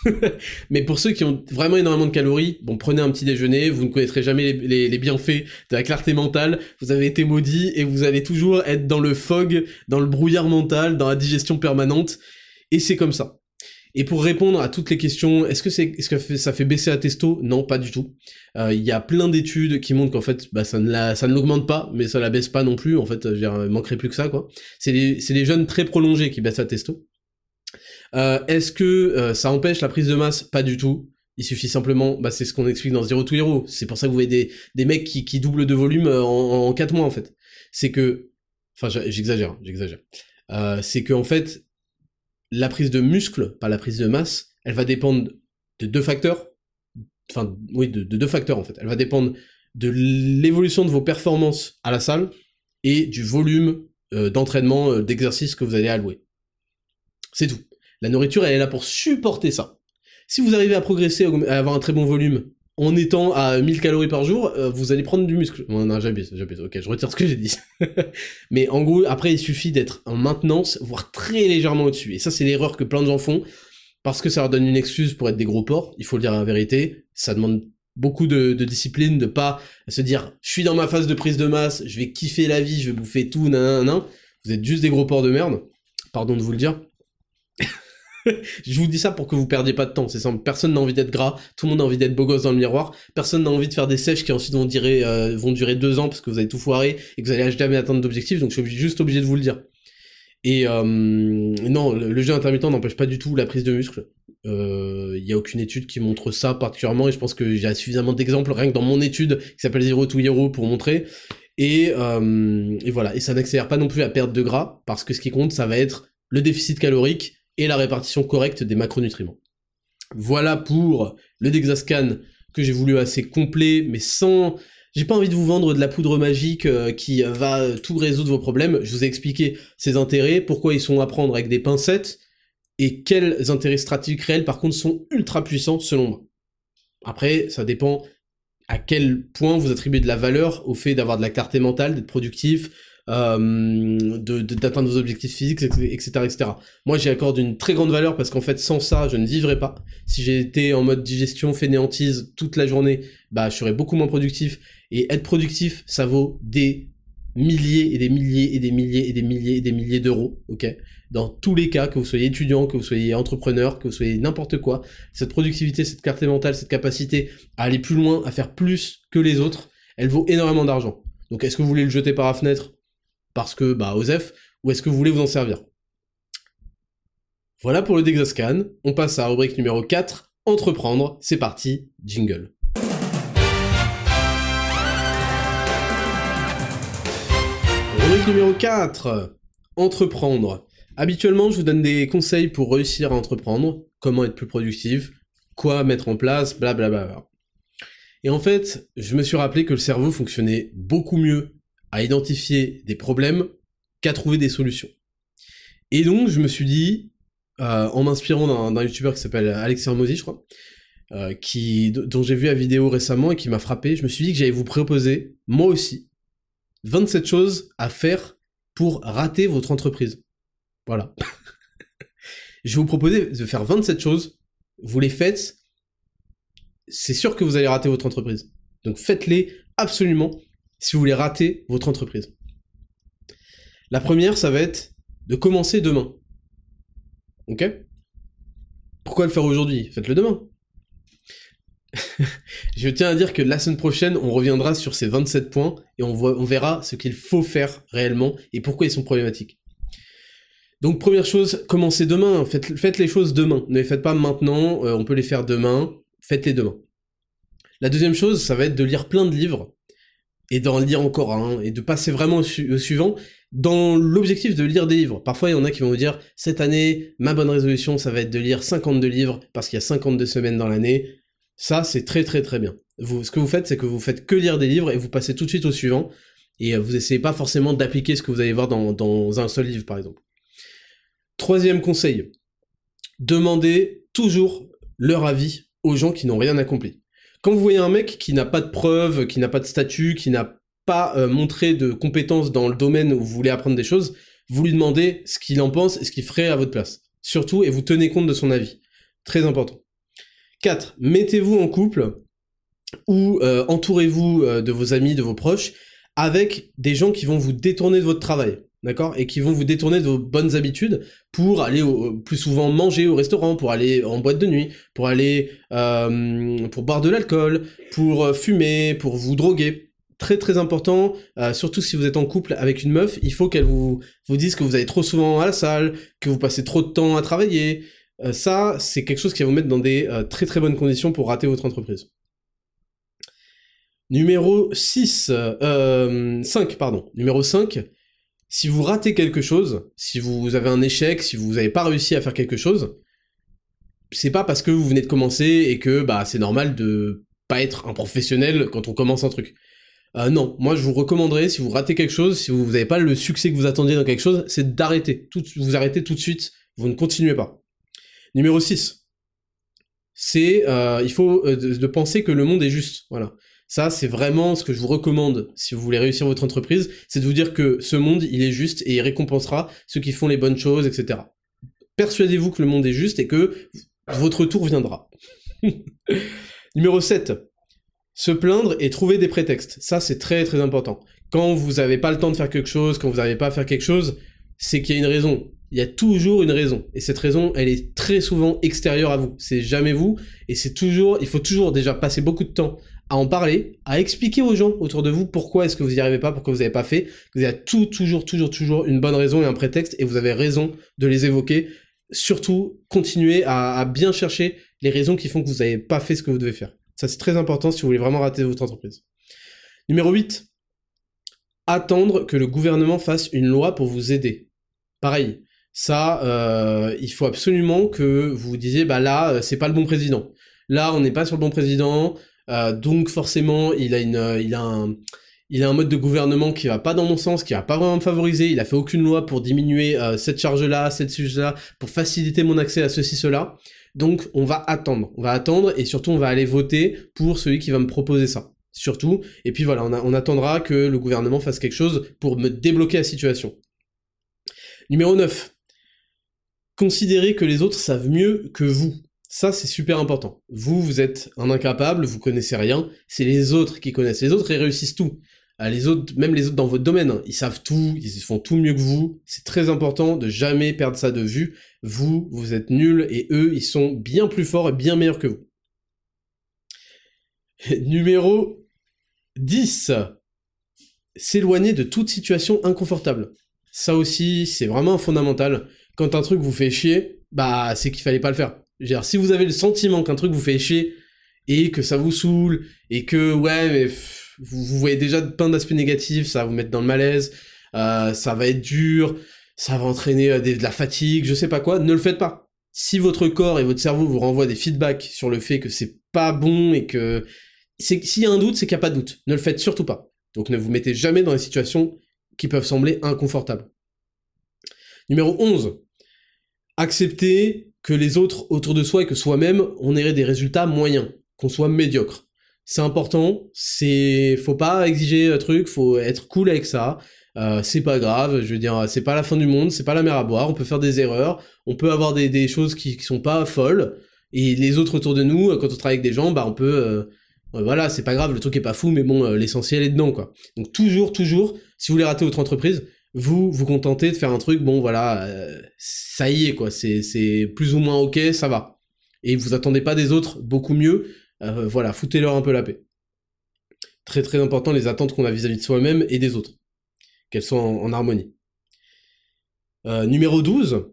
(laughs) Mais pour ceux qui ont vraiment énormément de calories, bon prenez un petit déjeuner, vous ne connaîtrez jamais les, bienfaits de la clarté mentale, vous avez été maudit et vous allez toujours être dans le fog, dans le brouillard mental, dans la digestion permanente, et c'est comme ça. Et pour répondre à toutes les questions, est-ce que c'est, est-ce que ça fait baisser la testo? Non, pas du tout. Euh, il y a plein d'études qui montrent qu'en fait, bah, ça ne l'augmente pas, mais ça la baisse pas non plus. En fait, il manquerait plus que ça, quoi. C'est les, c'est les jeunes très prolongés qui baissent la testo. Euh, est-ce que euh, ça empêche la prise de masse? Pas du tout. Il suffit simplement, bah, c'est ce qu'on explique dans Zero to Hero. C'est pour ça que vous voyez des, des mecs qui, doublent de volume en, en 4 mois, en fait. C'est que, enfin, j'exagère, j'exagère. Euh, c'est que en fait, la prise de muscle, pas la prise de masse, elle va dépendre de deux facteurs. Enfin, oui, de, deux facteurs en fait. Elle va dépendre de l'évolution de vos performances à la salle et du volume euh, d'entraînement, euh, d'exercice que vous allez allouer. C'est tout. La nourriture, elle est là pour supporter ça. Si vous arrivez à progresser, à avoir un très bon volume en étant à 1000 calories par jour, euh, vous allez prendre du muscle. Non, non, j'abuse, j'abuse. Ok, je retire ce que j'ai dit. (laughs) Mais en gros, après, il suffit d'être en maintenance, voire très légèrement au-dessus. Et ça, c'est l'erreur que plein de gens font, parce que ça leur donne une excuse pour être des gros porcs. Il faut le dire la vérité. Ça demande beaucoup de, discipline, de pas se dire, je suis dans ma phase de prise de masse, je vais kiffer la vie, je vais bouffer tout, nan, Vous êtes juste des gros porcs de merde. Pardon de vous le dire. (laughs) je vous dis ça pour que vous perdiez pas de temps, c'est simple. Personne n'a envie d'être gras, tout le monde a envie d'être beau gosse dans le miroir, personne n'a envie de faire des sèches qui ensuite vont durer, euh, deux ans parce que vous avez tout foiré et que vous allez jamais atteindre d'objectifs, donc je suis juste obligé de vous le dire. Et euh, non, le, jeu intermittent n'empêche pas du tout la prise de muscle. Il euh, n'y a aucune étude qui montre ça particulièrement, et je pense que j'ai suffisamment d'exemples rien que dans mon étude qui s'appelle Zero to Hero pour montrer. Et, et voilà, et ça n'accélère pas non plus à perte de gras, parce que ce qui compte, ça va être le déficit calorique et la répartition correcte des macronutriments. Voilà pour le Dexascan que j'ai voulu assez complet, mais sans... J'ai pas envie de vous vendre de la poudre magique euh, qui va tout résoudre vos problèmes. Je vous ai expliqué ses intérêts, pourquoi ils sont à prendre avec des pincettes, et quels intérêts stratégiques réels par contre sont ultra puissants selon moi. Après, ça dépend à quel point vous attribuez de la valeur au fait d'avoir de la clarté mentale, d'être productif, euh, d'atteindre vos objectifs physiques, etc., etc. Moi, j'y accorde une très grande valeur parce qu'en fait, sans ça, je ne vivrais pas. Si j'étais en mode digestion, fainéantise toute la journée, bah, je serais beaucoup moins productif. Et être productif, ça vaut des milliers et des milliers et des milliers et des milliers et des milliers d'euros, ok? Dans tous les cas, que vous soyez étudiant, que vous soyez entrepreneur, que vous soyez n'importe quoi, cette productivité, cette clarté mentale, cette capacité à aller plus loin, à faire plus que les autres, elle vaut énormément d'argent. Donc est-ce que vous voulez le jeter par la fenêtre? Parce que, bah, OSEF, ou est-ce que vous voulez vous en servir? Voilà pour le Dexascan, on passe à la rubrique numéro 4, entreprendre, c'est parti, jingle. Rubrique numéro 4, entreprendre. Habituellement, je vous donne des conseils pour réussir à entreprendre, comment être plus productif, quoi mettre en place, blablabla. Et en fait, je me suis rappelé que le cerveau fonctionnait beaucoup mieux à identifier des problèmes qu'à trouver des solutions. Et donc, je me suis dit, euh, en m'inspirant d'un youtubeur qui s'appelle Alexis Hermosi, je crois, euh, dont j'ai vu la vidéo récemment et qui m'a frappé, je me suis dit que j'allais vous proposer, moi aussi, 27 choses à faire pour rater votre entreprise. Voilà. (laughs) je vais vous proposer de faire 27 choses, vous les faites, c'est sûr que vous allez rater votre entreprise. Donc faites-les absolument si vous voulez rater votre entreprise. La première, ça va être de commencer demain. Ok? Pourquoi le faire aujourd'hui? Faites-le demain. (laughs) Je tiens à dire que la semaine prochaine, on reviendra sur ces 27 points et on, verra ce qu'il faut faire réellement et pourquoi ils sont problématiques. Donc première chose, commencez demain, faites, faites les choses demain. Ne les faites pas maintenant, euh, on peut les faire demain, faites-les demain. La deuxième chose, ça va être de lire plein de livres et d'en lire encore un et de passer vraiment au, suivant dans l'objectif de lire des livres. Parfois, il y en a qui vont vous dire cette année, ma bonne résolution, ça va être de lire 52 livres parce qu'il y a 52 semaines dans l'année. Ça, c'est très très très bien. Vous, ce que vous faites, c'est que vous faites que lire des livres et vous passez tout de suite au suivant et euh, vous essayez pas forcément d'appliquer ce que vous allez voir dans un seul livre, par exemple. Troisième conseil, demandez toujours leur avis aux gens qui n'ont rien accompli. Quand vous voyez un mec qui n'a pas de preuves, qui n'a pas de statut, qui n'a pas euh, montré de compétences dans le domaine où vous voulez apprendre des choses, vous lui demandez ce qu'il en pense et ce qu'il ferait à votre place. Surtout, et vous tenez compte de son avis. Très important. 4. Mettez-vous en couple ou euh, entourez-vous euh, de vos amis, de vos proches, avec des gens qui vont vous détourner de votre travail d'accord Et qui vont vous détourner de vos bonnes habitudes pour aller plus souvent manger au restaurant, pour aller en boîte de nuit, pour aller euh, pour boire de l'alcool, pour euh, fumer, pour vous droguer. Très très important, euh, surtout si vous êtes en couple avec une meuf, il faut qu'elle vous, vous dise que vous allez trop souvent à la salle, que vous passez trop de temps à travailler. ça, c'est quelque chose qui va vous mettre dans des très très bonnes conditions pour rater votre entreprise. Numéro 6, 5, pardon. Numéro 5, si vous ratez quelque chose, si vous avez un échec, si vous n'avez pas réussi à faire quelque chose, c'est pas parce que vous venez de commencer et que bah c'est normal de pas être un professionnel quand on commence un truc. Euh, non, moi je vous recommanderais, si vous ratez quelque chose, si vous n'avez pas le succès que vous attendiez dans quelque chose, c'est d'arrêter. Vous arrêtez tout de suite, vous ne continuez pas. Numéro 6. C'est, euh, il faut euh, de, penser que le monde est juste. Voilà. Ça, c'est vraiment ce que je vous recommande si vous voulez réussir votre entreprise, c'est de vous dire que ce monde, il est juste et il récompensera ceux qui font les bonnes choses, etc. Persuadez-vous que le monde est juste et que votre tour viendra. (laughs) Numéro 7. Se plaindre et trouver des prétextes. Ça, c'est très très important. Quand vous n'avez pas le temps de faire quelque chose, quand vous n'arrivez pas à faire quelque chose, c'est qu'il y a une raison. Il y a toujours une raison. Et cette raison, elle est très souvent extérieure à vous. C'est jamais vous. Et c'est toujours, il faut toujours déjà passer beaucoup de temps à en parler, à expliquer aux gens autour de vous pourquoi est-ce que vous n'y arrivez pas, pourquoi vous n'avez pas fait. Vous avez tout, toujours, toujours, toujours une bonne raison et un prétexte, et vous avez raison de les évoquer. Surtout, continuez à, bien chercher les raisons qui font que vous n'avez pas fait ce que vous devez faire. Ça, c'est très important si vous voulez vraiment rater votre entreprise. Numéro 8. Attendre que le gouvernement fasse une loi pour vous aider. Pareil, ça, euh, il faut absolument que vous disiez, bah là, euh, c'est pas le bon président. Là, on n'est pas sur le bon président. Euh, donc forcément, il a une, euh, il a un, il a un mode de gouvernement qui va pas dans mon sens, qui va pas vraiment me favoriser. Il a fait aucune loi pour diminuer euh, cette charge-là, cette sujet-là, pour faciliter mon accès à ceci, cela. Donc on va attendre, on va attendre et surtout on va aller voter pour celui qui va me proposer ça. Surtout. Et puis voilà, on, on attendra que le gouvernement fasse quelque chose pour me débloquer la situation. Numéro 9. Considérez que les autres savent mieux que vous. Ça, c'est super important. Vous, vous êtes un incapable, vous connaissez rien, c'est les autres qui connaissent. Les autres, ils réussissent tout. Ah, les autres, même les autres dans votre domaine, hein, ils savent tout, ils font tout mieux que vous. C'est très important de jamais perdre ça de vue. Vous, vous êtes nuls et eux, ils sont bien plus forts et bien meilleurs que vous. (laughs) Numéro 10. S'éloigner de toute situation inconfortable. Ça aussi, c'est vraiment fondamental. Quand un truc vous fait chier, bah, c'est qu'il fallait pas le faire. Genre, si vous avez le sentiment qu'un truc vous fait chier et que ça vous saoule et que ouais, mais vous, voyez déjà plein d'aspects négatifs, ça va vous mettre dans le malaise, euh, ça va être dur, ça va entraîner euh, de la fatigue, je sais pas quoi, ne le faites pas. Si votre corps et votre cerveau vous renvoient des feedbacks sur le fait que c'est pas bon et que s'il y a un doute, c'est qu'il n'y a pas de doute. Ne le faites surtout pas. Donc ne vous mettez jamais dans des situations qui peuvent sembler inconfortables. Numéro 11. Acceptez que les autres autour de soi et que soi-même, on ait des résultats moyens, qu'on soit médiocre. C'est important, c'est, faut pas exiger un truc, faut être cool avec ça. Euh, c'est pas grave, je veux dire, c'est pas la fin du monde, c'est pas la mer à boire, on peut faire des erreurs, on peut avoir des, choses qui, qui sont pas folles, et les autres autour de nous, quand on travaille avec des gens, bah on peut, Euh, voilà, c'est pas grave, le truc est pas fou, mais bon, euh, l'essentiel est dedans, quoi. Donc toujours, toujours, si vous voulez rater votre entreprise, vous vous contentez de faire un truc, bon voilà, euh, ça y est, quoi, c'est plus ou moins ok, ça va. Et vous attendez pas des autres beaucoup mieux, voilà, foutez-leur un peu la paix. Très très important, les attentes qu'on a vis-à-vis de soi-même et des autres. Qu'elles soient en, harmonie. numéro 12,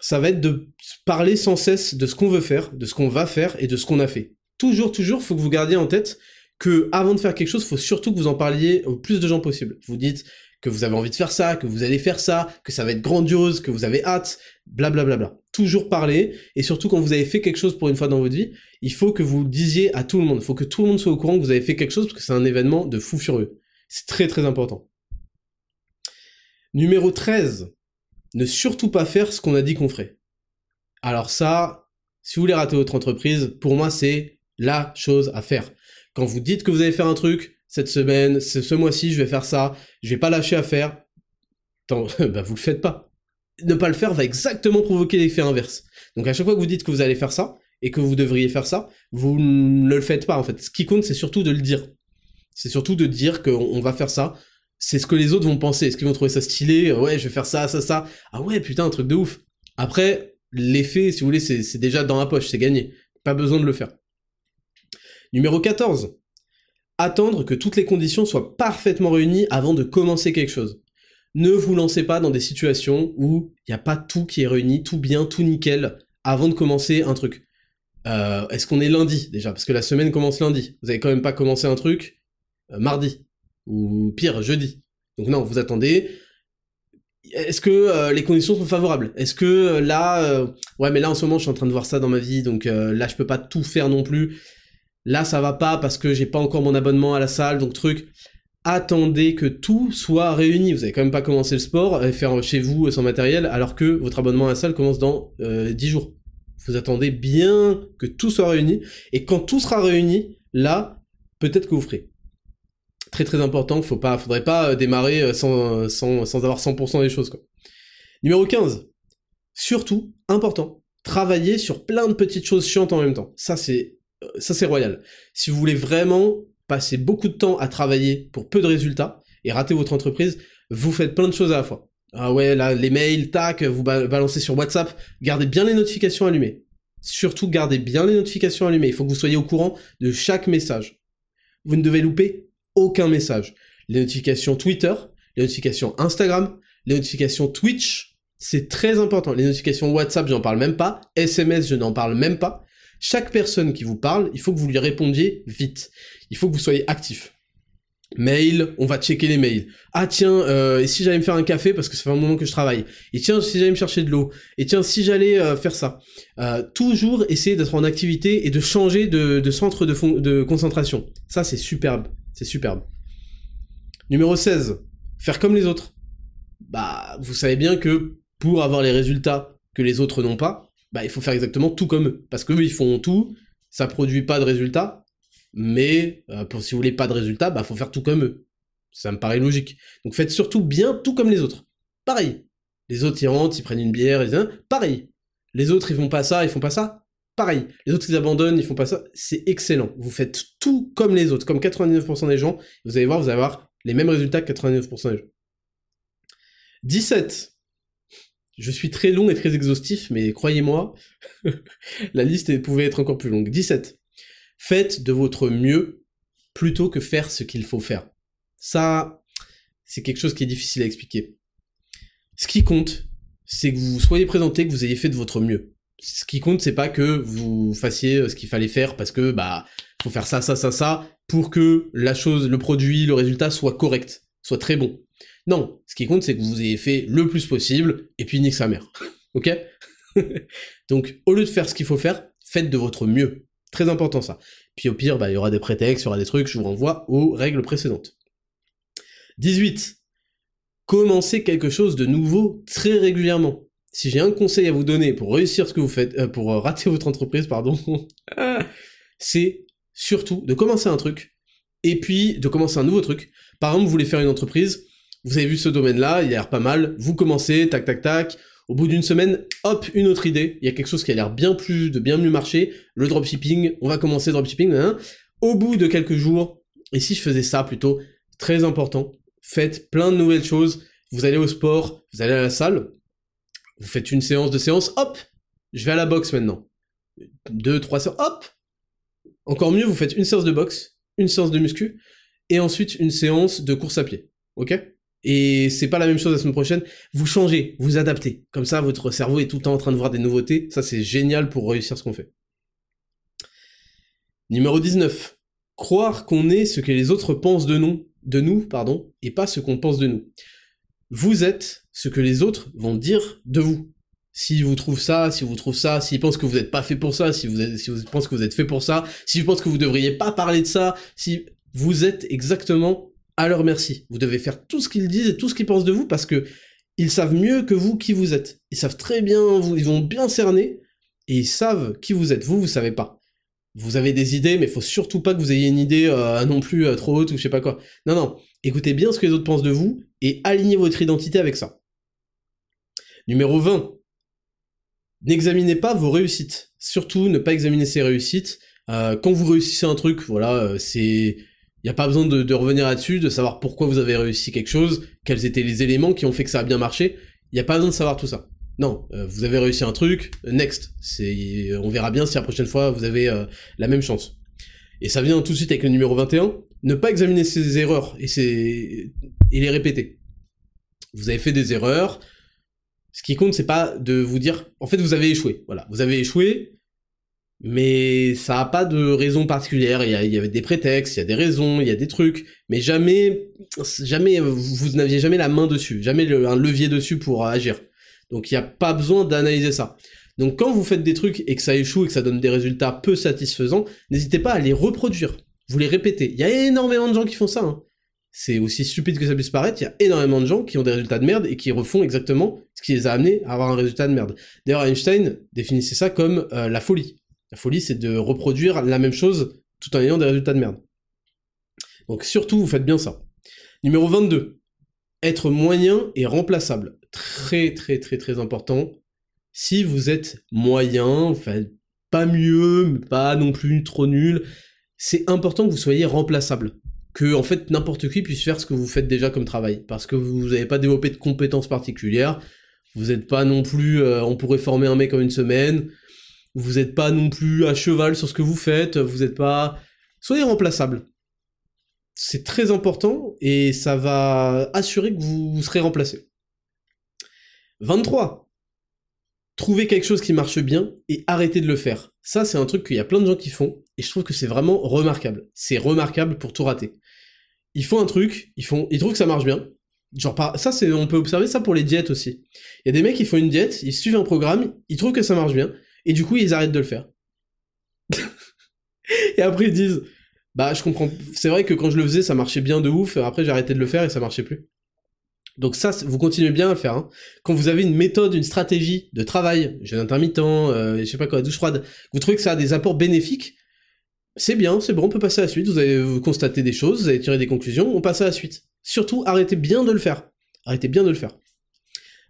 ça va être de parler sans cesse de ce qu'on veut faire, de ce qu'on va faire et de ce qu'on a fait. Toujours, toujours, faut que vous gardiez en tête que avant de faire quelque chose, faut surtout que vous en parliez au plus de gens possible. Vous dites que vous avez envie de faire ça, que vous allez faire ça, que ça va être grandiose, que vous avez hâte, blablabla. Bla bla. Toujours parler, et surtout quand vous avez fait quelque chose pour une fois dans votre vie, il faut que vous le disiez à tout le monde. Il faut que tout le monde soit au courant que vous avez fait quelque chose, parce que c'est un événement de fou furieux. C'est très très important. Numéro 13, ne surtout pas faire ce qu'on a dit qu'on ferait. Alors ça, si vous voulez rater votre entreprise, pour moi, c'est la chose à faire. Quand vous dites que vous allez faire un truc, cette semaine, ce mois-ci, je vais faire ça, je vais pas lâcher à faire, tant, (laughs) bah vous le faites pas. Ne pas le faire va exactement provoquer l'effet inverse. Donc à chaque fois que vous dites que vous allez faire ça, et que vous devriez faire ça, vous ne le faites pas en fait. Ce qui compte, c'est surtout de le dire. C'est surtout de dire qu'on va faire ça, c'est ce que les autres vont penser. Est-ce qu'ils vont trouver ça stylé? Ouais, je vais faire ça, ça, ça. Ah ouais, putain, un truc de ouf. Après, l'effet, si vous voulez, c'est déjà dans la poche, c'est gagné. Pas besoin de le faire. Numéro 14. Attendre que toutes les conditions soient parfaitement réunies avant de commencer quelque chose. Ne vous lancez pas dans des situations où il n'y a pas tout qui est réuni, tout bien, tout nickel, avant de commencer un truc. Euh, est-ce qu'on est lundi déjà? Parce que la semaine commence lundi. Vous avez quand même pas commencé un truc euh, mardi ou pire, jeudi. Donc non, vous attendez. Est-ce que euh, les conditions sont favorables? Est-ce que là, ouais, mais là en ce moment, je suis en train de voir ça dans ma vie, donc là, je peux pas tout faire non plus. Là, ça va pas parce que j'ai pas encore mon abonnement à la salle, donc truc. Attendez que tout soit réuni. Vous avez quand même pas commencé le sport, et faire chez vous sans matériel, alors que votre abonnement à la salle commence dans 10 jours. Vous attendez bien que tout soit réuni, et quand tout sera réuni, là, peut-être que vous ferez très très important, faut pas, faudrait pas euh, démarrer euh, sans, sans, sans avoir 100% des choses, quoi. Numéro 15. Surtout, important, travailler sur plein de petites choses chiantes en même temps. Ça, c'est, euh, ça, c'est royal. Si vous voulez vraiment passer beaucoup de temps à travailler pour peu de résultats et rater votre entreprise, vous faites plein de choses à la fois. Ah ouais, là, les mails, tac, vous balancez sur WhatsApp, gardez bien les notifications allumées. Surtout, gardez bien les notifications allumées. Il faut que vous soyez au courant de chaque message. Vous ne devez louper aucun message. Les notifications Twitter, les notifications Instagram, les notifications Twitch, c'est très important. Les notifications WhatsApp, je n'en parle même pas. SMS, je n'en parle même pas. Chaque personne qui vous parle, il faut que vous lui répondiez vite. Il faut que vous soyez actif. Mail, on va checker les mails. Ah tiens, euh, et si j'allais me faire un café parce que ça fait un moment que je travaille. Et tiens, si j'allais me chercher de l'eau. Et tiens, si j'allais euh, faire ça. Euh, toujours essayer d'être en activité et de changer de, centre de, de concentration. Ça, c'est superbe. C'est superbe. Numéro 16. Faire comme les autres. Bah, vous savez bien que pour avoir les résultats que les autres n'ont pas, bah, il faut faire exactement tout comme eux. Parce que eux, ils font tout, ça produit pas de résultats, mais euh, pour si vous voulez pas de résultats, bah, faut faire tout comme eux. Ça me paraît logique. Donc faites surtout bien tout comme les autres. Pareil. Les autres, ils rentrent, ils prennent une bière, ils... Pareil. Les autres, ils font pas ça, ils font pas ça pareil. Les autres, ils abandonnent, ils font pas ça. C'est excellent. Vous faites tout comme les autres, comme 99% des gens. Vous allez voir, vous allez avoir les mêmes résultats que 99% des gens. 17. Je suis très long et très exhaustif, mais croyez-moi, (laughs) la liste pouvait être encore plus longue. 17. Faites de votre mieux plutôt que faire ce qu'il faut faire. Ça, c'est quelque chose qui est difficile à expliquer. Ce qui compte, c'est que vous soyez présenté, que vous ayez fait de votre mieux ce qui compte, c'est pas que vous fassiez euh, ce qu'il fallait faire parce que bah faut faire ça, ça, ça, ça pour que la chose, le produit, le résultat soit correct, soit très bon. Non, ce qui compte, c'est que vous ayez fait le plus possible et puis nique sa mère. (laughs) ok? Donc, au lieu de faire ce qu'il faut faire, faites de votre mieux. Très important ça. Puis au pire, bah, il y aura des prétextes, il y aura des trucs, je vous renvoie aux règles précédentes. 18. Commencez quelque chose de nouveau très régulièrement si j'ai un conseil à vous donner pour réussir ce que vous faites, euh, pour euh, rater votre entreprise, pardon, (laughs) c'est surtout de commencer un truc, et puis de commencer un nouveau truc. Par exemple, vous voulez faire une entreprise, vous avez vu ce domaine-là, il a l'air pas mal, vous commencez, tac tac tac, au bout d'une semaine, hop, une autre idée, il y a quelque chose qui a l'air bien plus, de bien mieux marcher, le dropshipping, on va commencer dropshipping, hein. au bout de quelques jours, et si je faisais ça plutôt, très important, faites plein de nouvelles choses, vous allez au sport, vous allez à la salle, vous faites une séance de séance, hop, je vais à la boxe maintenant. Deux, trois séances, hop. Encore mieux, vous faites une séance de boxe, une séance de muscu, et ensuite une séance de course à pied. Ok? Et c'est pas la même chose la semaine prochaine. Vous changez, vous adaptez. Comme ça, votre cerveau est tout le temps en train de voir des nouveautés. Ça, c'est génial pour réussir ce qu'on fait. Numéro 19. Croire qu'on est ce que les autres pensent de nous, de nous, pardon, et pas ce qu'on pense de nous. Vous êtes ce que les autres vont dire de vous. S'ils vous trouvent ça, si vous trouvent ça, s'ils pensent que vous n'êtes pas fait pour ça, si vous, êtes, pensez que vous êtes fait pour ça, si vous pensent que vous devriez pas parler de ça, si vous êtes exactement à leur merci. Vous devez faire tout ce qu'ils disent et tout ce qu'ils pensent de vous parce que ils savent mieux que vous qui vous êtes. Ils savent très bien, vous, ils vont bien cerner et ils savent qui vous êtes. Vous, vous savez pas. Vous avez des idées, mais il faut surtout pas que vous ayez une idée euh, non plus euh, trop haute ou je sais pas quoi. Non, non. Écoutez bien ce que les autres pensent de vous et alignez votre identité avec ça. Numéro 20. N'examinez pas vos réussites. Surtout, ne pas examiner ses réussites. Euh, quand vous réussissez un truc, voilà, c'est il n'y a pas besoin de, revenir là-dessus, de savoir pourquoi vous avez réussi quelque chose, quels étaient les éléments qui ont fait que ça a bien marché. Il n'y a pas besoin de savoir tout ça. Non, euh, vous avez réussi un truc, next. C'est, on verra bien si la prochaine fois vous avez euh, la même chance. Et ça vient tout de suite avec le numéro 21. Ne pas examiner ses erreurs et, ses... et les répéter. Vous avez fait des erreurs. Ce qui compte, c'est pas de vous dire, en fait, vous avez échoué. Voilà, vous avez échoué mais ça a pas de raison particulière. Il y, a, il y avait des prétextes, il y a des raisons, il y a des trucs, mais jamais, jamais, vous n'aviez jamais la main dessus, jamais un levier dessus pour agir. Donc il n'y a pas besoin d'analyser ça. Donc quand vous faites des trucs et que ça échoue et que ça donne des résultats peu satisfaisants, n'hésitez pas à les reproduire. Vous les répétez. Il y a énormément de gens qui font ça. Hein. C'est aussi stupide que ça puisse paraître, il y a énormément de gens qui ont des résultats de merde et qui refont exactement ce qui les a amenés à avoir un résultat de merde. D'ailleurs, Einstein définissait ça comme euh, la folie. La folie, c'est de reproduire la même chose tout en ayant des résultats de merde. Donc surtout, vous faites bien ça. Numéro 22. Être moyen et remplaçable. Très très très très important. Si vous êtes moyen, enfin pas mieux, mais pas non plus trop nul, c'est important que vous soyez remplaçable. Que en fait n'importe qui puisse faire ce que vous faites déjà comme travail. Parce que vous n'avez pas développé de compétences particulières. Vous n'êtes pas non plus, euh, on pourrait former un mec en une semaine vous n'êtes pas non plus à cheval sur ce que vous faites, vous n'êtes pas... Soyez remplaçable. C'est très important et ça va assurer que vous, serez remplacé. 23. Trouvez quelque chose qui marche bien et arrêtez de le faire. Ça, c'est un truc qu'il y a plein de gens qui font et je trouve que c'est vraiment remarquable. C'est remarquable pour tout rater. Ils font un truc, ils font, ils trouvent que ça marche bien. Genre, ça, c'est, on peut observer ça pour les diètes aussi. Il y a des mecs qui font une diète, ils suivent un programme, ils trouvent que ça marche bien, et du coup, ils arrêtent de le faire. (laughs) et après, ils disent, bah, je comprends. C'est vrai que quand je le faisais, ça marchait bien de ouf. Après, j'ai arrêté de le faire et ça marchait plus. Donc ça, vous continuez bien à le faire. Hein. Quand vous avez une méthode, une stratégie de travail, jeûne intermittent, euh, je sais pas quoi, douche froide, vous trouvez que ça a des apports bénéfiques, c'est bien, c'est bon, on peut passer à la suite. Vous avez constaté des choses, vous avez tiré des conclusions, on passe à la suite. Surtout, arrêtez bien de le faire. Arrêtez bien de le faire.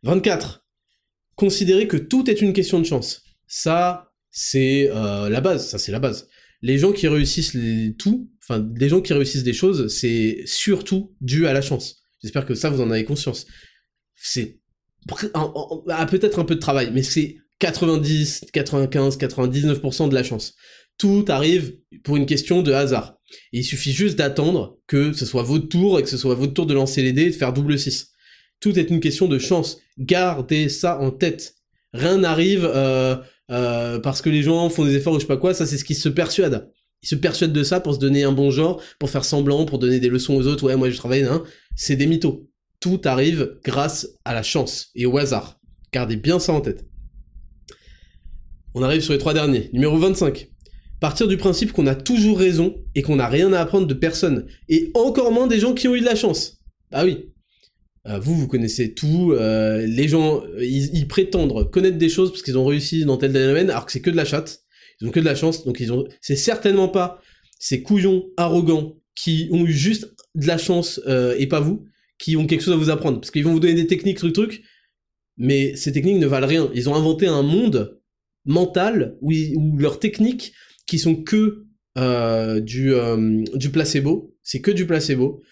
24. Considérez que tout est une question de chance. Ça, c'est euh, la base. Ça, c'est la base. Les gens qui réussissent tout, enfin, les gens qui réussissent des choses, c'est surtout dû à la chance. J'espère que ça, vous en avez conscience. C'est peut-être un peu de travail, mais c'est 90, 95, 99% de la chance. Tout arrive pour une question de hasard. Il suffit juste d'attendre que ce soit votre tour et que ce soit votre tour de lancer les dés et de faire double 6. Tout est une question de chance. Gardez ça en tête. Rien n'arrive euh, euh, parce que les gens font des efforts ou je sais pas quoi, ça c'est ce qu'ils se persuadent. Ils se persuadent de ça pour se donner un bon genre, pour faire semblant, pour donner des leçons aux autres, ouais moi je travaille, hein. c'est des mythos. Tout arrive grâce à la chance et au hasard. Gardez bien ça en tête. On arrive sur les trois derniers. Numéro 25. Partir du principe qu'on a toujours raison et qu'on n'a rien à apprendre de personne. Et encore moins des gens qui ont eu de la chance. Bah oui. Euh, vous, vous connaissez tout. Euh, les gens, ils, prétendent connaître des choses parce qu'ils ont réussi dans tel domaine, alors que c'est que de la chatte. Ils ont que de la chance, donc ils ont. C'est certainement pas ces couillons arrogants qui ont eu juste de la chance euh, et pas vous, qui ont quelque chose à vous apprendre, parce qu'ils vont vous donner des techniques, trucs, trucs. Mais ces techniques ne valent rien. Ils ont inventé un monde mental où, leurs techniques, qui sont que euh, euh, du placebo. C'est que du placebo.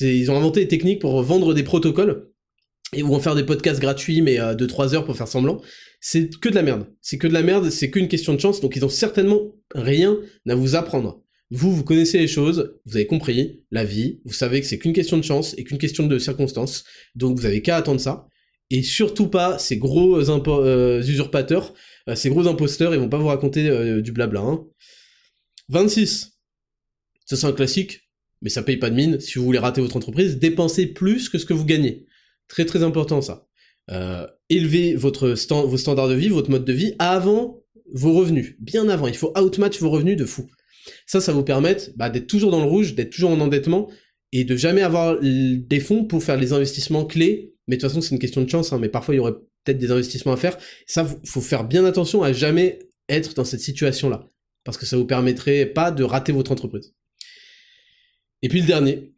Ils ont inventé des techniques pour vendre des protocoles et ou en faire des podcasts gratuits mais de 3 heures pour faire semblant. C'est que de la merde. C'est que de la merde, c'est qu'une question de chance, donc ils ont certainement rien à vous apprendre. Vous, vous connaissez les choses, vous avez compris la vie, vous savez que c'est qu'une question de chance et qu'une question de circonstances, donc vous avez qu'à attendre ça. Et surtout pas ces gros euh, usurpateurs, euh, ces gros imposteurs, ils vont pas vous raconter euh, du blabla. Hein. 26. Ça c'est un classique, mais ça paye pas de mine. Si vous voulez rater votre entreprise, dépensez plus que ce que vous gagnez. Très très important ça. élevez votre vos standards de vie, votre mode de vie avant vos revenus, bien avant. Il faut outmatch vos revenus de fou. Ça, ça vous permet bah, d'être toujours dans le rouge, d'être toujours en endettement et de jamais avoir des fonds pour faire les investissements clés. Mais de toute façon, c'est une question de chance, hein, mais parfois il y aurait peut-être des investissements à faire. Ça, faut faire bien attention à jamais être dans cette situation-là. Parce que ça vous permettrait pas de rater votre entreprise. Et puis le dernier,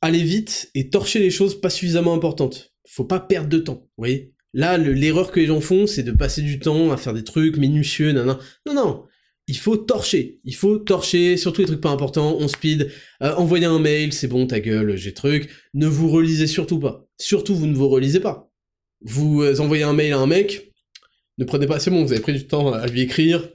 allez vite et torcher les choses pas suffisamment importantes. Faut pas perdre de temps, vous voyez? Là, l'erreur que les gens font, c'est de passer du temps à faire des trucs minutieux, nan, Non, non, il faut torcher. Il faut torcher, surtout les trucs pas importants, on speed, euh, envoyer un mail, c'est bon, ta gueule, j'ai truc. Ne vous relisez surtout pas. Surtout, vous ne vous relisez pas. Vous euh, envoyez un mail à un mec, ne prenez pas, c'est bon, vous avez pris du temps à lui écrire,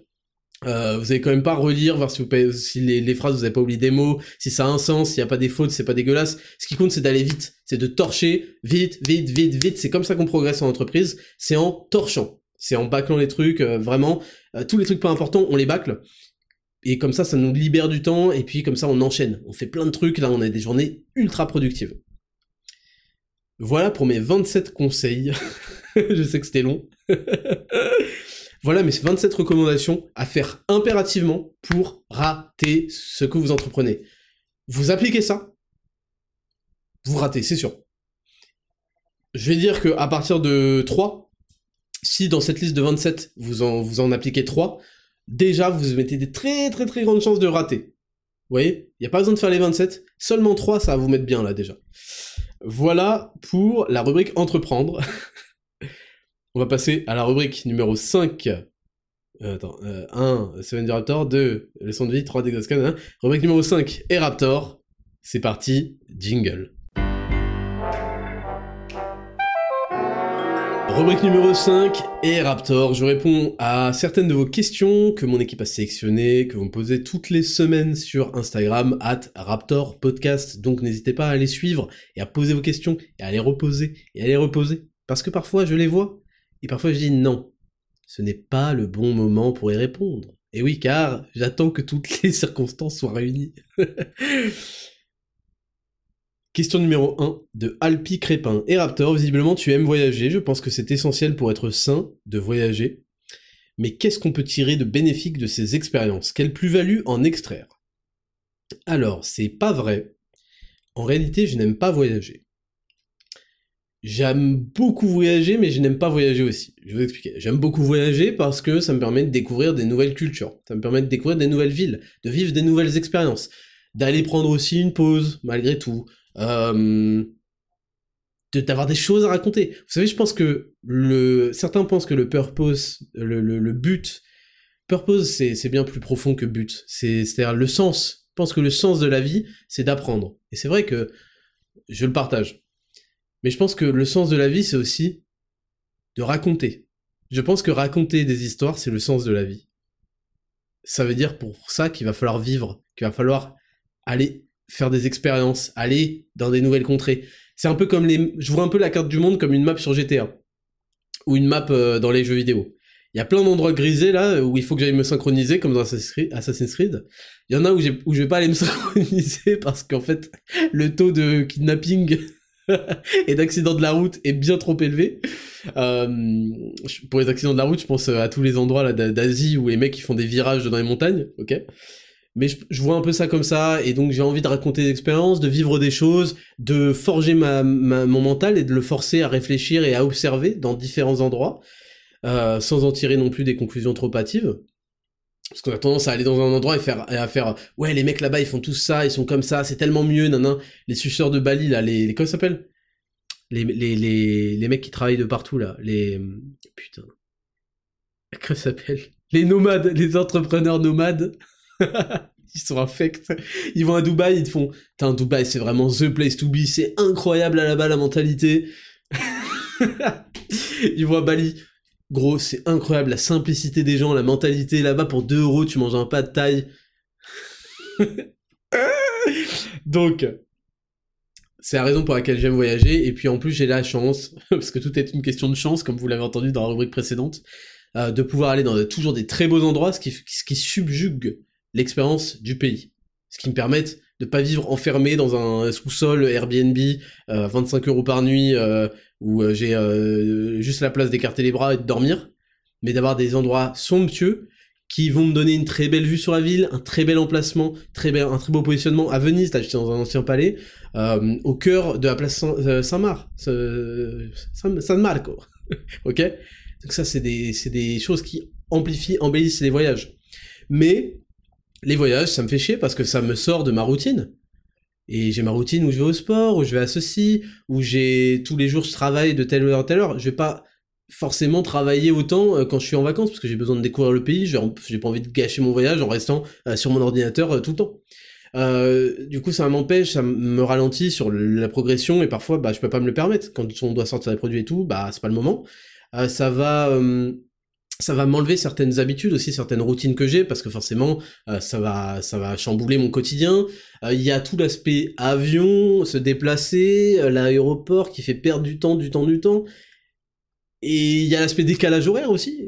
euh, vous allez quand même pas relire, voir si, vous, si les, phrases, vous avez pas oublié des mots, si ça a un sens, s'il y a pas des fautes, c'est pas dégueulasse. Ce qui compte, c'est d'aller vite. C'est de torcher vite, vite, vite, vite. C'est comme ça qu'on progresse en entreprise. C'est en torchant. C'est en bâclant les trucs, vraiment. Euh, tous les trucs pas importants, on les bâcle. Et comme ça, ça nous libère du temps, et puis comme ça, on enchaîne. On fait plein de trucs, là, on a des journées ultra productives. Voilà pour mes 27 conseils. (laughs) Je sais que c'était long. (laughs) voilà mes 27 recommandations à faire impérativement pour rater ce que vous entreprenez. Vous appliquez ça, vous ratez, c'est sûr. Je vais dire que à partir de 3, si dans cette liste de 27, vous vous en appliquez 3, déjà vous mettez des très très très grandes chances de rater. Vous voyez? Il n'y a pas besoin de faire les 27, seulement 3 ça va vous mettre bien là déjà. Voilà pour la rubrique entreprendre. (laughs) On va passer à la rubrique numéro 5. Euh, attends, 1, euh, Seven du Raptor, 2, leçon de vie, 3, Dexascan, Rubrique numéro 5, et Raptor. C'est parti, jingle. Rubrique numéro 5 et Raptor, je réponds à certaines de vos questions que mon équipe a sélectionnées, que vous me posez toutes les semaines sur Instagram, at Raptor Podcast, donc n'hésitez pas à les suivre et à poser vos questions et à les reposer et à les reposer, parce que parfois je les vois et parfois je dis non, ce n'est pas le bon moment pour y répondre. Et oui, car j'attends que toutes (laughs) les circonstances soient réunies. (laughs) Question numéro 1 de Alpi Crépin. Et Raptor, visiblement tu aimes voyager, je pense que c'est essentiel pour être sain de voyager. Mais qu'est-ce qu'on peut tirer de bénéfique de ces expériences? Quelle plus-value en extraire? Alors, c'est pas vrai. En réalité, je n'aime pas voyager. J'aime beaucoup voyager, mais je n'aime pas voyager aussi. Je vais vous expliquer. J'aime beaucoup voyager parce que ça me permet de découvrir des nouvelles cultures, ça me permet de découvrir des nouvelles villes, de vivre des nouvelles expériences, d'aller prendre aussi une pause, malgré tout, euh, d'avoir des choses à raconter. Vous savez, je pense que certains pensent que le purpose, le, le, but, purpose, c'est bien plus profond que but. C'est c'est-à-dire le sens. Je pense que le sens de la vie, c'est d'apprendre. Et c'est vrai que je le partage. Mais je pense que le sens de la vie, c'est aussi de raconter. Je pense que raconter des histoires, c'est le sens de la vie. Ça veut dire pour ça qu'il va falloir vivre, qu'il va falloir aller faire des expériences, aller dans des nouvelles contrées. C'est un peu comme les... Je vois un peu la carte du monde comme une map sur GTA. Ou une map euh, dans les jeux vidéo. Il y a plein d'endroits grisés là où il faut que j'aille me synchroniser comme dans Assassin's Creed. Il y en a où, où je vais pas aller me (laughs) synchroniser parce qu'en fait le taux de kidnapping (laughs) et d'accidents de la route est bien trop élevé. Euh, pour les accidents de la route, je pense à tous les endroits là d'Asie où les mecs ils font des virages dans les montagnes, ok? Mais je, vois un peu ça comme ça, et donc j'ai envie de raconter des expériences, de vivre des choses, de forger ma, mon mental et de le forcer à réfléchir et à observer dans différents endroits, euh, sans en tirer non plus des conclusions trop hâtives. Parce qu'on a tendance à aller dans un endroit et, faire, à faire ouais les mecs là-bas ils font tout ça, ils sont comme ça, c'est tellement mieux, nan, Les suceurs de Bali là, les, les comment s'appelle? Les, les, les, les mecs qui travaillent de partout là, les putain, comment ça s'appelle? Les nomades, les entrepreneurs nomades. (laughs) ils sont infects. Ils vont à Dubaï, ils te font Putain, Dubaï, c'est vraiment the place to be, c'est incroyable là-bas la mentalité. (laughs) ils vont à Bali. Gros, c'est incroyable la simplicité des gens, la mentalité là-bas pour 2 euros, tu manges un pas de taille. (laughs) Donc, c'est la raison pour laquelle j'aime voyager. Et puis en plus, j'ai la chance, (laughs) parce que tout est une question de chance, comme vous l'avez entendu dans la rubrique précédente, euh, de pouvoir aller dans toujours des très beaux endroits, ce qui, subjugue l'expérience du pays. Ce qui me permet de pas vivre enfermé dans un sous-sol Airbnb, euh, 25 euros par nuit, euh, où euh, j'ai euh, juste la place d'écarter les bras et de dormir, mais d'avoir des endroits somptueux qui vont me donner une très belle vue sur la ville, un très bel emplacement, très bel, un très beau positionnement. À Venise, j'étais dans un ancien palais, euh, au cœur de la place Saint-Marc, Saint-Marco, (laughs) ok? Donc ça c'est des, des choses qui amplifient, embellissent les voyages. Mais les voyages, ça me fait chier parce que ça me sort de ma routine. Et j'ai ma routine où je vais au sport, où je vais à ceci, où j'ai tous les jours je travaille de telle heure à telle heure. Je vais pas forcément travailler autant euh, quand je suis en vacances parce que j'ai besoin de découvrir le pays. J'ai pas envie de gâcher mon voyage en restant euh, sur mon ordinateur euh, tout le temps. Du coup, ça m'empêche, ça me ralentit sur la progression et parfois, bah, je peux pas me le permettre. Quand on doit sortir des produits et tout, bah, c'est pas le moment. Ça va, ça va m'enlever certaines habitudes aussi, certaines routines que j'ai, parce que forcément, euh, ça va, ça va chambouler mon quotidien. Euh, il y a tout l'aspect avion, se déplacer, euh, l'aéroport qui fait perdre du temps, du temps, du temps. Et il y a l'aspect décalage horaire aussi,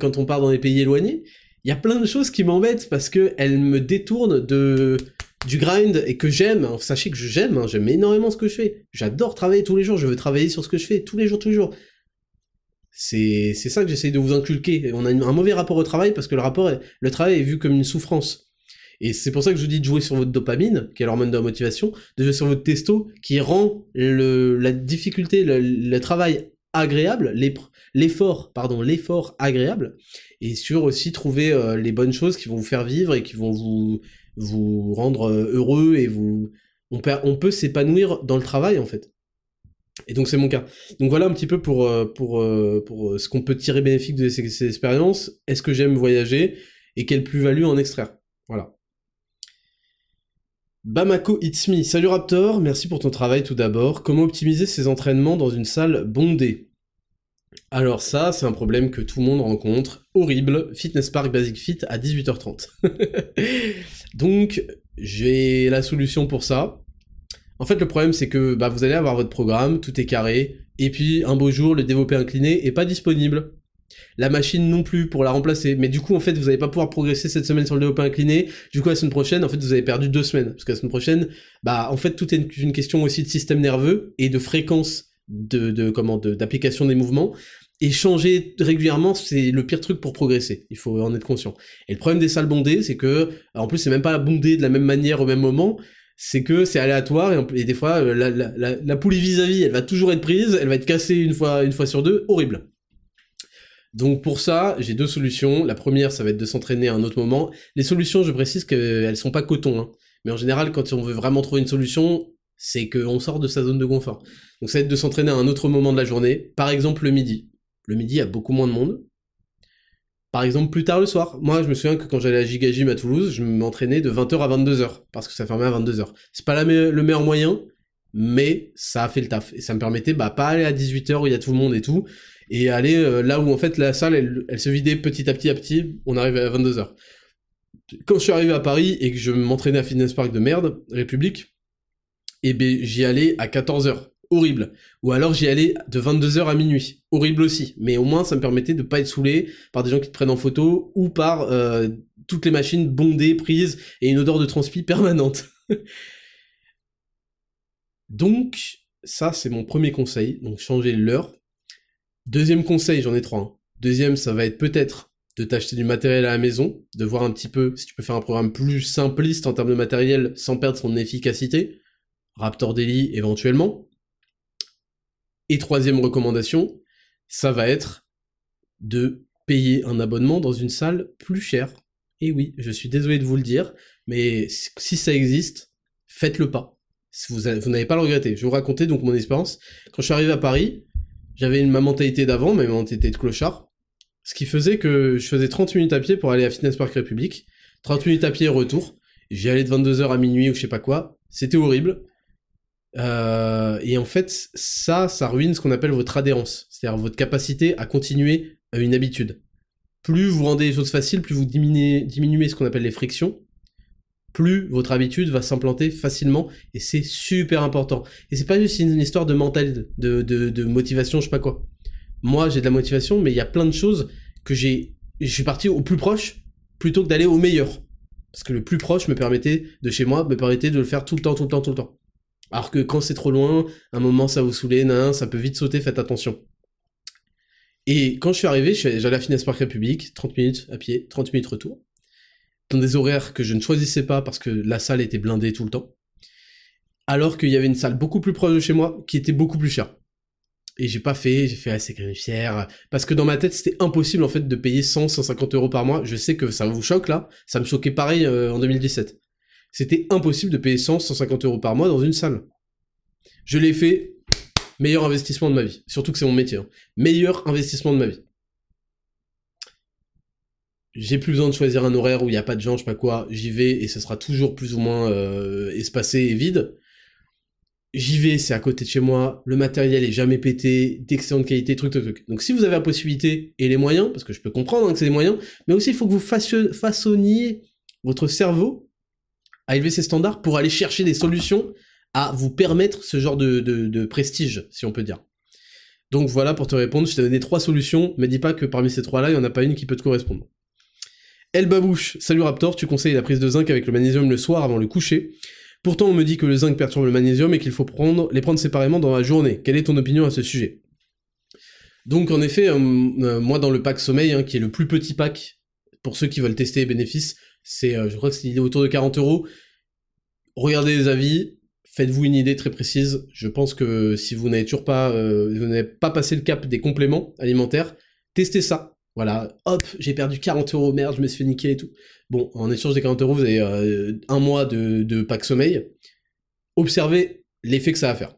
quand on part dans des pays éloignés. Il y a plein de choses qui m'embêtent parce que elles me détournent de du grind et que j'aime. Sachez que j'aime, hein, j'aime énormément ce que je fais. J'adore travailler tous les jours. Je veux travailler sur ce que je fais tous les jours, tous les jours. C'est ça que j'essaye de vous inculquer. On a un mauvais rapport au travail parce que le rapport, est, le travail est vu comme une souffrance. Et c'est pour ça que je vous dis de jouer sur votre dopamine, qui est l'hormone de la motivation, de jouer sur votre testo, qui rend le, la difficulté, le, travail agréable, l'effort, pardon, l'effort agréable, et sur aussi trouver euh, les bonnes choses qui vont vous faire vivre et qui vont vous vous rendre euh, heureux et vous on peut s'épanouir dans le travail en fait. Et donc c'est mon cas. Donc voilà un petit peu pour euh, pour pour ce qu'on peut tirer bénéfique de ces, ces expériences. Est-ce que j'aime voyager et quelle plus-value en extraire? Voilà. Bamako It's Me, salut Raptor, merci pour ton travail tout d'abord. Comment optimiser ses entraînements dans une salle bondée? Alors ça, c'est un problème que tout le monde rencontre. Horrible, Fitness Park Basic Fit à 18h30. (laughs) Donc, j'ai la solution pour ça. En fait, le problème, c'est que bah, vous allez avoir votre programme, tout est carré, et puis un beau jour, le développé incliné est pas disponible la machine non plus pour la remplacer. Mais du coup, en fait, vous n'allez pas pouvoir progresser cette semaine sur le développé incliné. Du coup, la semaine prochaine, en fait, vous avez perdu deux semaines. Parce que la semaine prochaine, bah, en fait, tout est une question aussi de système nerveux et de fréquence de, de comment, d'application des mouvements. Et changer régulièrement, c'est le pire truc pour progresser. Il faut en être conscient. Et le problème des salles bondées, c'est que, en plus, c'est même pas bondé de la même manière au même moment. C'est que c'est aléatoire et, des fois, la, la, la, la poulie vis-à-vis, -vis, elle va toujours être prise, elle va être cassée une fois, une fois sur deux, horrible. Donc pour ça, j'ai deux solutions. La première, ça va être de s'entraîner à un autre moment. Les solutions, je précise qu'elles sont pas coton. Hein. Mais en général, quand on veut vraiment trouver une solution, c'est qu'on sort de sa zone de confort. Donc ça va être de s'entraîner à un autre moment de la journée. Par exemple, le midi. Le midi, il y a beaucoup moins de monde. Par exemple, plus tard le soir. Moi, je me souviens que quand j'allais à Gigagym à Toulouse, je m'entraînais de 20h à 22h. Parce que ça fermait à 22h. C'est pas le meilleur moyen, mais ça a fait le taf. Et ça me permettait, bah, pas aller à 18h où il y a tout le monde et tout et aller euh, là où en fait la salle elle, se vidait petit à petit à petit, on arrive à 22h. Quand je suis arrivé à Paris et que je m'entraînais à Fitness Park de merde, République, eh ben j'y allais à 14h, horrible. Ou alors j'y allais de 22h à minuit, horrible aussi. Mais au moins ça me permettait de pas être saoulé par des gens qui te prennent en photo ou par euh, toutes les machines bondées, prises et une odeur de transpi permanente. (laughs) donc ça c'est mon premier conseil, donc changer l'heure Deuxième conseil, j'en ai trois. Deuxième, ça va être peut-être de t'acheter du matériel à la maison, de voir un petit peu si tu peux faire un programme plus simpliste en termes de matériel sans perdre son efficacité. Raptor Daily éventuellement. Et troisième recommandation, ça va être de payer un abonnement dans une salle plus chère. Et oui, je suis désolé de vous le dire, mais si ça existe, faites-le pas. Vous, n'allez pas le regretter. Je vais vous raconter donc mon expérience. Quand je suis arrivé à Paris, j'avais ma mentalité d'avant, ma mentalité de clochard. Ce qui faisait que je faisais 30 minutes à pied pour aller à Fitness Park République. 30 minutes à pied retour. J'y allais de 22h à minuit ou je sais pas quoi. C'était horrible. Euh, et en fait, ça, ça ruine ce qu'on appelle votre adhérence. C'est-à-dire votre capacité à continuer une habitude. Plus vous rendez les choses faciles, plus vous diminuez, diminuez ce qu'on appelle les frictions, plus votre habitude va s'implanter facilement et c'est super important. Et c'est pas juste une histoire de mental, de, de, de motivation, je sais pas quoi. Moi, j'ai de la motivation, mais il y a plein de choses que j'ai. Je suis parti au plus proche plutôt que d'aller au meilleur. Parce que le plus proche me permettait de chez moi, me permettait de le faire tout le temps, tout le temps, tout le temps. Alors que quand c'est trop loin, un moment ça vous saouler, nan, ça peut vite sauter, faites attention. Et quand je suis arrivé, j'allais à Finesse Park République, 30 minutes à pied, 30 minutes retour dans des horaires que je ne choisissais pas parce que la salle était blindée tout le temps. Alors qu'il y avait une salle beaucoup plus proche de chez moi qui était beaucoup plus chère. Et j'ai pas fait, j'ai fait assez même fier. Parce que dans ma tête, c'était impossible en fait de payer 100, 150 euros par mois. Je sais que ça vous choque là. Ça me choquait pareil euh, en 2017. C'était impossible de payer 100, 150 euros par mois dans une salle. Je l'ai fait. Meilleur investissement de ma vie. Surtout que c'est mon métier. Hein. Meilleur investissement de ma vie j'ai plus besoin de choisir un horaire où il n'y a pas de gens, je sais pas quoi, j'y vais et ce sera toujours plus ou moins euh, espacé et vide. J'y vais, c'est à côté de chez moi, le matériel est jamais pété, d'excellente qualité, truc, truc, truc. Donc si vous avez la possibilité et les moyens, parce que je peux comprendre hein, que c'est des moyens, mais aussi il faut que vous façonniez votre cerveau à élever ses standards pour aller chercher des solutions à vous permettre ce genre de, de, prestige, si on peut dire. Donc voilà pour te répondre, je t'ai donné trois solutions, mais dis pas que parmi ces trois-là, il n'y en a pas une qui peut te correspondre. El Babouche, salut Raptor, tu conseilles la prise de zinc avec le magnésium le soir avant le coucher. Pourtant, on me dit que le zinc perturbe le magnésium et qu'il faut prendre, les prendre séparément dans la journée. Quelle est ton opinion à ce sujet? Donc, en effet, euh, euh, moi, dans le pack sommeil, hein, qui est le plus petit pack, pour ceux qui veulent tester les bénéfices, c'est, euh, je crois que c'est autour de 40 euros. Regardez les avis, faites-vous une idée très précise. Je pense que si vous n'avez toujours pas, vous n'avez pas passé le cap des compléments alimentaires, testez ça voilà, hop, j'ai perdu 40 euros, merde, je me suis fait niquer et tout. Bon, en échange des 40 euros, vous avez euh, un mois de, de pack sommeil. Observez l'effet que ça va faire.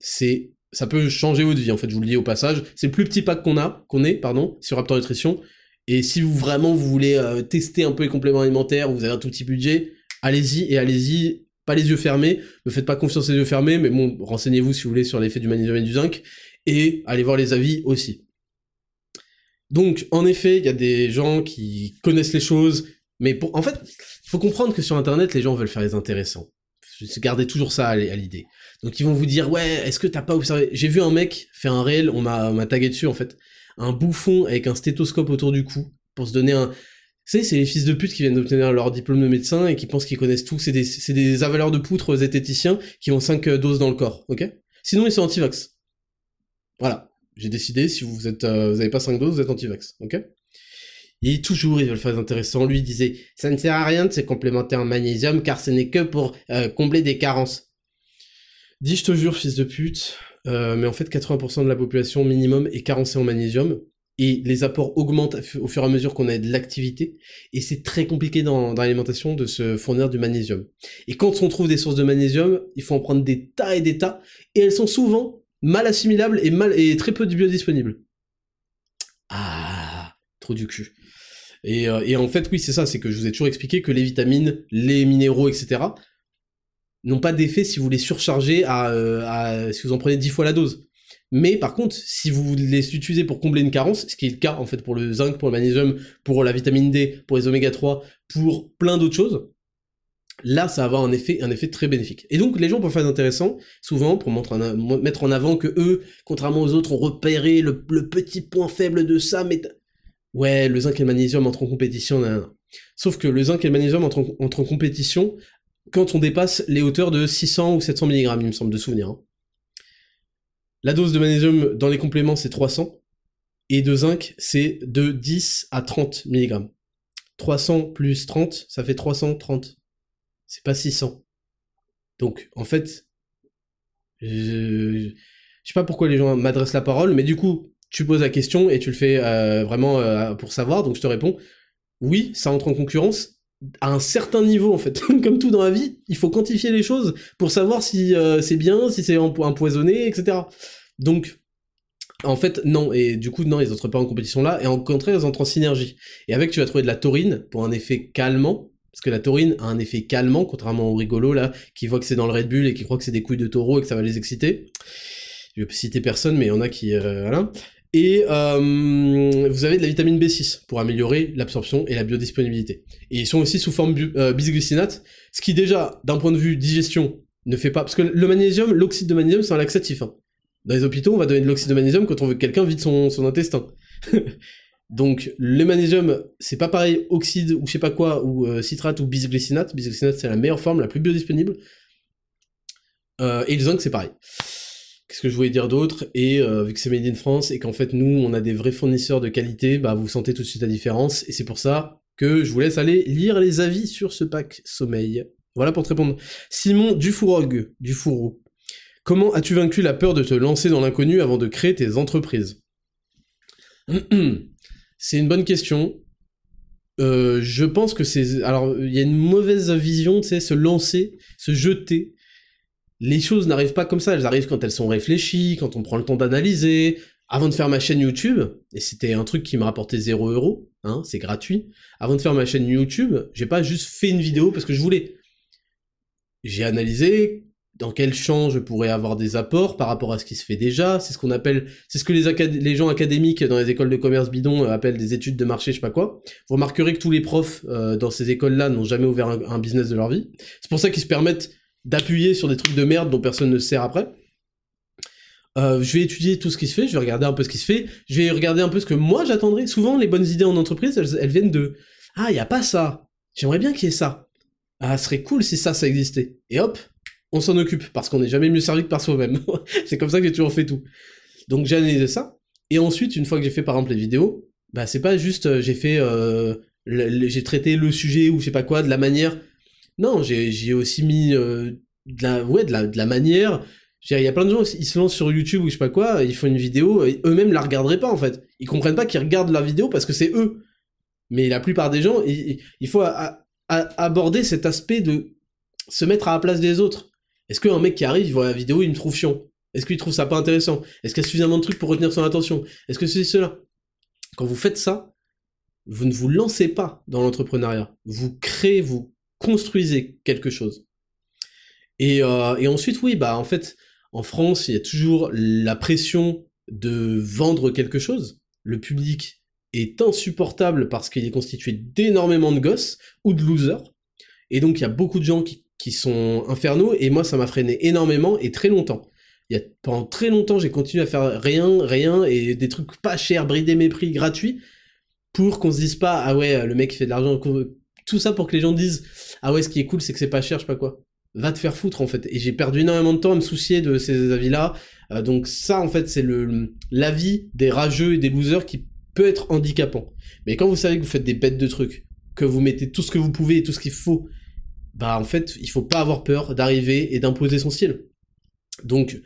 C'est, ça peut changer votre vie, en fait, je vous le dis au passage. C'est le plus petit pack qu'on a, qu'on est, pardon, sur Raptor Nutrition. Et si vous vraiment vous voulez euh, tester un peu les compléments alimentaires, vous avez un tout petit budget, allez-y et allez-y, pas les yeux fermés. Ne faites pas confiance les yeux fermés, mais bon, renseignez-vous si vous voulez sur l'effet du magnésium du zinc. Et allez voir les avis aussi. Donc, en effet, il y a des gens qui connaissent les choses, mais en fait, il faut comprendre que sur Internet, les gens veulent faire les intéressants. Gardez toujours ça à l'idée. Donc, ils vont vous dire, ouais, est-ce que t'as pas observé? J'ai vu un mec faire un réel, on m'a tagué dessus en fait, un bouffon avec un stéthoscope autour du cou pour se donner un. Vous savez, c'est les fils de pute qui viennent d'obtenir leur diplôme de médecin et qui pensent qu'ils connaissent tout. C'est des, des avaleurs de poutres zététiciens qui ont 5 doses dans le corps, ok? Sinon, ils sont anti-vax. Voilà j'ai décidé, si vous êtes, euh, vous avez pas 5 doses, vous êtes anti-vax, ok? Et toujours, ils veulent faire intéressant. Lui disait, ça ne sert à rien de se complémenter en magnésium, car ce n'est que pour euh, combler des carences. Dis, je te jure, fils de pute, euh, mais en fait, 80% de la population minimum est carencée en magnésium, et les apports augmentent au fur et à mesure qu'on a de l'activité, et c'est très compliqué dans, l'alimentation de se fournir du magnésium. Et quand on trouve des sources de magnésium, il faut en prendre des tas et des tas, et elles sont souvent mal assimilable et, mal, et très peu de biodisponible. Ah, trop du cul. Et, euh, et en fait, oui, c'est ça, c'est que je vous ai toujours expliqué que les vitamines, les minéraux, etc., n'ont pas d'effet si vous les surchargez à, euh, si vous en prenez 10 fois la dose. Mais par contre, si vous les utilisez pour combler une carence, ce qui est le cas en fait pour le zinc, pour le magnésium, pour la vitamine D, pour les oméga 3, pour plein d'autres choses, là ça va avoir un effet, un effet très bénéfique. Et donc les gens peuvent faire intéressant, souvent pour mettre en avant que eux, contrairement aux autres, ont repéré le, petit point faible de ça, mais ouais, le zinc et le magnésium entrent en compétition, sauf que le zinc et le magnésium entrent, en compétition quand on dépasse les hauteurs de 600 ou 700 mg, il me semble de souvenir. Hein. La dose de magnésium dans les compléments c'est 300, et de zinc c'est de 10 à 30 mg. 300 plus 30, ça fait 330 c'est pas 600. Donc, en fait, je, sais pas pourquoi les gens m'adressent la parole, mais du coup, tu poses la question et tu le fais euh, vraiment euh, pour savoir, donc je te réponds, oui, ça entre en concurrence à un certain niveau en fait. (laughs) Comme tout dans la vie, il faut quantifier les choses pour savoir si euh, c'est bien, si c'est empoisonné, etc. Donc, En fait, non, et du coup, non, ils entrent pas en compétition là, et en contraire, ils entrent en synergie. Et avec, tu vas trouver de la taurine pour un effet calmant, parce que la taurine a un effet calmant, contrairement au rigolo, là, qui voit que c'est dans le Red Bull et qui croit que c'est des couilles de taureau et que ça va les exciter. Je vais citer personne, mais il y en a qui... Euh, voilà. Et euh, vous avez de la vitamine B6 pour améliorer l'absorption et la biodisponibilité. Et ils sont aussi sous forme euh, bisglycinate, ce qui déjà, d'un point de vue digestion, ne fait pas... Parce que le magnésium, l'oxyde de magnésium, c'est un laxatif. Hein. Dans les hôpitaux, on va donner de l'oxyde de magnésium quand on veut que quelqu'un vide son, intestin. (laughs) Donc le magnésium, c'est pas pareil oxyde ou je sais pas quoi, ou euh, citrate ou bisglycinate. Bisglycinate, c'est la meilleure forme, la plus biodisponible. Euh, et le zinc, c'est pareil. Qu'est-ce que je voulais dire d'autre? Et euh, vu que c'est made in France et qu'en fait nous, on a des vrais fournisseurs de qualité, bah vous sentez tout de suite la différence. Et c'est pour ça que je vous laisse aller lire les avis sur ce pack sommeil. Voilà pour te répondre. Simon Dufourog, Dufourou. Comment as-tu vaincu la peur de te lancer dans l'inconnu avant de créer tes entreprises? (clears throat) C'est une bonne question. Euh, je pense que c'est... Alors, il y a une mauvaise vision, tu se lancer, se jeter. Les choses n'arrivent pas comme ça, elles arrivent quand elles sont réfléchies, quand on prend le temps d'analyser. Avant de faire ma chaîne YouTube, et c'était un truc qui me rapportait 0 euros, hein, c'est gratuit. Avant de faire ma chaîne YouTube, j'ai pas juste fait une vidéo parce que je voulais. J'ai analysé dans quel champ je pourrais avoir des apports par rapport à ce qui se fait déjà. C'est ce qu'on appelle, c'est ce que les, gens académiques dans les écoles de commerce bidon euh, appellent des études de marché, je sais pas quoi. Vous remarquerez que tous les profs euh, dans ces écoles-là n'ont jamais ouvert un, business de leur vie. C'est pour ça qu'ils se permettent d'appuyer sur des trucs de merde dont personne ne sert après. Euh, je vais étudier tout ce qui se fait, je vais regarder un peu ce qui se fait, je vais regarder un peu ce que moi j'attendrais. Souvent, les bonnes idées en entreprise, elles, viennent de « Ah, il y a pas ça. J'aimerais bien qu'il y ait ça. Ah, ce serait cool si ça, ça existait. » Et hop, on s'en occupe, parce qu'on n'est jamais mieux servi que par soi-même. (laughs) c'est comme ça que j'ai toujours fait tout. Donc j'ai analysé ça, et ensuite, une fois que j'ai fait par exemple les vidéos, bah c'est pas juste euh, j'ai fait, euh, j'ai traité le sujet ou je sais pas quoi, de la manière. Non, j'ai aussi mis euh, de la, ouais, de la, de la manière. Il y a plein de gens, ils se lancent sur YouTube ou je sais pas quoi, ils font une vidéo, eux-mêmes la regarderaient pas en fait. Ils comprennent pas qu'ils regardent la vidéo parce que c'est eux. Mais la plupart des gens, il, faut aborder cet aspect de se mettre à la place des autres. Est-ce qu'un mec qui arrive, il voit la vidéo, il me trouve chiant? Est-ce qu'il trouve ça pas intéressant? Est-ce qu'il y a suffisamment de trucs pour retenir son attention? Est-ce que c'est cela? Quand vous faites ça, vous ne vous lancez pas dans l'entrepreneuriat. Vous créez, vous construisez quelque chose. Et, euh, et, ensuite, oui, bah en fait, en France, il y a toujours la pression de vendre quelque chose. Le public est insupportable parce qu'il est constitué d'énormément de gosses ou de losers. Et donc, il y a beaucoup de gens qui sont infernaux, et moi ça m'a freiné énormément et très longtemps. Il y a, pendant très longtemps, j'ai continué à faire rien, rien, et des trucs pas chers, brider mes prix, gratuits, pour qu'on se dise pas, ah ouais, le mec fait de l'argent, tout ça pour que les gens disent, ah ouais, ce qui est cool, c'est que c'est pas cher, je sais pas quoi. Va te faire foutre en fait. Et j'ai perdu énormément de temps à me soucier de ces avis-là. Euh, donc ça, en fait, c'est le l'avis des rageux et des losers qui peut être handicapant. Mais quand vous savez que vous faites des bêtes de trucs, que vous mettez tout ce que vous pouvez et tout ce qu'il faut bah en fait, il faut pas avoir peur d'arriver et d'imposer son style. Donc,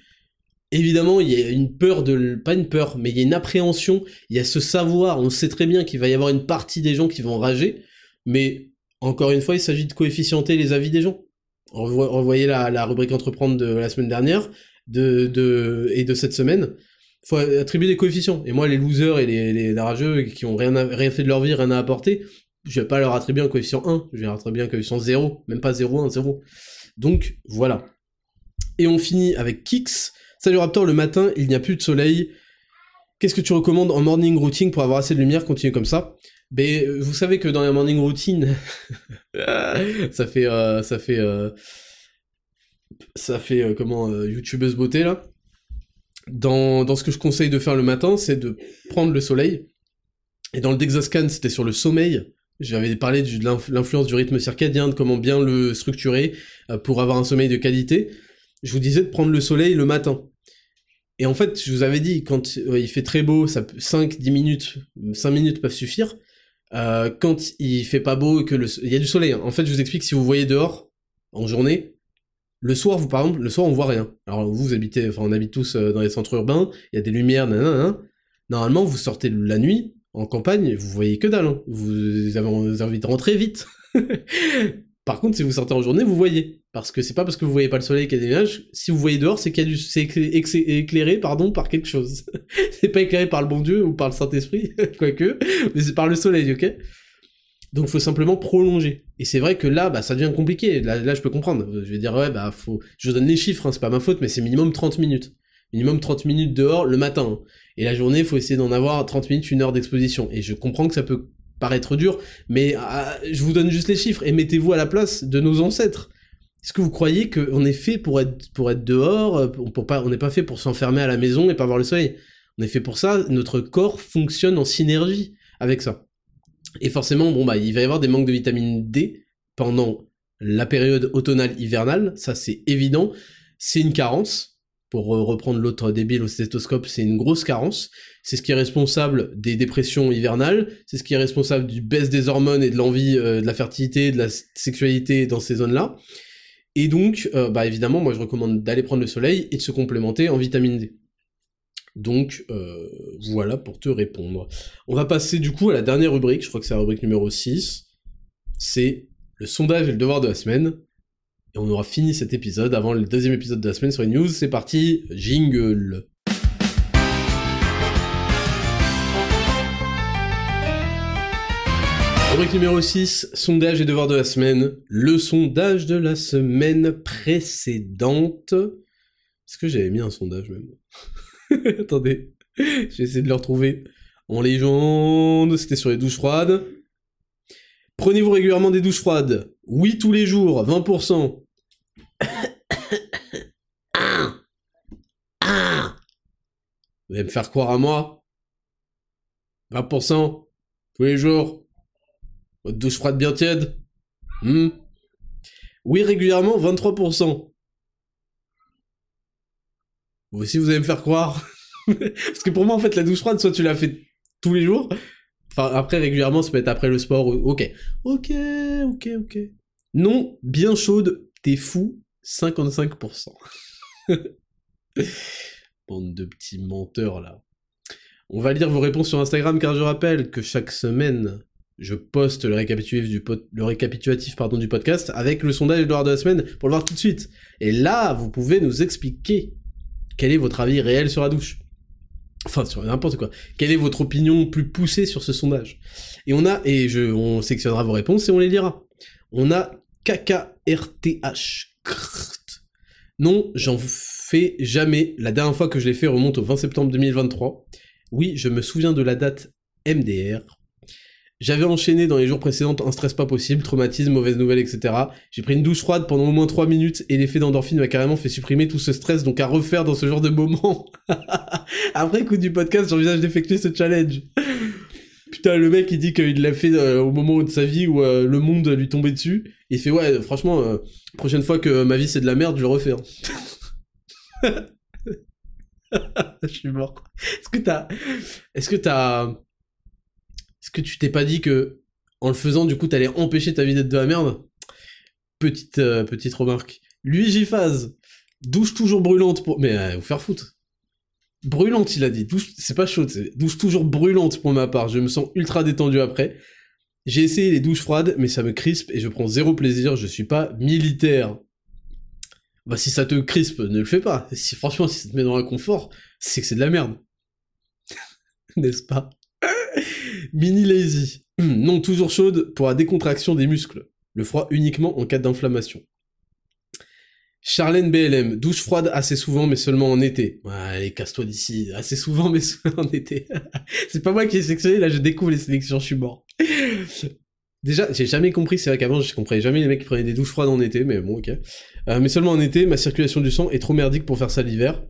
évidemment, il y a une peur de... Pas une peur, mais il y a une appréhension, il y a ce savoir, on sait très bien qu'il va y avoir une partie des gens qui vont rager, mais encore une fois, il s'agit de coefficienter les avis des gens. Revoyez la, rubrique entreprendre de la semaine dernière de, de, et de cette semaine. faut attribuer des coefficients. Et moi, les losers et les, les rageux qui ont rien, fait de leur vie, rien à apporter, je vais pas leur attribuer un coefficient 1, je vais leur attribuer un coefficient 0, même pas 0, 1, 0. Donc, voilà. Et on finit avec Kix. Salut Raptor, le matin, il n'y a plus de soleil. Qu'est-ce que tu recommandes en morning routine pour avoir assez de lumière Continuer comme ça? Ben, euh, vous savez que dans la morning routine, (laughs) ça fait, euh, ça fait, euh, ça fait comment, youtubeuse beauté là. Dans, dans ce que je conseille de faire le matin, c'est de prendre le soleil. Et dans le Dexascan, c'était sur le sommeil. J'avais parlé de l'influence du rythme circadien, de comment bien le structurer pour avoir un sommeil de qualité. Je vous disais de prendre le soleil le matin. Et en fait, je vous avais dit, quand il fait très beau, ça 5, 10 minutes, 5 minutes peuvent suffire. Euh, quand il fait pas beau et que le, il y a du soleil. Hein. En fait, je vous explique, si vous voyez dehors, en journée, le soir, vous, par exemple, le soir, on voit rien. Alors, vous, vous habitez, enfin, on habite tous dans les centres urbains, il y a des lumières, nanana. Normalement, vous sortez la nuit, en campagne, vous voyez que dalle. Hein. Vous, avez, envie de rentrer vite. (laughs) Par contre, si vous sortez en journée, vous voyez. Parce que c'est pas parce que vous voyez pas le soleil qu'il y a des nuages. Si vous voyez dehors, c'est qu'il y a du, c'est éclairé, pardon, par quelque chose. (laughs) c'est pas éclairé par le bon Dieu ou par le Saint-Esprit, (laughs) quoique, mais c'est par le soleil, ok? Donc faut simplement prolonger. Et c'est vrai que là, bah, ça devient compliqué. Là, là, je peux comprendre. Je vais dire, ouais, bah, faut, je vous donne les chiffres, hein, c'est pas ma faute, mais c'est minimum 30 minutes. Minimum 30 minutes dehors le matin. Hein. Et la journée, faut essayer d'en avoir 30 minutes, une heure d'exposition. Et je comprends que ça peut paraître dur, mais ah, je vous donne juste les chiffres et mettez-vous à la place de nos ancêtres. Est-ce que vous croyez qu'on est fait pour être, dehors, on n'est pas fait pour s'enfermer à la maison et pas voir le soleil? On est fait pour ça, notre corps fonctionne en synergie avec ça. Et forcément, bon bah, il va y avoir des manques de vitamine D pendant la période automnale hivernale, ça c'est évident. C'est une carence, pour reprendre l'autre débile au stéthoscope, c'est une grosse carence. C'est ce qui est responsable des dépressions hivernales, c'est ce qui est responsable du baisse des hormones et de l'envie, euh, de la fertilité, de la sexualité dans ces zones-là. Et donc, euh, bah évidemment, moi je recommande d'aller prendre le soleil et de se complémenter en vitamine D. Donc euh, voilà pour te répondre. On va passer du coup à la dernière rubrique, je crois que c'est la rubrique numéro 6. C'est le sondage et le devoir de la semaine. Et on aura fini cet épisode avant le deuxième épisode de la semaine sur les news. C'est parti, jingle. Rubrique numéro 6, sondage et devoir de la semaine. Le sondage de la semaine précédente. Est-ce que j'avais mis un sondage même? (laughs) Attendez, j'ai essayé de le retrouver. En légende, c'était sur les douches froides. Prenez-vous régulièrement des douches froides? Oui, tous les jours, 20%. Vous allez me faire croire à moi? 20% tous les jours? Votre douche froide bien tiède? Hmm? Oui, régulièrement, 23%. Vous aussi, vous allez me faire croire? (laughs) Parce que pour moi, en fait, la douche froide, soit tu la fais tous les jours, Enfin, après, régulièrement, ça peut être après le sport. Ok. Ok, ok, ok. Non, bien chaude, t'es fou, 55%. (laughs) Bande de petits menteurs, là. On va lire vos réponses sur Instagram, car je rappelle que chaque semaine, je poste le récapitulatif du, podcast avec le sondage de de la semaine pour le voir tout de suite. Et là, vous pouvez nous expliquer quel est votre avis réel sur la douche. Enfin, sur n'importe quoi. Quelle est votre opinion plus poussée sur ce sondage? Et on a, et je, on sectionnera vos réponses et on les lira. On a KKRTH. Non, j'en fais jamais. La dernière fois que je l'ai fait remonte au 20 septembre 2023. Oui, je me souviens de la date MDR. J'avais enchaîné dans les jours précédents un stress pas possible, traumatisme, mauvaise nouvelle, etc. J'ai pris une douche froide pendant au moins 3 minutes et l'effet d'endorphine m'a carrément fait supprimer tout ce stress, donc à refaire dans ce genre de moment. (laughs) Après écoute du podcast, j'envisage d'effectuer ce challenge. Putain, le mec il dit qu'il l'a fait euh, au moment de sa vie où euh, le monde lui tombait dessus. Il fait ouais, franchement, euh, prochaine fois que ma vie c'est de la merde, je le refais. Hein. (laughs) je suis mort. Est-ce que est-ce que t'as est-ce que tu t'es pas dit que en le faisant, du coup, t'allais empêcher ta vie d'être de la merde? Petite petite remarque. Lui, j'y phase. Douche toujours brûlante pour. Mais vous faire foutre. Brûlante, il a dit. Douche, c'est pas chaud, c'est douche toujours brûlante pour ma part. Je me sens ultra détendu après. J'ai essayé les douches froides, mais ça me crispe et je prends zéro plaisir. Je suis pas militaire. Bah, si ça te crispe, ne le fais pas. Si franchement, si ça te met dans un confort, c'est que c'est de la merde. (laughs) N'est-ce pas? Mini lazy. (clears throat) Non, toujours chaude pour la décontraction des muscles. Le froid uniquement en cas d'inflammation. Charlène BLM, douche froide assez souvent mais seulement en été. Ouais, allez, casse-toi d'ici. Assez souvent mais seulement en été. (laughs) c'est pas moi qui ai sélectionné, là je découvre les sélections, je suis mort. (laughs) Déjà, j'ai jamais compris, c'est vrai qu'avant je comprenais jamais les mecs qui prenaient des douches froides en été, mais bon, ok. Euh, mais seulement en été, ma circulation du sang est trop merdique pour faire ça l'hiver.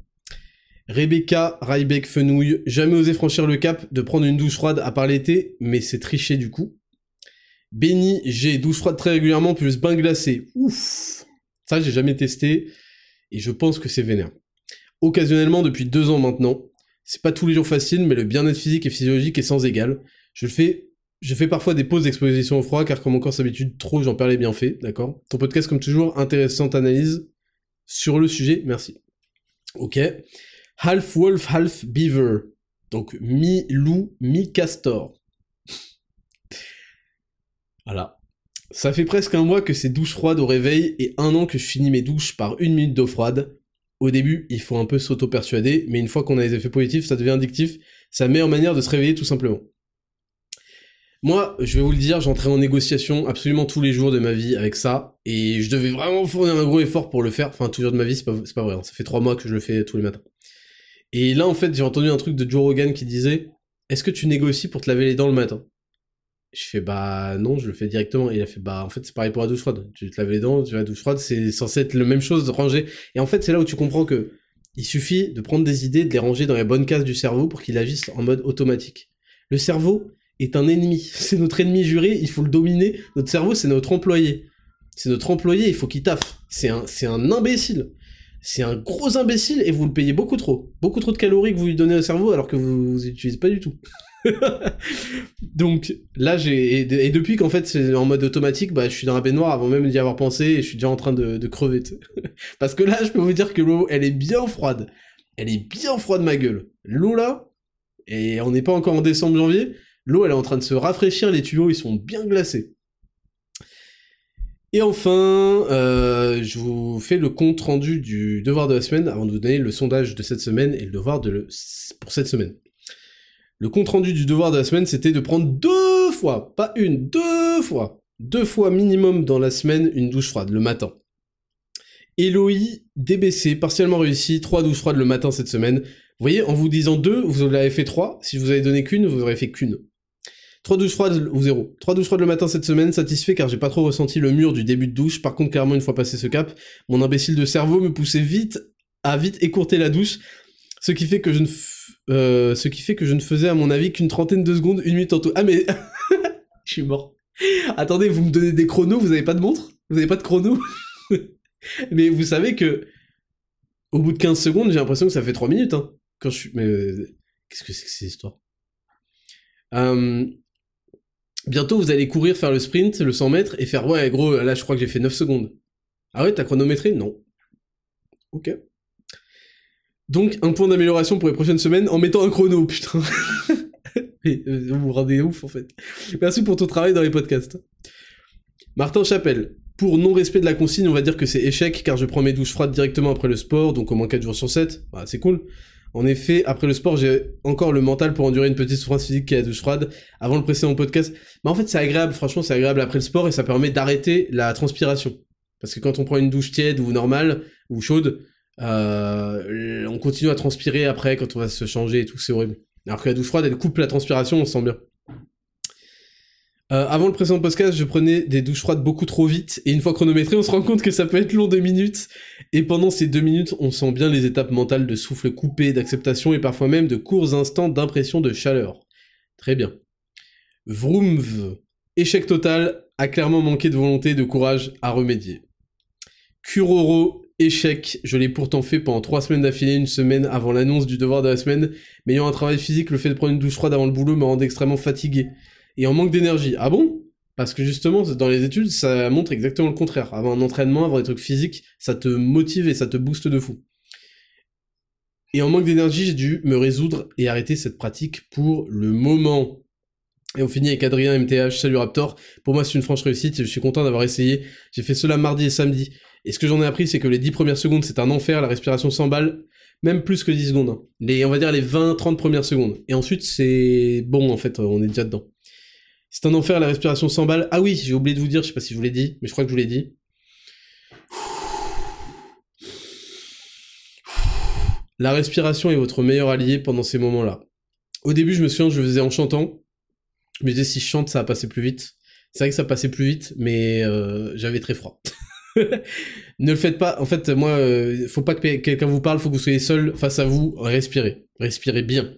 Rebecca Rybeck Fenouille, jamais osé franchir le cap de prendre une douche froide à part l'été, mais c'est triché du coup. Benny, j'ai douche froide très régulièrement, plus bain glacé. Ouf Ça, j'ai jamais testé, et je pense que c'est vénère. Occasionnellement, depuis deux ans maintenant. C'est pas tous les jours facile, mais le bien-être physique et physiologique est sans égal. Je le fais je fais parfois des pauses d'exposition au froid, car comme mon corps s'habitue trop, j'en perds les bienfaits, d'accord? Ton podcast, comme toujours, intéressante analyse sur le sujet, merci. Ok half wolf, half beaver. Donc mi-loup, mi-castor. voilà. Ça fait presque un mois que c'est douche froide au réveil et un an que je finis mes douches par une minute d'eau froide. Au début, il faut un peu s'auto-persuader, mais une fois qu'on a les effets positifs, ça devient addictif. C'est la meilleure manière de se réveiller tout simplement. Moi, je vais vous le dire, j'entrais en négociation absolument tous les jours de ma vie avec ça, et je devais vraiment fournir un gros effort pour le faire. Enfin, tous les jours de ma vie, c'est pas, vrai, hein. ça fait trois mois que je le fais tous les matins. Et là, en fait, j'ai entendu un truc de Joe Rogan qui disait Est-ce que tu négocies pour te laver les dents le matin? Je fais Bah non, je le fais directement. Il a fait Bah en fait, c'est pareil pour la douche froide. Tu te laves les dents, tu vas la douche froide, c'est censé être la même chose de ranger. Et en fait, c'est là où tu comprends que il suffit de prendre des idées, de les ranger dans les bonnes cases du cerveau pour qu'il agisse en mode automatique. Le cerveau, est un ennemi. (laughs) C'est notre ennemi juré, il faut le dominer. Notre cerveau, c'est notre employé. C'est notre employé, il faut qu'il taffe. C'est un, c'est un imbécile. C'est un gros imbécile et vous le payez beaucoup trop. Beaucoup trop de calories que vous lui donnez au cerveau alors que vous, vous utilisez pas du tout. (laughs) Donc là, j'ai et, depuis qu'en fait c'est en mode automatique, bah je suis dans la baignoire avant même d'y avoir pensé et je suis déjà en train de, crever. (laughs) Parce que là, je peux vous dire que l'eau, elle est bien froide. Elle est bien froide ma gueule. L'eau là, et on n'est pas encore en décembre janvier, L'eau, elle est en train de se rafraîchir, les tuyaux, ils sont bien glacés. Et enfin, euh, je vous fais le compte rendu du devoir de la semaine avant de vous donner le sondage de cette semaine et le devoir de pour cette semaine. Le compte rendu du devoir de la semaine, c'était de prendre deux fois, pas une, deux fois, deux fois minimum dans la semaine une douche froide le matin. Eloï, DBC, partiellement réussi, trois douches froides le matin cette semaine. Vous voyez, en vous disant deux, vous en avez fait trois. Si vous avez donné qu'une, vous aurez fait qu'une. 3 douches froides ou 0. 3 douches froides le matin cette semaine, satisfait car j'ai pas trop ressenti le mur du début de douche. Par contre, clairement, une fois passé ce cap, mon imbécile de cerveau me poussait vite à vite écourter la douche. Ce qui fait que je ne, euh, ce qui fait que je ne faisais à mon avis qu'une trentaine de secondes, une minute en tout. Ah mais, (laughs) je suis mort. Attendez, vous me donnez des chronos, vous avez pas de montre? Vous avez pas de chrono (laughs) Mais vous savez que, au bout de 15 secondes, j'ai l'impression que ça fait 3 minutes, hein. Quand je suis, mais, qu'est-ce que c'est que cette histoire? Euh, Bientôt, vous allez courir, faire le sprint, le 100 mètres, et faire, ouais, gros, là, je crois que j'ai fait 9 secondes. Ah ouais, t'as chronométré? Non. Ok. Donc, un point d'amélioration pour les prochaines semaines en mettant un chrono, putain. (laughs) Euh, vous vous rendez ouf, en fait. Merci pour ton travail dans les podcasts. Martin Chapelle. Pour non-respect de la consigne, on va dire que c'est échec, car je prends mes douches froides directement après le sport, donc au moins 4 jours sur 7. Bah, c'est cool. En effet, après le sport, j'ai encore le mental pour endurer une petite souffrance physique qui est la douche froide. Avant le précédent podcast, mais en fait, c'est agréable. Franchement, c'est agréable après le sport et ça permet d'arrêter la transpiration. Parce que quand on prend une douche tiède ou normale ou chaude, euh, on continue à transpirer après quand on va se changer et tout, c'est horrible. Alors que la douche froide, elle coupe la transpiration, on se sent bien. Euh, avant le précédent podcast, je prenais des douches froides beaucoup trop vite, et une fois chronométré, on se rend compte que ça peut être long deux minutes, et pendant ces deux minutes, on sent bien les étapes mentales de souffle coupé, d'acceptation, et parfois même de courts instants d'impression de chaleur. Très bien. Vroomv, échec total, a clairement manqué de volonté et de courage à remédier. Kuroro, échec, je l'ai pourtant fait pendant trois semaines d'affilée, une semaine avant l'annonce du devoir de la semaine, mais ayant un travail physique, le fait de prendre une douche froide avant le boulot me rendait extrêmement fatigué et en manque d'énergie. Ah bon? Parce que justement, dans les études, ça montre exactement le contraire. Avoir un entraînement, avoir des trucs physiques, ça te motive et ça te booste de fou. Et en manque d'énergie, j'ai dû me résoudre et arrêter cette pratique pour le moment. Et on finit avec Adrien MTH, salut Raptor. Pour moi, c'est une franche réussite je suis content d'avoir essayé. J'ai fait cela mardi et samedi. Et ce que j'en ai appris, c'est que les 10 premières secondes, c'est un enfer, la respiration s'emballe, même plus que 10 secondes. Hein. Les, on va dire les 20-30 premières secondes. Et ensuite, c'est bon, en fait, on est déjà dedans. C'est un enfer, la respiration s'emballe. Ah oui, j'ai oublié de vous dire, je sais pas si je vous l'ai dit, mais je crois que je vous l'ai dit. La respiration est votre meilleur allié pendant ces moments-là. Au début, je me souviens, je le faisais en chantant. Je me disais, si je chante, ça va passer plus vite. C'est vrai que ça passait plus vite, mais euh, j'avais très froid. (laughs) (laughs) ne le faites pas. En fait, moi, euh, faut pas que quelqu'un vous parle, faut que vous soyez seul face à vous. Respirez. Respirez bien.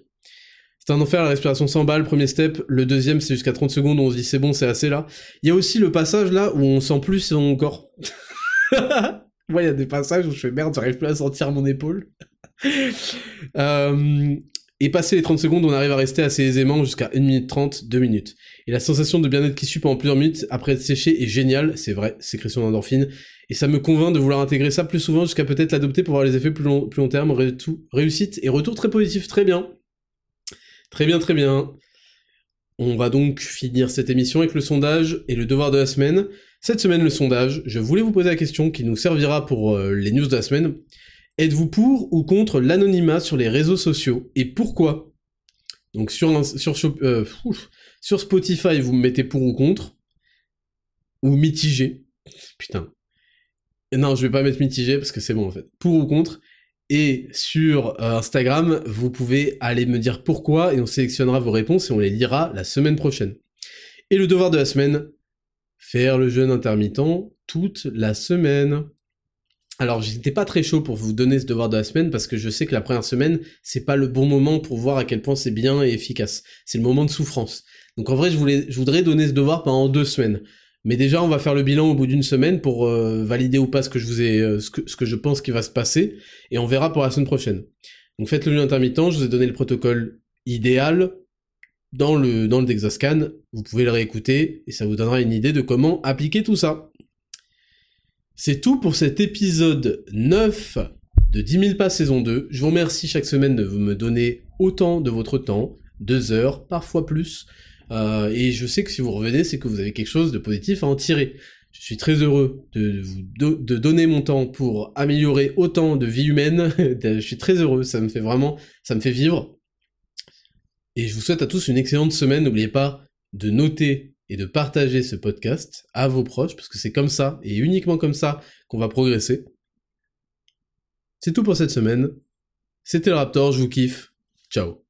C'est un enfer, la respiration s'emballe, premier step. Le deuxième, c'est jusqu'à 30 secondes on se dit c'est bon, c'est assez là. Il y a aussi le passage là où on sent plus son corps. (laughs) Moi, il y a des passages où je fais merde, j'arrive plus à sentir mon épaule. (laughs) euh, et passer les 30 secondes, on arrive à rester assez aisément jusqu'à 1 minute 30, 2 minutes. Et la sensation de bien-être qui suit pendant plusieurs minutes après être séché est géniale, c'est vrai, sécrétion d'endorphine. Et ça me convainc de vouloir intégrer ça plus souvent jusqu'à peut-être l'adopter pour voir les effets plus long, plus terme. réussite et retour très positif, très bien. Très bien, très bien. On va donc finir cette émission avec le sondage et le devoir de la semaine. Cette semaine, le sondage, je voulais vous poser la question qui nous servira pour euh, les news de la semaine. Êtes-vous pour ou contre l'anonymat sur les réseaux sociaux et pourquoi? Donc euh, sur Spotify, vous me mettez pour ou contre ou mitigé? Putain. Non, je vais pas mettre mitigé parce que c'est bon en fait. Pour ou contre? Et sur euh, Instagram, vous pouvez aller me dire pourquoi et on sélectionnera vos réponses et on les lira la semaine prochaine. Et le devoir de la semaine, faire le jeûne intermittent toute la semaine. Alors j'étais pas très chaud pour vous donner ce devoir de la semaine parce que je sais que la première semaine, c'est pas le bon moment pour voir à quel point c'est bien et efficace. C'est le moment de souffrance. Donc en vrai, je, voudrais donner ce devoir pendant deux semaines. Mais déjà, on va faire le bilan au bout d'une semaine pour euh, valider ou pas ce que je vous ai, euh, ce, que, je pense qui va se passer, et on verra pour la semaine prochaine. Donc faites le jeûne intermittent, je vous ai donné le protocole idéal dans le dans le Dexascan, vous pouvez le réécouter et ça vous donnera une idée de comment appliquer tout ça. C'est tout pour cet épisode 9 de 10 000 pas saison 2. Je vous remercie chaque semaine de vous me donner autant de votre temps, deux heures, parfois plus. Euh, et je sais que si vous revenez, c'est que vous avez quelque chose de positif à en tirer. Je suis très heureux de, vous de donner mon temps pour améliorer autant de vie humaine. (laughs) je suis très heureux, ça me fait vraiment, ça me fait vivre. Et je vous souhaite à tous une excellente semaine. N'oubliez pas de noter et de partager ce podcast à vos proches, parce que c'est comme ça, et uniquement comme ça, qu'on va progresser. C'est tout pour cette semaine. C'était le Raptor, je vous kiffe. Ciao.